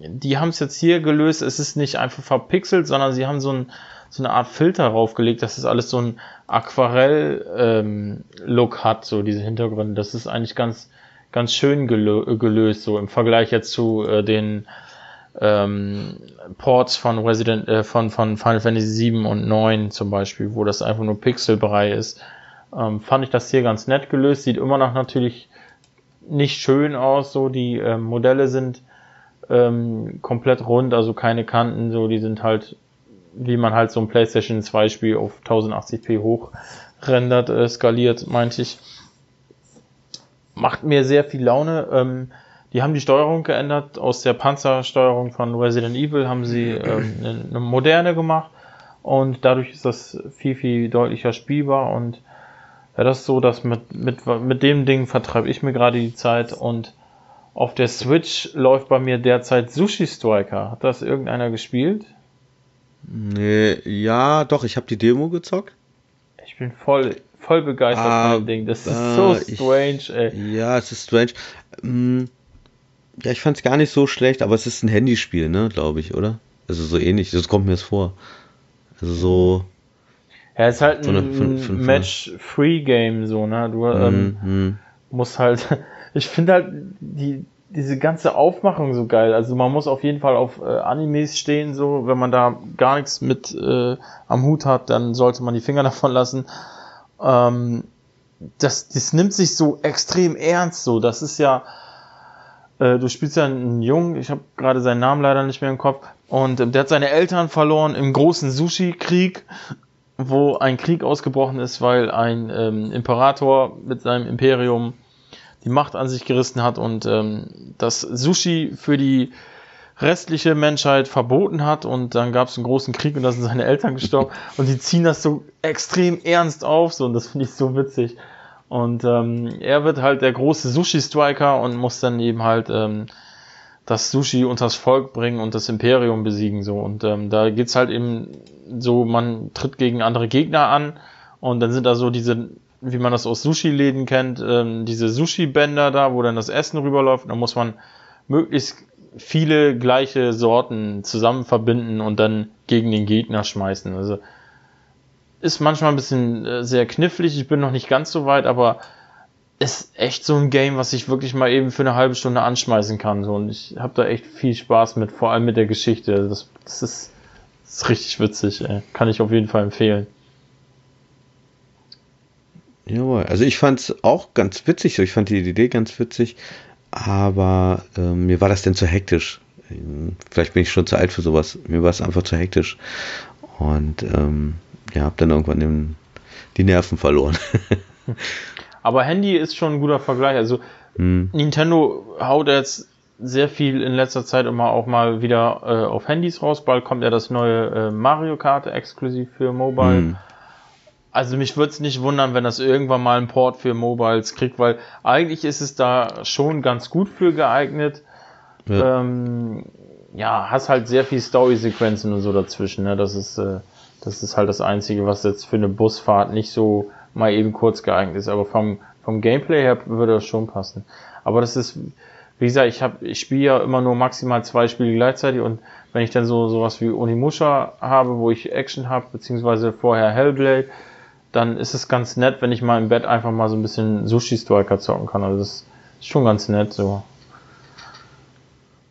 die haben es jetzt hier gelöst. Es ist nicht einfach verpixelt, sondern sie haben so, ein, so eine Art Filter draufgelegt, dass es alles so ein Aquarell-Look ähm, hat, so diese Hintergründe. Das ist eigentlich ganz, ganz schön gelö gelöst, so im Vergleich jetzt zu äh, den ähm, Ports von Resident, äh, von, von Final Fantasy 7 und 9 zum Beispiel, wo das einfach nur Pixelbrei ist. Ähm, fand ich das hier ganz nett gelöst. Sieht immer noch natürlich nicht schön aus, so die äh, Modelle sind ähm, komplett rund, also keine Kanten, so die sind halt, wie man halt so ein PlayStation 2 Spiel auf 1080p hoch rendert, äh, skaliert, meinte ich. Macht mir sehr viel Laune. Ähm, die haben die Steuerung geändert. Aus der Panzersteuerung von Resident Evil haben sie ähm, eine, eine moderne gemacht und dadurch ist das viel, viel deutlicher spielbar und ja, das ist so, dass mit, mit, mit dem Ding vertreibe ich mir gerade die Zeit und auf der Switch läuft bei mir derzeit Sushi Striker. Hat das irgendeiner gespielt? Nee, ja, doch, ich habe die Demo gezockt. Ich bin voll, voll begeistert ah, von dem Ding. Das ist ah, so strange, ich, ey. Ja, es ist strange. Hm, ja, ich fand es gar nicht so schlecht, aber es ist ein Handyspiel, ne, glaube ich, oder? Also so ähnlich, das kommt mir jetzt vor. Also so. Ja, es ist halt so ein Match-Free-Game, so, ne? Du ähm, mm, musst halt ich finde halt die, diese ganze Aufmachung so geil. Also man muss auf jeden Fall auf äh, Animes stehen, so wenn man da gar nichts mit äh, am Hut hat, dann sollte man die Finger davon lassen. Ähm, das, das nimmt sich so extrem ernst, so. Das ist ja, äh, du spielst ja einen Jungen, ich habe gerade seinen Namen leider nicht mehr im Kopf, und äh, der hat seine Eltern verloren im großen Sushi-Krieg wo ein Krieg ausgebrochen ist, weil ein ähm, Imperator mit seinem Imperium die Macht an sich gerissen hat und ähm, das Sushi für die restliche Menschheit verboten hat und dann gab es einen großen Krieg und da sind seine Eltern gestorben und die ziehen das so extrem ernst auf so und das finde ich so witzig und ähm, er wird halt der große Sushi-Striker und muss dann eben halt ähm, das Sushi unters Volk bringen und das Imperium besiegen so und ähm, da geht's halt eben so man tritt gegen andere Gegner an und dann sind da so diese wie man das aus Sushi-Läden kennt, ähm, diese Sushi-Bänder da, wo dann das Essen rüberläuft. Da muss man möglichst viele gleiche Sorten zusammen verbinden und dann gegen den Gegner schmeißen. Also ist manchmal ein bisschen äh, sehr knifflig. Ich bin noch nicht ganz so weit, aber ist echt so ein Game, was ich wirklich mal eben für eine halbe Stunde anschmeißen kann. So. Und ich habe da echt viel Spaß mit, vor allem mit der Geschichte. Das, das, ist, das ist richtig witzig. Ey. Kann ich auf jeden Fall empfehlen. Jawohl, also ich fand es auch ganz witzig, ich fand die Idee ganz witzig, aber äh, mir war das denn zu hektisch. Vielleicht bin ich schon zu alt für sowas. Mir war es einfach zu hektisch. Und ähm, ja, habe dann irgendwann den, die Nerven verloren. aber Handy ist schon ein guter Vergleich. Also hm. Nintendo haut jetzt sehr viel in letzter Zeit immer auch mal wieder äh, auf Handys raus. Bald kommt ja das neue äh, Mario Kart exklusiv für Mobile. Hm. Also mich würde es nicht wundern, wenn das irgendwann mal einen Port für Mobiles kriegt, weil eigentlich ist es da schon ganz gut für geeignet. Ja, ähm, ja hast halt sehr viel Story-Sequenzen und so dazwischen. Ne? Das ist äh, das ist halt das Einzige, was jetzt für eine Busfahrt nicht so mal eben kurz geeignet ist. Aber vom vom Gameplay her würde das schon passen. Aber das ist, wie gesagt, ich habe, ich spiele ja immer nur maximal zwei Spiele gleichzeitig und wenn ich dann so sowas wie Onimusha habe, wo ich Action habe, beziehungsweise vorher Hellblade, dann ist es ganz nett, wenn ich mal im Bett einfach mal so ein bisschen Sushi Striker zocken kann. Also das ist schon ganz nett so.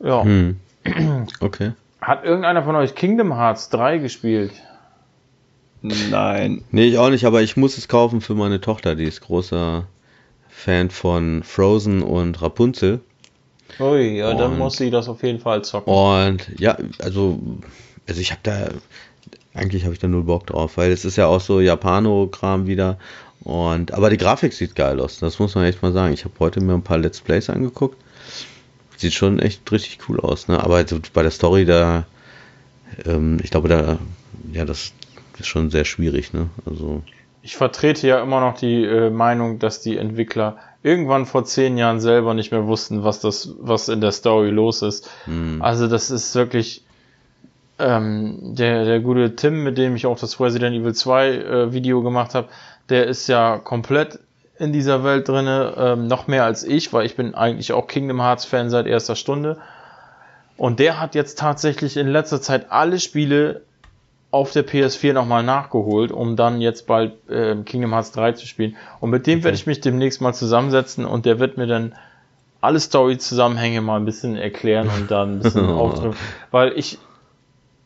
Ja. Hm. Okay. Hat irgendeiner von euch Kingdom Hearts 3 gespielt? Nein. Nee, ich auch nicht, aber ich muss es kaufen für meine Tochter, die ist großer Fan von Frozen und Rapunzel. Ui, ja, und, dann muss sie das auf jeden Fall zocken. Und ja, also, also ich habe da eigentlich habe ich da null Bock drauf, weil es ist ja auch so Japano-Kram wieder. Und, aber die Grafik sieht geil aus, das muss man echt mal sagen. Ich habe heute mir ein paar Let's Plays angeguckt. Sieht schon echt richtig cool aus, ne? Aber bei der Story da, ähm, ich glaube, da, ja, das ist schon sehr schwierig, ne? Also. Ich vertrete ja immer noch die äh, Meinung, dass die Entwickler irgendwann vor zehn Jahren selber nicht mehr wussten, was das, was in der Story los ist. Mhm. Also das ist wirklich, ähm, der, der gute Tim, mit dem ich auch das Resident Evil 2 äh, Video gemacht habe, der ist ja komplett in dieser Welt drinne, ähm, noch mehr als ich, weil ich bin eigentlich auch Kingdom Hearts Fan seit erster Stunde. Und der hat jetzt tatsächlich in letzter Zeit alle Spiele auf der PS4 nochmal nachgeholt, um dann jetzt bald äh, Kingdom Hearts 3 zu spielen. Und mit dem okay. werde ich mich demnächst mal zusammensetzen und der wird mir dann alle Story-Zusammenhänge mal ein bisschen erklären und dann ein bisschen aufdrücken. Weil ich,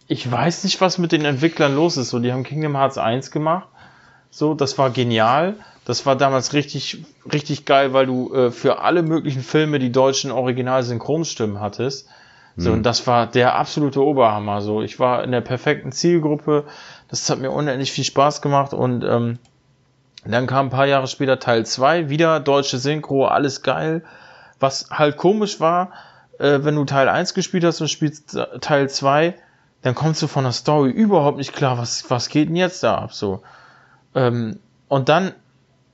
ich weiß nicht, was mit den Entwicklern los ist. So, die haben Kingdom Hearts 1 gemacht. So, das war genial. Das war damals richtig, richtig geil, weil du äh, für alle möglichen Filme die deutschen Original-Synchronstimmen hattest. So, mhm. und das war der absolute Oberhammer. So, ich war in der perfekten Zielgruppe. Das hat mir unendlich viel Spaß gemacht und ähm, dann kam ein paar Jahre später Teil 2, wieder deutsche Synchro, alles geil. Was halt komisch war, äh, wenn du Teil 1 gespielt hast und spielst Teil 2, dann kommst du von der Story überhaupt nicht klar, was, was geht denn jetzt da ab, so. Ähm, und dann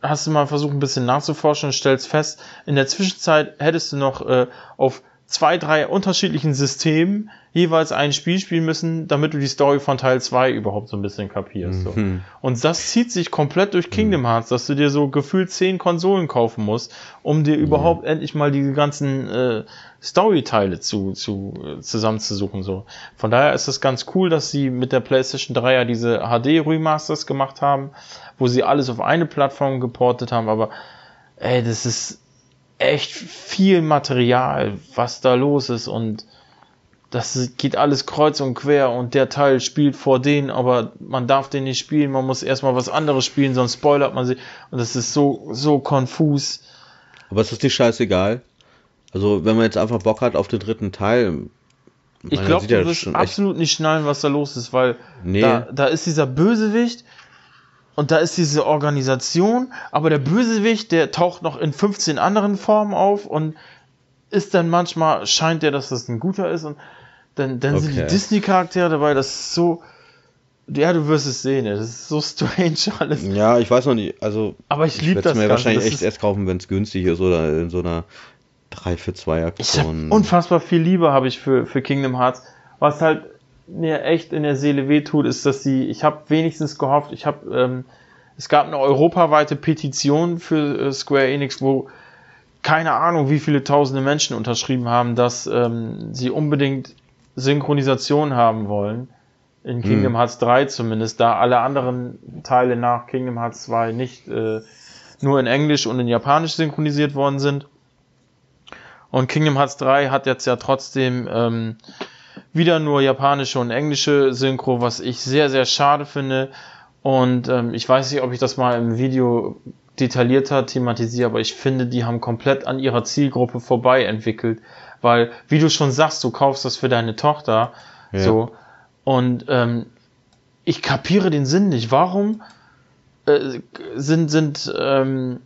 hast du mal versucht, ein bisschen nachzuforschen und stellst fest, in der Zwischenzeit hättest du noch äh, auf zwei, drei unterschiedlichen Systemen jeweils ein Spiel spielen müssen, damit du die Story von Teil 2 überhaupt so ein bisschen kapierst. So. Mhm. Und das zieht sich komplett durch Kingdom Hearts, dass du dir so gefühlt zehn Konsolen kaufen musst, um dir mhm. überhaupt endlich mal diese ganzen äh, Story-Teile zu, zu, äh, zusammenzusuchen. So. Von daher ist es ganz cool, dass sie mit der PlayStation 3 ja diese HD-Remasters gemacht haben, wo sie alles auf eine Plattform geportet haben, aber ey, das ist echt viel Material, was da los ist und das geht alles kreuz und quer und der Teil spielt vor denen, aber man darf den nicht spielen, man muss erstmal was anderes spielen, sonst spoilert man sich und das ist so, so konfus. Aber es ist dir scheißegal. Also, wenn man jetzt einfach Bock hat auf den dritten Teil. Ich glaube, du wirst absolut nicht schnallen, was da los ist, weil nee. da, da ist dieser Bösewicht, und da ist diese Organisation, aber der Bösewicht, der taucht noch in 15 anderen Formen auf und ist dann manchmal, scheint der, dass das ein guter ist und dann, dann okay. sind die Disney-Charaktere dabei, das ist so, ja, du wirst es sehen, das ist so strange alles. Ja, ich weiß noch nicht, also. Aber ich liebe das. Ich mir Ganze. wahrscheinlich das echt erst kaufen, wenn es günstig ist oder in so einer 3 für 2 Aktion. Unfassbar viel Liebe habe ich für, für Kingdom Hearts. Was halt mir echt in der Seele wehtut, ist, dass sie, ich habe wenigstens gehofft, ich habe, ähm, es gab eine europaweite Petition für äh, Square Enix, wo keine Ahnung, wie viele tausende Menschen unterschrieben haben, dass ähm, sie unbedingt Synchronisation haben wollen. In Kingdom hm. Hearts 3 zumindest, da alle anderen Teile nach Kingdom Hearts 2 nicht äh, nur in Englisch und in Japanisch synchronisiert worden sind. Und Kingdom Hearts 3 hat jetzt ja trotzdem ähm, wieder nur japanische und englische Synchro, was ich sehr, sehr schade finde. Und ähm, ich weiß nicht, ob ich das mal im Video detaillierter thematisiere, aber ich finde, die haben komplett an ihrer Zielgruppe vorbei entwickelt. Weil, wie du schon sagst, du kaufst das für deine Tochter. Ja. So. Und ähm, ich kapiere den Sinn nicht. Warum äh, sind, sind ähm,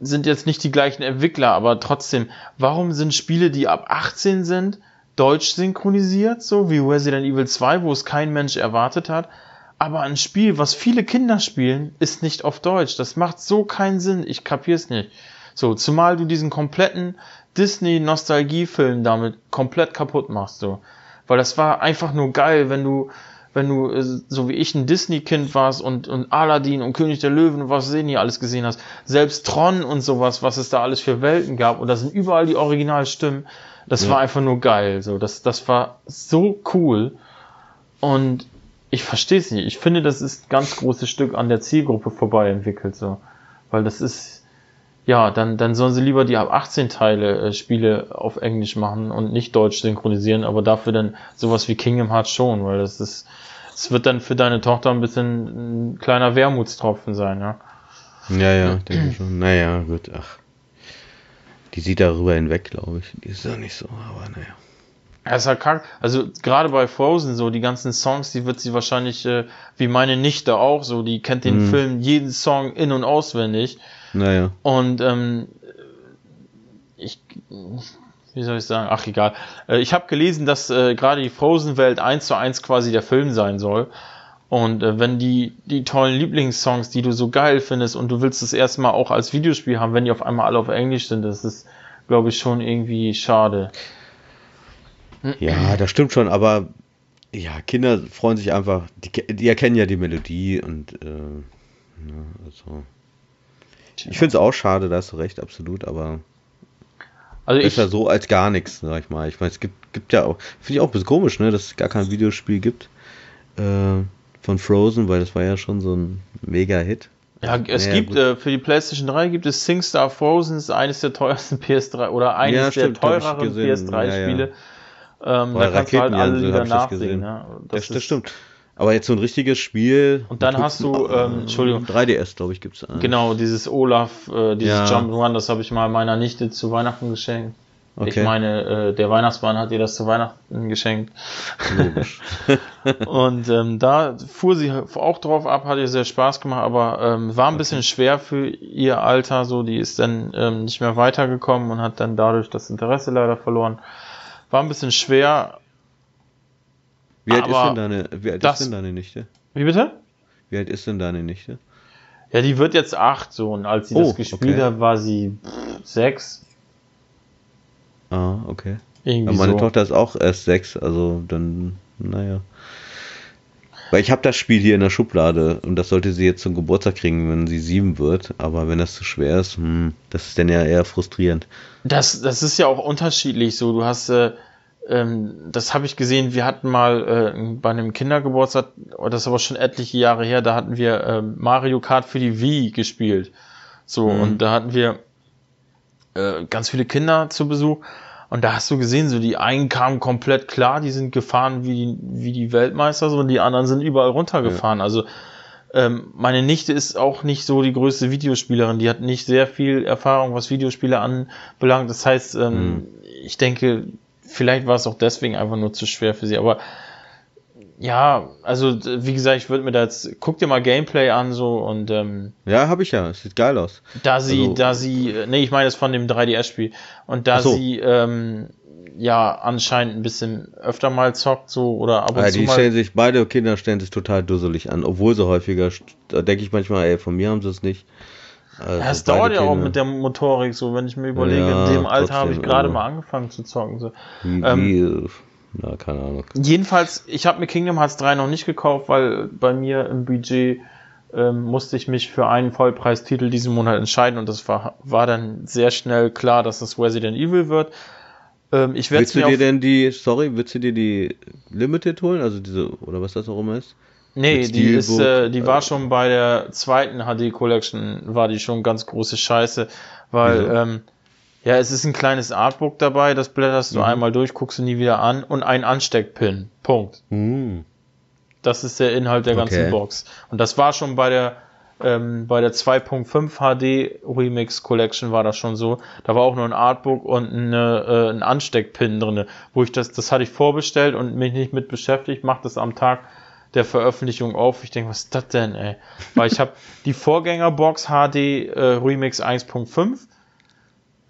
sind jetzt nicht die gleichen Entwickler, aber trotzdem, warum sind Spiele, die ab 18 sind, deutsch synchronisiert, so wie Resident Evil 2, wo es kein Mensch erwartet hat, aber ein Spiel, was viele Kinder spielen, ist nicht auf Deutsch. Das macht so keinen Sinn, ich kapier's nicht. So, zumal du diesen kompletten Disney-Nostalgie-Film damit komplett kaputt machst, so. Weil das war einfach nur geil, wenn du wenn du äh, so wie ich ein Disney-Kind warst und, und Aladdin und König der Löwen und was sehen hier alles gesehen hast, selbst Tron und sowas, was es da alles für Welten gab und da sind überall die Originalstimmen, das ja. war einfach nur geil, so, das, das war so cool und ich verstehe es nicht, ich finde, das ist ein ganz großes Stück an der Zielgruppe vorbei entwickelt, so, weil das ist, ja, dann, dann sollen sie lieber die ab 18 Teile äh, Spiele auf Englisch machen und nicht Deutsch synchronisieren, aber dafür dann sowas wie Kingdom Hearts schon, weil das ist, es wird dann für deine Tochter ein bisschen ein kleiner Wermutstropfen sein, ja. Ja, ja, denke ich schon. Naja, gut, ach. Die sieht darüber hinweg, glaube ich. Die ist ja nicht so, aber naja. Ja, ist halt kack. Also gerade bei Frozen so, die ganzen Songs, die wird sie wahrscheinlich, äh, wie meine Nichte auch, so, die kennt den mhm. Film, jeden Song in- und auswendig. Naja. Und ähm, ich wie soll ich sagen, ach egal. Äh, ich habe gelesen, dass äh, gerade die Frozen-Welt eins zu eins quasi der Film sein soll. Und äh, wenn die, die tollen Lieblingssongs, die du so geil findest und du willst es erstmal auch als Videospiel haben, wenn die auf einmal alle auf Englisch sind, das ist, glaube ich, schon irgendwie schade. Ja, das stimmt schon, aber ja, Kinder freuen sich einfach, die, die erkennen ja die Melodie und äh, ja, also. Ich finde es auch schade, da hast du recht, absolut, aber also Besser ich, so als gar nichts, sag ich mal. Ich meine, es gibt, gibt ja auch, finde ich auch ein bisschen komisch, ne, dass es gar kein Videospiel gibt äh, von Frozen, weil das war ja schon so ein Mega-Hit. Ja, es naja, gibt, äh, für die PlayStation 3 gibt es SingStar Frozen, ist eines der teuersten PS3 oder eines ja, stimmt, der teureren PS3-Spiele. Ja, ja. ähm, da kannst du halt alle Lieder nachsehen. Ja, das, das stimmt. Aber jetzt so ein richtiges Spiel. Und dann hast du, ähm, Entschuldigung. 3DS, glaube ich, gibt es. Genau, dieses Olaf, äh, dieses ja. Jump'n'Run, das habe ich mal meiner Nichte zu Weihnachten geschenkt. Okay. Ich meine, äh, der Weihnachtsmann hat ihr das zu Weihnachten geschenkt. und ähm, da fuhr sie auch drauf ab, hat ihr sehr Spaß gemacht, aber ähm, war ein bisschen schwer für ihr Alter, so die ist dann ähm, nicht mehr weitergekommen und hat dann dadurch das Interesse leider verloren. War ein bisschen schwer, wie alt, ist denn, deine, wie alt das, ist denn deine Nichte? Wie bitte? Wie alt ist denn deine Nichte? Ja, die wird jetzt acht so und als sie oh, das gespielt okay. hat, war sie sechs. Ah, okay. Irgendwie meine so. Tochter ist auch erst sechs, also dann, naja. Weil ich habe das Spiel hier in der Schublade und das sollte sie jetzt zum Geburtstag kriegen, wenn sie sieben wird. Aber wenn das zu schwer ist, hm, das ist dann ja eher frustrierend. Das, das ist ja auch unterschiedlich so. Du hast äh, ähm, das habe ich gesehen, wir hatten mal äh, bei einem Kindergeburtstag, oh, das ist aber schon etliche Jahre her, da hatten wir äh, Mario Kart für die Wii gespielt. So, mhm. und da hatten wir äh, ganz viele Kinder zu Besuch. Und da hast du gesehen, so die einen kamen komplett klar, die sind gefahren wie, wie die Weltmeister, so, und die anderen sind überall runtergefahren. Ja. Also ähm, meine Nichte ist auch nicht so die größte Videospielerin, die hat nicht sehr viel Erfahrung, was Videospiele anbelangt. Das heißt, ähm, mhm. ich denke, vielleicht war es auch deswegen einfach nur zu schwer für sie, aber ja, also wie gesagt, ich würde mir da jetzt, guck dir mal Gameplay an so und ähm, Ja, habe ich ja, es sieht geil aus. da sie, Also- da sie, äh, nee, ich meine das von dem 3DS-Spiel und da so. sie ähm, ja anscheinend ein bisschen öfter mal zockt so oder ab und Ja, zu die mal. stellen sich, beide Kinder stellen sich total dusselig an, obwohl sie häufiger, da denke ich manchmal, ey, von mir haben sie es nicht. Also Ja, es dauert ja auch mit der Motorik, so wenn ich mir überlege, Ja, in dem Alter habe ich gerade also- mal angefangen zu zocken. So. Wie, ähm, äh, na, keine Ahnung. Jedenfalls, ich habe mir Kingdom Hearts 3 noch nicht gekauft, weil bei mir im Budget ähm, musste ich mich für einen Vollpreistitel diesen Monat entscheiden und das war, war dann sehr schnell klar, dass das Resident Evil wird. Ähm, ich Willst du dir denn die, sorry, willst du dir die Limited holen? Also diese, oder was das auch immer ist? nee, mit die ist, äh, die war äh, schon bei der zweiten HD Collection, war die schon ganz große Scheiße, weil Wieso? ähm, ja, es ist ein kleines Artbook dabei, das blätterst Mhm. du einmal durch, guckst du nie wieder an und ein Ansteckpin. Punkt. Hm. Das ist der Inhalt der ganzen Okay. Box. Und das war schon bei der ähm, bei der 2.5 HD Remix Collection war das schon so. Da war auch nur ein Artbook und eine, äh, ein Ansteckpin drinne, wo ich das das hatte ich vorbestellt und mich nicht mit beschäftigt, mach das am Tag der Veröffentlichung auf. Ich denke, was ist das denn, ey? Weil ich habe die Vorgängerbox HD äh, Remix 1.5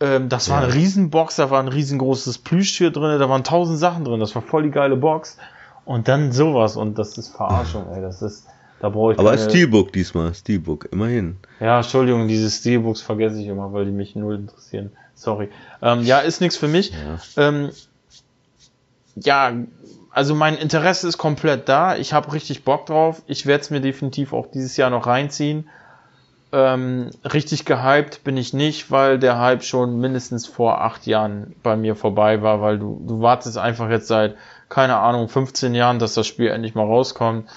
ähm, das war eine Ja. Riesenbox, da war ein riesengroßes Plüschtier drin, da waren tausend Sachen drin, das war voll die geile Box. Und dann sowas und das ist Verarschung, ey, das ist, da brauche ich Aber keine, Steelbook diesmal, Steelbook, immerhin. Ja, Entschuldigung, diese Steelbooks vergesse ich immer, weil die mich null interessieren. Sorry. Ähm, ja, ist nichts für mich. Ja. Ähm, ja, also mein Interesse ist komplett da. Ich habe richtig Bock drauf. Ich werde es mir definitiv auch dieses Jahr noch reinziehen. Ähm, richtig gehypt bin ich nicht, weil der Hype schon mindestens vor acht Jahren bei mir vorbei war, weil du, du wartest einfach jetzt seit, keine Ahnung, 15 Jahren, dass das Spiel endlich mal rauskommt.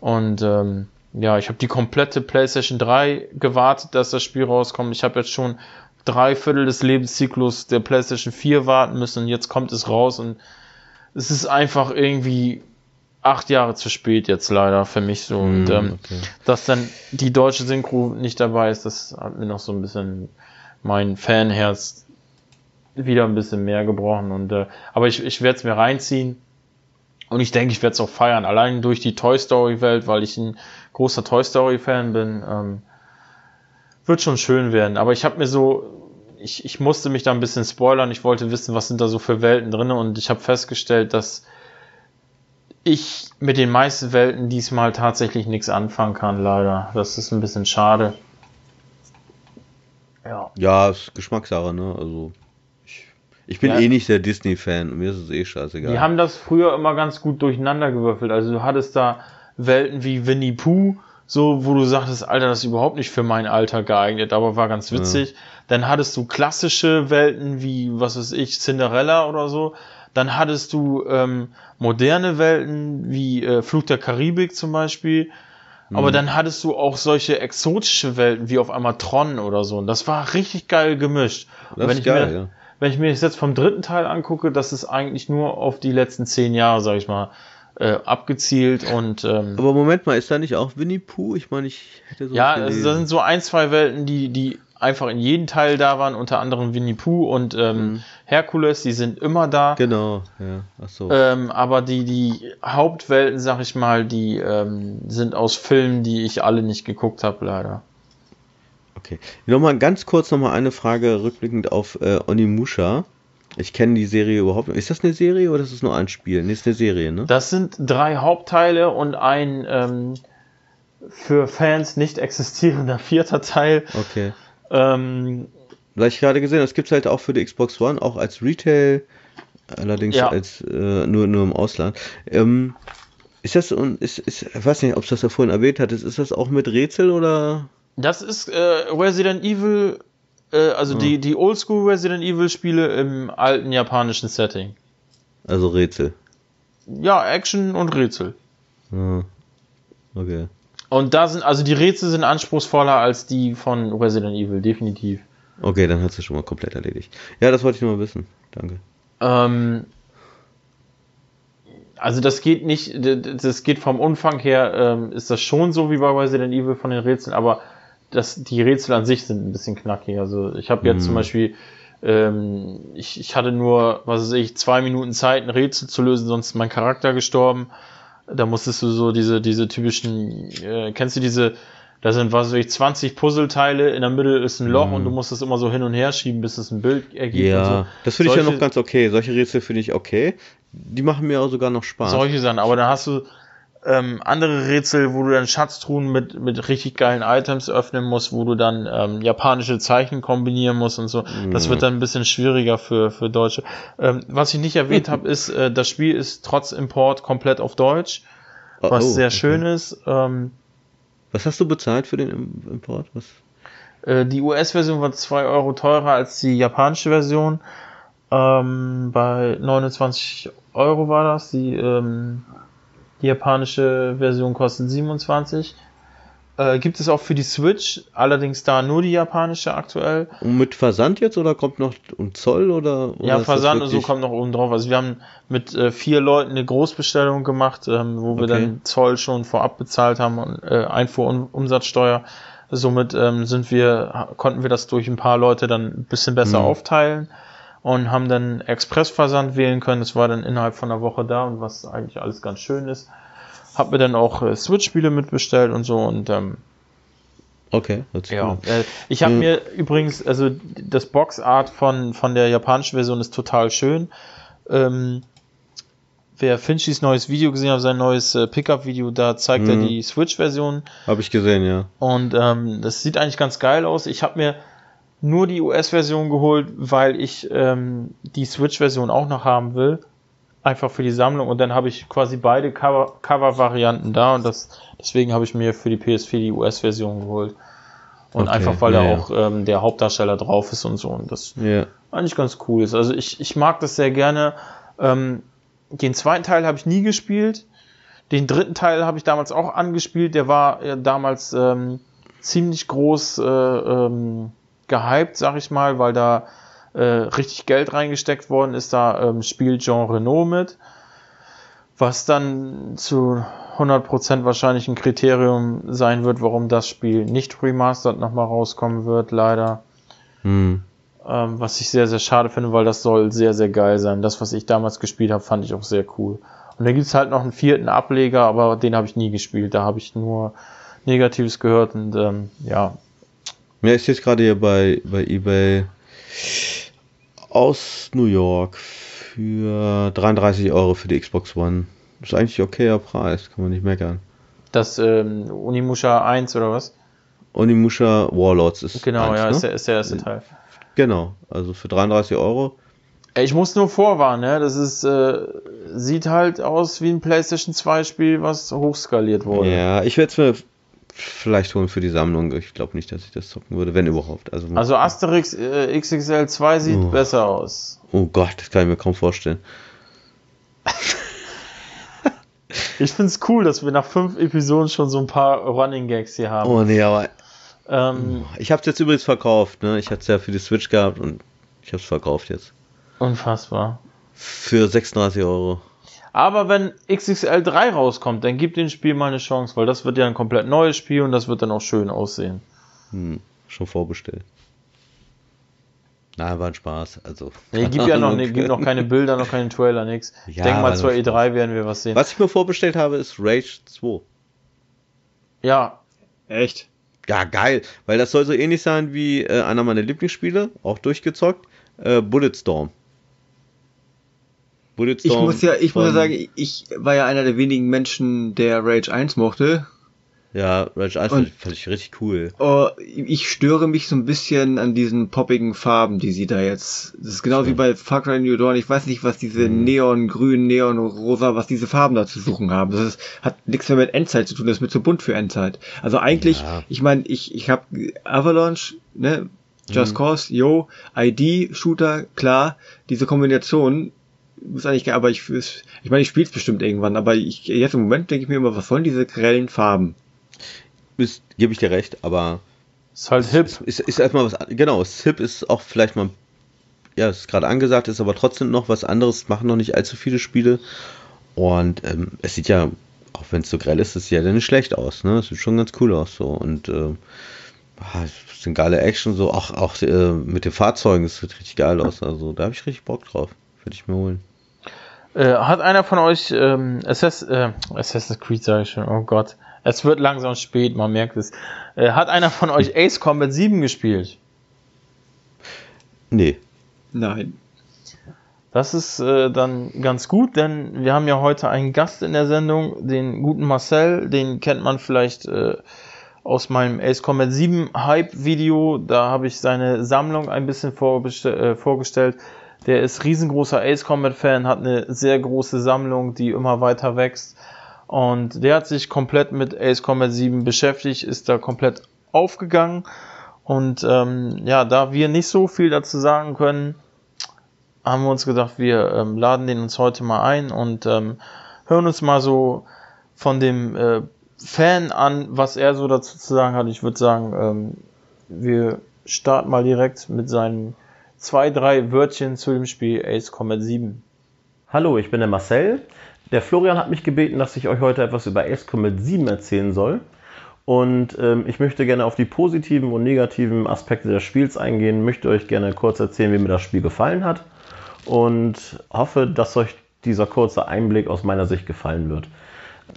Und ähm, ja, ich habe die komplette PlayStation 3 gewartet, dass das Spiel rauskommt. Ich habe jetzt schon drei Viertel des Lebenszyklus der PlayStation 4 warten müssen und jetzt kommt es raus und es ist einfach irgendwie acht Jahre zu spät jetzt leider für mich so. Und Hm, ähm, okay. dass dann die deutsche Synchro nicht dabei ist, das hat mir noch so ein bisschen mein Fanherz wieder ein bisschen mehr gebrochen. Und äh, aber ich, ich werde es mir reinziehen. Und ich denke, ich werde es auch feiern, allein durch die Toy Story Welt, weil ich ein großer Toy Story Fan bin. Ähm, wird schon schön werden. Aber ich habe mir so, ich, ich musste mich da ein bisschen spoilern. Ich wollte wissen, was sind da so für Welten drin. Und ich habe festgestellt, dass ich mit den meisten Welten diesmal tatsächlich nichts anfangen kann, leider. Das ist ein bisschen schade. Ja. Ja, ist Geschmackssache, ne? Also, ich, ich bin Ja. eh nicht der Disney-Fan, mir ist es eh scheißegal. Die haben das früher immer ganz gut durcheinander gewürfelt. Also du hattest da Welten wie Winnie Pooh, so wo du sagtest, Alter, das ist überhaupt nicht für mein Alter geeignet, aber war ganz witzig. Dann hattest du klassische Welten wie, was weiß ich, Cinderella oder so. Dann hattest du ähm, moderne Welten wie äh, Flug der Karibik zum Beispiel. Aber dann hattest du auch solche exotische Welten wie auf einmal Tron oder so. Und das war richtig geil gemischt. Und Das wenn ist ich geil, mir, ja. wenn ich mir das jetzt vom dritten Teil angucke, das ist eigentlich nur auf die letzten zehn Jahre, sag ich mal, äh, abgezielt und ähm, Aber Moment mal, ist da nicht auch Winnie Pooh? Ich meine, ich hätte so ja, also da sind so ein, zwei Welten, die, die einfach in jedem Teil da waren, unter anderem Winnie Pooh und ähm, Herkules, die sind immer da. Genau, ja. Ach so. Ähm, aber die, die Hauptwelten, sag ich mal, die ähm, sind aus Filmen, die ich alle nicht geguckt habe, leider. Okay. Nochmal ganz kurz nochmal eine Frage rückblickend auf äh, Onimusha. Ich kenne die Serie überhaupt nicht. Ist das eine Serie oder ist das nur ein Spiel? Nee, ist eine Serie, ne? Das sind drei Hauptteile und ein ähm, für Fans nicht existierender vierter Teil. Okay. Ähm, Weil ich gerade gesehen habe, das gibt es halt auch für die Xbox One, auch als Retail, allerdings Ja. als äh, nur, nur im Ausland. Ähm, ist das, und ist, ist, ich weiß nicht, ob du das ja vorhin erwähnt hattest, ist das auch mit Rätsel oder? Das ist äh, Resident Evil, äh, also die, die Oldschool Resident Evil Spiele im alten japanischen Setting. Also Rätsel. Ja, Action und Rätsel. Ja. Okay. Und da sind, also die Rätsel sind anspruchsvoller als die von Resident Evil, definitiv. Okay, dann hat es schon mal komplett erledigt. Ja, das wollte ich nur mal wissen. Danke. Ähm, also das geht nicht, das geht vom Umfang her, ähm, ist das schon so wie bei Resident Evil von den Rätseln, aber das, die Rätsel an sich sind ein bisschen knackig. Also ich habe jetzt Mhm. zum Beispiel, ähm, ich, ich hatte nur, was weiß ich, zwei Minuten Zeit, ein Rätsel zu lösen, sonst ist mein Charakter gestorben. Da musstest du so diese, diese typischen, äh, kennst du diese, da sind, was weiß ich, 20 Puzzleteile, in der Mitte ist ein Loch Mhm. und du musst es immer so hin und her schieben, bis es ein Bild ergibt Ja, und so. das finde ich ja noch ganz okay. Solche Rätsel finde ich okay. Die machen mir auch sogar noch Spaß. Solche Sachen, aber dann hast du ähm, andere Rätsel, wo du dann Schatztruhen mit, mit richtig geilen Items öffnen musst, wo du dann ähm, japanische Zeichen kombinieren musst und so. Das Mhm. wird dann ein bisschen schwieriger für, für Deutsche. Ähm, was ich nicht erwähnt habe, ist, äh, das Spiel ist trotz Import komplett auf Deutsch, Oh, was oh, sehr okay. schön ist. Ähm, Was hast du bezahlt für den Im- Import? Was? Äh, die US-Version war 2 Euro teurer als die japanische Version. Ähm, bei 29 Euro war das. Die, ähm, die japanische Version kostet 27. Äh, gibt es auch für die Switch, allerdings da nur die japanische aktuell. Und mit Versand jetzt oder kommt noch ein Zoll oder? oder ja, Versand und so kommt noch oben drauf. Also wir haben mit äh, vier Leuten eine Großbestellung gemacht, ähm, wo wir Okay. dann Zoll schon vorab bezahlt haben und äh, Einfuhrumsatzsteuer. Somit ähm, sind wir, konnten wir das durch ein paar Leute dann ein bisschen besser Mhm. aufteilen und haben dann Expressversand wählen können. Das war dann innerhalb von einer Woche da und was eigentlich alles ganz schön ist. Hab mir dann auch äh, Switch-Spiele mitbestellt und so und ähm, Okay, ja, äh, ich habe Mhm. mir übrigens, also das Boxart von, von der japanischen Version ist total schön. Ähm, wer Finchys neues Video gesehen hat, sein neues äh, Pickup-Video, da zeigt er Mhm. die Switch-Version Habe ich gesehen, ja. und ähm, das sieht eigentlich ganz geil aus. Ich habe mir nur die US-Version geholt, weil ich ähm, die Switch-Version auch noch haben will. Einfach für die Sammlung. Und dann habe ich quasi beide Cover- Cover-Varianten da und das, deswegen habe ich mir für die PS4 die US-Version geholt. Und Okay, einfach weil ja, da ja. auch ähm, der Hauptdarsteller drauf ist und so. Und das Ja. eigentlich ganz cool ist. Also ich, ich mag das sehr gerne. Ähm, den zweiten Teil habe ich nie gespielt. Den dritten Teil habe ich damals auch angespielt. Der war äh, damals ähm, ziemlich groß äh, ähm, gehypt, sag ich mal, weil da äh, richtig Geld reingesteckt worden ist. Da ähm, spielt Jean Renault mit. Was dann zu 100% wahrscheinlich ein Kriterium sein wird, warum das Spiel nicht remastered nochmal rauskommen wird, leider. Hm. Ähm, was ich sehr, sehr schade finde, weil das soll sehr, sehr geil sein. Das, was ich damals gespielt habe, fand ich auch sehr cool. Und dann gibt's halt noch einen vierten Ableger, aber den habe ich nie gespielt. Da habe ich nur Negatives gehört und ähm, ja. Ja, ich sehe es gerade hier bei, bei eBay aus New York für 33 Euro für die Xbox One. Ist eigentlich okayer Preis, kann man nicht meckern. Das ähm, Unimusha 1 oder was? Onimusha Warlords ist Genau, eins, ja, ne? ist, der, ist der erste Teil. Genau, also für 33 Euro. Ich muss nur vorwarnen, ne? Das ist, äh, sieht halt aus wie ein PlayStation 2 Spiel, was hochskaliert wurde. Ja, ich werde es mir vielleicht holen für die Sammlung. Ich glaube nicht, dass ich das zocken würde, wenn überhaupt. Also, Also Asterix äh, XXL 2 sieht Oh. besser aus. oh Gott, das kann ich mir kaum vorstellen. Ich find's cool, dass wir nach fünf Episoden schon so ein paar Running Gags hier haben. Oh nee, aber Ähm, ich habe es jetzt übrigens verkauft. Ne? Ich hatte es ja für die Switch gehabt und ich habe es verkauft jetzt. unfassbar. Für 36 Euro. Aber wenn XXL 3 rauskommt, dann gibt dem Spiel mal eine Chance, weil das wird ja ein komplett neues Spiel und das wird dann auch schön aussehen. Hm, schon vorbestellt. Nein, war ein Spaß. Also, Nee, gibt ja noch, ne, gibt noch keine Bilder, noch keinen Trailer, nix. Ich Ja, denke mal zur nur E3 werden wir was sehen. Was ich mir vorbestellt habe, ist Rage 2. Ja, Echt? Ja, geil, weil das soll so ähnlich sein wie äh, einer meiner Lieblingsspiele, auch durchgezockt, äh, Bulletstorm. Ich muss ja, ich muss ja sagen, ich war ja einer der wenigen Menschen, der Rage 1 mochte. Ja, Rage 1 Und- fand ich, richtig cool. Oh, ich störe mich so ein bisschen an diesen poppigen Farben, die sie da jetzt. Das ist genau wie bei Far Cry New Dawn. Ich weiß nicht, was diese Mhm. Neongrün, Neonrosa, was diese Farben da zu suchen haben. Das ist, hat nichts mehr mit Endzeit zu tun. Das ist mir zu bunt für Endzeit. Also eigentlich, Ja. ich meine, ich ich habe Avalanche, ne, Just Mhm. Cause, Yo, ID, Shooter, klar. Diese Kombination ist eigentlich, ge- aber ich, ich meine, ich spiele es bestimmt irgendwann. Aber ich jetzt im Moment denke ich mir immer, was sollen diese grellen Farben? Ist, gebe ich dir recht, aber ist halt hip. ist, ist erstmal was, genau, Hip ist auch vielleicht mal, ja, ist gerade angesagt, ist aber trotzdem noch was anderes, machen noch nicht allzu viele Spiele und ähm, es sieht ja, auch wenn es so grell ist, es sieht ja dann nicht schlecht aus, ne, es sieht schon ganz cool aus, so und ähm, ah, es sind geile Action, so, auch, auch äh, mit den Fahrzeugen, es sieht richtig geil aus, also da habe ich richtig Bock drauf, würde ich mir holen. Äh, hat einer von euch ähm, Assassin, äh, Assassin's Creed, sage ich schon, oh Gott. Es wird langsam spät, man merkt es. Äh, hat einer von euch Ace Combat 7 gespielt? Nee. Nein. Das ist äh, dann ganz gut, denn wir haben ja heute einen Gast in der Sendung, den guten Marcel, den kennt man vielleicht äh, aus meinem Ace Combat 7 Hype Video. Da habe ich seine Sammlung ein bisschen äh, vorgestellt. Der ist riesengroßer Ace Combat Fan, hat eine sehr große Sammlung, die immer weiter wächst. Und der hat sich komplett mit Ace Combat 7 beschäftigt, ist da komplett aufgegangen. Und ähm, ja, da wir nicht so viel dazu sagen können, haben wir uns gedacht, wir ähm, laden den uns heute mal ein und ähm, hören uns mal so von dem äh, Fan an, was er so dazu zu sagen hat. Ich würde sagen, ähm, wir starten mal direkt mit seinen zwei, drei Wörtchen zu dem Spiel Ace Combat 7. Hallo, ich bin der Marcel. Der Florian hat mich gebeten, dass ich euch heute etwas über Ace Combat 7 erzählen soll. Und ähm, ich möchte gerne auf die positiven und negativen Aspekte des Spiels eingehen, möchte euch gerne kurz erzählen, wie mir das Spiel gefallen hat und hoffe, dass euch dieser kurze Einblick aus meiner Sicht gefallen wird.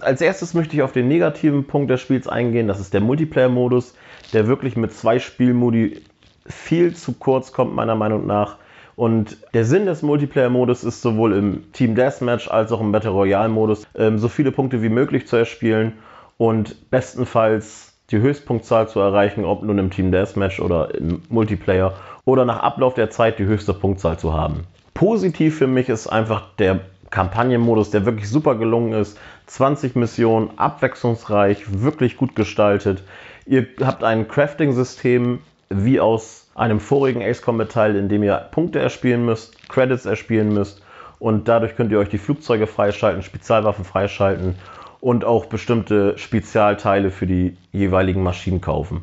Als erstes möchte ich auf den negativen Punkt des Spiels eingehen, das ist der Multiplayer-Modus, der wirklich mit zwei Spielmodi viel zu kurz kommt, meiner Meinung nach. Und der Sinn des Multiplayer-Modus ist sowohl im Team Deathmatch als auch im Battle Royale-Modus, ähm, so viele Punkte wie möglich zu erspielen und bestenfalls die Höchstpunktzahl zu erreichen, ob nun im Team Deathmatch oder im Multiplayer oder nach Ablauf der Zeit die höchste Punktzahl zu haben. Positiv für mich ist einfach der Kampagnenmodus, der wirklich super gelungen ist. 20 Missionen, abwechslungsreich, wirklich gut gestaltet. Ihr habt ein Crafting-System wie aus einem vorigen Ace Combat Teil, in dem ihr Punkte erspielen müsst, Credits erspielen müsst und dadurch könnt ihr euch die Flugzeuge freischalten, Spezialwaffen freischalten und auch bestimmte Spezialteile für die jeweiligen Maschinen kaufen.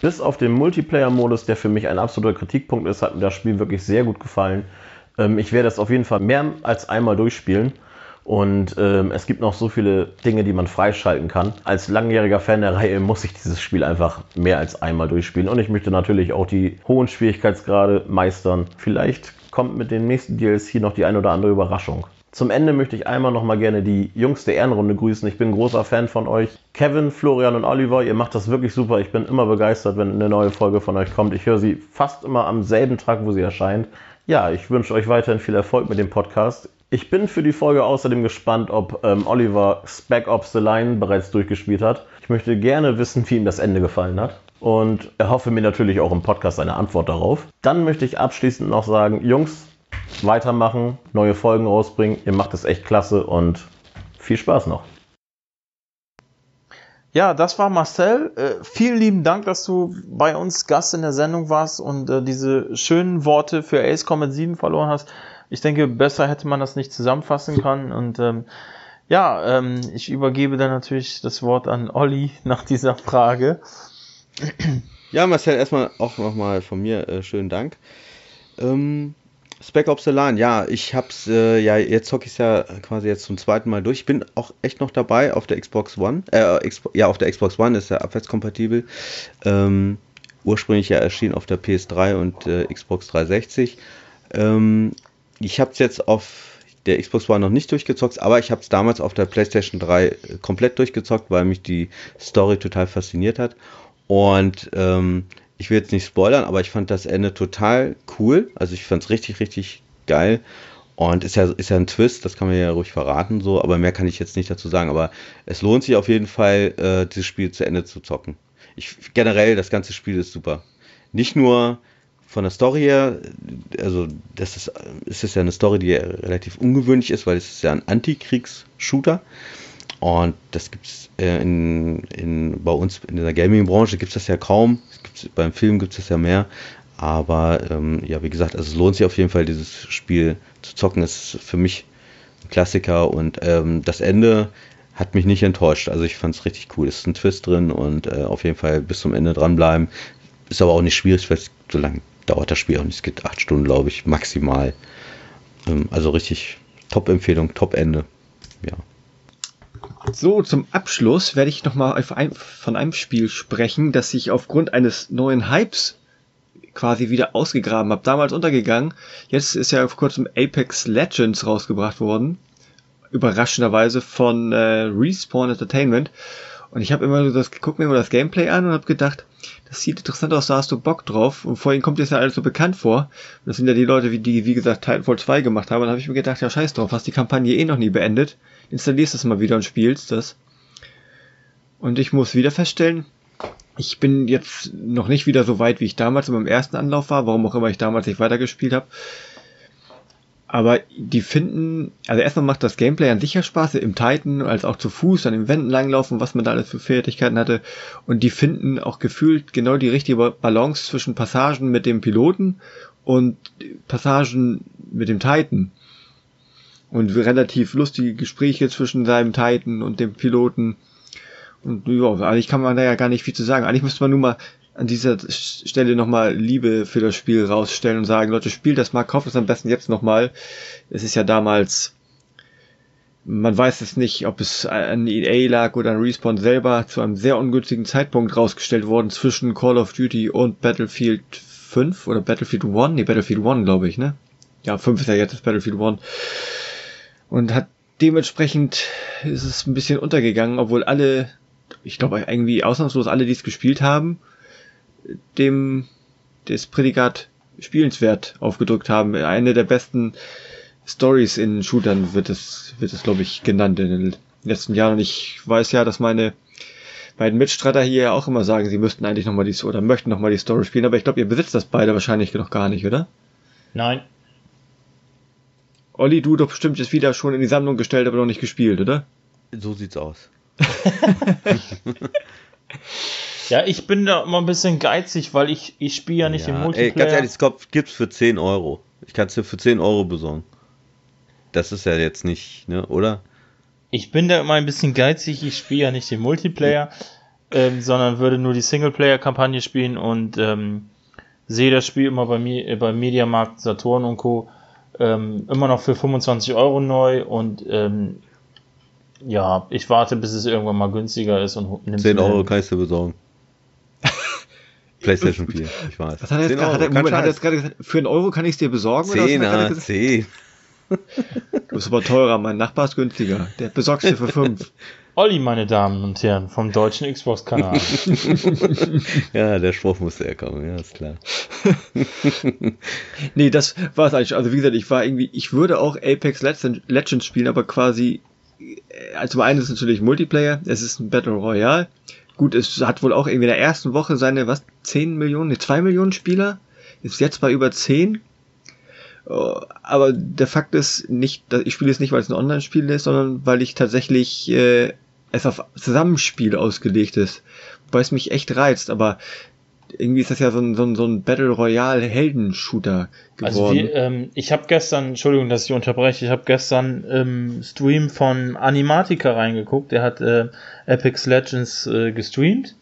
Bis auf den Multiplayer-Modus, der für mich ein absoluter Kritikpunkt ist, hat mir das Spiel wirklich sehr gut gefallen. Ähm, ich werde es auf jeden Fall mehr als einmal durchspielen. Und ähm, es gibt noch so viele Dinge, die man freischalten kann. Als langjähriger Fan der Reihe muss ich dieses Spiel einfach mehr als einmal durchspielen. Und ich möchte natürlich auch die hohen Schwierigkeitsgrade meistern. Vielleicht kommt mit dem nächsten DLC noch die ein oder andere Überraschung. Zum Ende möchte ich einmal noch mal gerne die Jungs der Ehrenrunde grüßen. Ich bin großer Fan von euch. Kevin, Florian und Oliver, ihr macht das wirklich super. Ich bin immer begeistert, wenn eine neue Folge von euch kommt. Ich höre sie fast immer am selben Tag, wo sie erscheint. Ja, ich wünsche euch weiterhin viel Erfolg mit dem Podcast. Ich bin für die Folge außerdem gespannt, ob ähm, Oliver Spec Ops The Line bereits durchgespielt hat. Ich möchte gerne wissen, wie ihm das Ende gefallen hat. Und erhoffe mir natürlich auch im Podcast eine Antwort darauf. Dann möchte ich abschließend noch sagen, Jungs, weitermachen, neue Folgen rausbringen. Ihr macht es echt klasse und viel Spaß noch. Ja, das war Marcel. Äh, vielen lieben Dank, dass du bei uns Gast in der Sendung warst und äh, diese schönen Worte für Ace Combat 7 verloren hast. Ich denke, besser hätte man das nicht zusammenfassen können. Und ähm, ja, ähm, ich übergebe dann natürlich das Wort an Olli nach dieser Frage. Ja, Marcel, erstmal auch nochmal von mir äh, schönen Dank. Ähm, Spec Ops The Line, ja, ich hab's, äh, ja, jetzt zocke ich ja quasi jetzt zum zweiten Mal durch. Ich bin auch echt noch dabei auf der Xbox One. Äh, Xbox, ja, auf der Xbox One ist ja abwärtskompatibel. Ähm, ursprünglich ja erschienen auf der PS3 und äh, Xbox 360. Ähm, ich hab's jetzt auf der Xbox One noch nicht durchgezockt, aber ich habe es damals auf der PlayStation 3 äh, komplett durchgezockt, weil mich die Story total fasziniert hat. Und ähm, ich will jetzt nicht spoilern, aber ich fand das Ende total cool. Also ich fand es richtig, richtig geil. Und ist ja, ist ja ein Twist, das kann man ja ruhig verraten, so, aber mehr kann ich jetzt nicht dazu sagen. Aber es lohnt sich auf jeden Fall, äh, dieses Spiel zu Ende zu zocken. Ich, generell, das ganze Spiel ist super. Nicht nur von der Story her, also das ist, es ist ja eine Story, die relativ ungewöhnlich ist, weil es ist ja ein Antikriegs-Shooter. Und das gibt es äh, in, in, bei uns in der Gaming-Branche gibt es das ja kaum. beim Film gibt es das ja mehr. Aber ähm, ja, wie gesagt, also es lohnt sich auf jeden Fall, dieses Spiel zu zocken. Es ist für mich ein Klassiker und ähm, das Ende hat mich nicht enttäuscht. Also ich fand es richtig cool. Es ist ein Twist drin und äh, auf jeden Fall bis zum Ende dranbleiben. Ist aber auch nicht schwierig, weil so lange dauert das Spiel auch nicht. Es geht acht Stunden, glaube ich, maximal. Ähm, also richtig Top-Empfehlung, Top-Ende. Ja. So, zum Abschluss werde ich nochmal von einem Spiel sprechen, das ich aufgrund eines neuen Hypes quasi wieder ausgegraben habe. Damals untergegangen. Jetzt ist ja vor kurzem Apex Legends rausgebracht worden. überraschenderweise von äh, Respawn Entertainment. Und ich habe immer so das, guck mir immer das Gameplay an und habe gedacht, das sieht interessant aus, da hast du Bock drauf. Und vorhin kommt dir das ja alles so bekannt vor. Und das sind ja die Leute, die, wie gesagt, Titanfall 2 gemacht haben. Und habe ich mir gedacht, ja scheiß drauf, hast die Kampagne eh noch nie beendet. Installierst das mal wieder und spielst das. Und ich muss wieder feststellen, ich bin jetzt noch nicht wieder so weit, wie ich damals in meinem ersten Anlauf war, warum auch immer ich damals nicht weitergespielt habe. Aber die finden, also erstmal macht das Gameplay an sich ja Spaß, im Titan, als auch zu Fuß, an den Wänden langlaufen, was man da alles für Fertigkeiten hatte. Und die finden auch gefühlt genau die richtige Balance zwischen Passagen mit dem Piloten und Passagen mit dem Titan. Und relativ lustige Gespräche zwischen seinem Titan und dem Piloten. Und ja, eigentlich kann man da ja gar nicht viel zu sagen. Eigentlich müsste man nur mal an dieser Stelle nochmal Liebe für das Spiel rausstellen und sagen, Leute, spielt das mal, kauft es am besten jetzt nochmal. Es ist ja damals, man weiß es nicht, ob es an EA lag oder an Respawn selber, zu einem sehr ungünstigen Zeitpunkt rausgestellt worden zwischen Call of Duty und Battlefield 5 oder Battlefield 1, nee, Battlefield 1, glaube ich, ne? Ja, 5 ist ja jetzt das Battlefield 1. Und hat dementsprechend ist es ein bisschen untergegangen, obwohl alle, ich glaube irgendwie ausnahmslos alle, die es gespielt haben, dem das Prädikat spielenswert aufgedrückt haben. Eine der besten Stories in Shootern wird es, wird es, glaube ich, genannt in den letzten Jahren. Und ich weiß ja, dass meine beiden Mitstreiter hier ja auch immer sagen, sie müssten eigentlich nochmal die, oder möchten nochmal die Story spielen, aber ich glaube, ihr besitzt das beide wahrscheinlich noch gar nicht, oder? Nein. Olli, du doch bestimmt jetzt wieder schon in die Sammlung gestellt, aber noch nicht gespielt, oder? So sieht's aus. Ja, ich bin da immer ein bisschen geizig, weil ich, ich spiele ja nicht ja, im Multiplayer. Ey, ganz ehrlich, Skop gibt's für 10 Euro. Ich kann es dir für 10 Euro besorgen. Das ist ja jetzt nicht, ne, oder? Ich bin da immer ein bisschen geizig, ich spiele ja nicht den Multiplayer, ähm, sondern würde nur die Singleplayer-Kampagne spielen und ähm, sehe das Spiel immer bei mir äh, beim Mediamarkt, Saturn und Co. Ähm, immer noch für 25 Euro neu und ähm, ja, ich warte, bis es irgendwann mal günstiger ist und nimm 10 Euro kannst du besorgen. PlayStation 4, ich weiß. Was hat er jetzt, gerade, hat er, Moment, hat er jetzt gerade gesagt? Für einen Euro kann ich es dir besorgen? Zehner, 10. Du bist aber teurer, mein Nachbar ist günstiger. Der besorgt dir für 5. Olli, meine Damen und Herren, vom deutschen Xbox-Kanal. ja, der Spruch musste herkommen, ja, ist klar. nee, das war es eigentlich. Also wie gesagt, ich war irgendwie, ich würde auch Apex Legends spielen, aber quasi, also zum einen ist es natürlich Multiplayer, es ist ein Battle Royale Gut, es hat wohl auch irgendwie in der ersten Woche seine, was, 10 Millionen, ne, 2 Millionen Spieler? Ist jetzt bei über 10. Aber der Fakt ist nicht, ich spiele es nicht, weil es ein Online-Spiel ist, sondern weil ich tatsächlich äh, es auf Zusammenspiel ausgelegt ist. Wobei es mich echt reizt, aber irgendwie ist das ja so ein, so ein, so ein Battle Royale Heldenshooter geworden. Also wie, ähm, ich habe gestern, Entschuldigung, dass ich unterbreche, ich habe gestern im Stream von Animatica reingeguckt. Der hat äh, Apex Legends äh, gestreamt.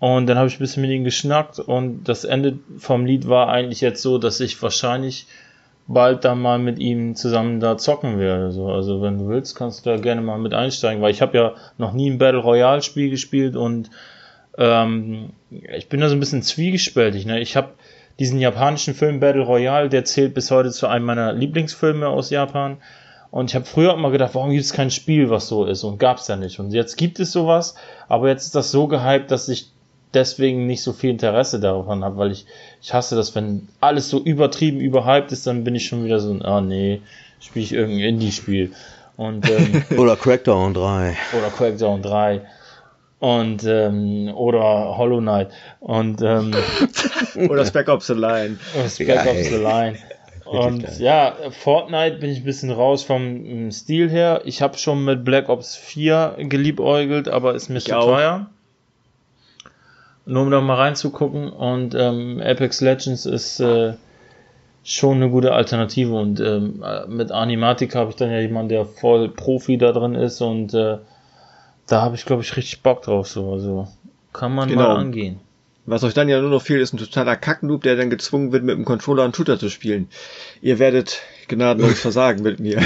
Und dann habe ich ein bisschen mit ihm geschnackt und das Ende vom Lied war eigentlich jetzt so, dass ich wahrscheinlich bald dann mal mit ihm zusammen da zocken werde. So, also wenn du willst, kannst du da gerne mal mit einsteigen, weil ich habe ja noch nie ein Battle Royale Spiel gespielt und ähm, ich bin da so ein bisschen zwiegespältig. Ne? Ich habe diesen japanischen Film Battle Royale, der zählt bis heute zu einem meiner Lieblingsfilme aus Japan. Und ich habe früher immer gedacht, warum gibt es kein Spiel, was so ist? Und gab es ja nicht. Und jetzt gibt es sowas, aber jetzt ist das so gehypt, dass ich deswegen nicht so viel Interesse daran habe, weil ich, ich hasse das, wenn alles so übertrieben überhyped ist, dann bin ich schon wieder so, ah nee, spiele ich irgendein Indie-Spiel. Und, ähm, oder Crackdown 3. Oder Crackdown 3 und ähm, oder Hollow Knight und ähm, oder Spec Ops the Line. Spec ja, Ops the Line. Und ja, Fortnite bin ich ein bisschen raus vom ähm, Stil her. Ich habe schon mit Black Ops 4 geliebäugelt, aber ist mir zu teuer. Nur um da mal reinzugucken. Und ähm, Apex Legends ist äh, schon eine gute Alternative. Und ähm, mit Animatic habe ich dann ja jemanden, der voll Profi da drin ist und äh, da habe ich, glaube ich, richtig Bock drauf. So. Also kann man genau. mal angehen. Was euch dann ja nur noch fehlt, ist ein totaler Kacknoob, der dann gezwungen wird, mit dem Controller einen Shooter zu spielen. Ihr werdet gnadenlos versagen mit mir.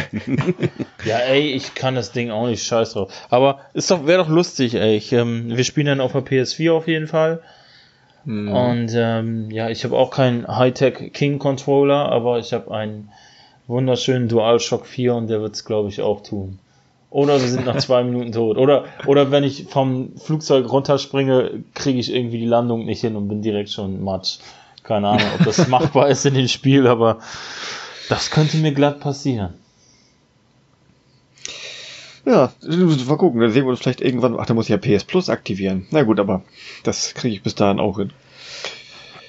ja, ey, ich kann das Ding auch nicht scheiß drauf. Aber ist doch, wäre doch lustig, ey. Ich, ähm, wir spielen dann auf der PS4 auf jeden Fall. Hm. Und ähm, ja, ich habe auch keinen Hightech King Controller, aber ich habe einen wunderschönen DualShock 4 und der wird es, glaube ich, auch tun. Oder wir sind nach zwei Minuten tot. Oder, oder wenn ich vom Flugzeug runterspringe, kriege ich irgendwie die Landung nicht hin und bin direkt schon matsch. Keine Ahnung, ob das machbar ist in dem Spiel, aber das könnte mir glatt passieren. Ja, mal gucken, dann sehen wir uns vielleicht irgendwann. Ach, da muss ich ja PS Plus aktivieren. Na gut, aber das kriege ich bis dahin auch hin.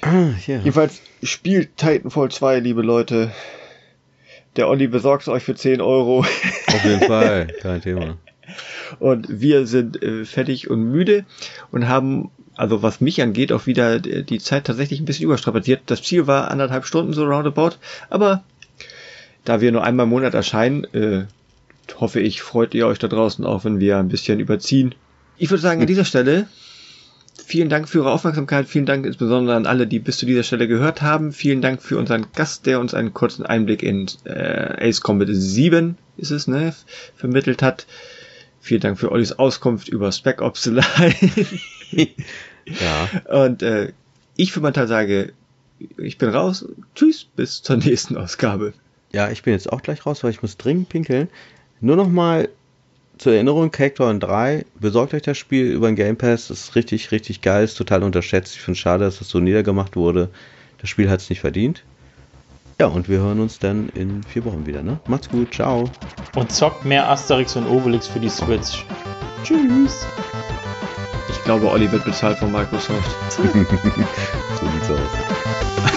Yeah. Jedenfalls spielt Titanfall 2, liebe Leute. Der Olli besorgt es euch für 10 Euro. Auf jeden Fall, kein Thema. Und wir sind äh, fertig und müde und haben, also was mich angeht, auch wieder die Zeit tatsächlich ein bisschen überstrapaziert. Das Ziel war anderthalb Stunden so roundabout, aber da wir nur einmal im Monat erscheinen, äh, hoffe ich, freut ihr euch da draußen auch, wenn wir ein bisschen überziehen. Ich würde sagen, an dieser Stelle vielen Dank für eure Aufmerksamkeit. Vielen Dank insbesondere an alle, die bis zu dieser Stelle gehört haben. Vielen Dank für unseren Gast, der uns einen kurzen Einblick in äh, Ace Combat 7 ist es, ne, vermittelt hat. Vielen Dank für Ollis Auskunft über Spec Ops ja. Und äh, ich für meinen Teil sage, ich bin raus. Tschüss, bis zur nächsten Ausgabe. Ja, ich bin jetzt auch gleich raus, weil ich muss dringend pinkeln. Nur noch mal zur Erinnerung, Crackdown 3, besorgt euch das Spiel über den Game Pass, das ist richtig, richtig geil, ist total unterschätzt. Ich finde es schade, dass das so niedergemacht wurde. Das Spiel hat es nicht verdient. Ja, und wir hören uns dann in vier Wochen wieder, ne? Macht's gut, ciao. Und zockt mehr Asterix und Obelix für die Switch. Tschüss. Ich glaube, Olli wird bezahlt von Microsoft. so sieht's aus.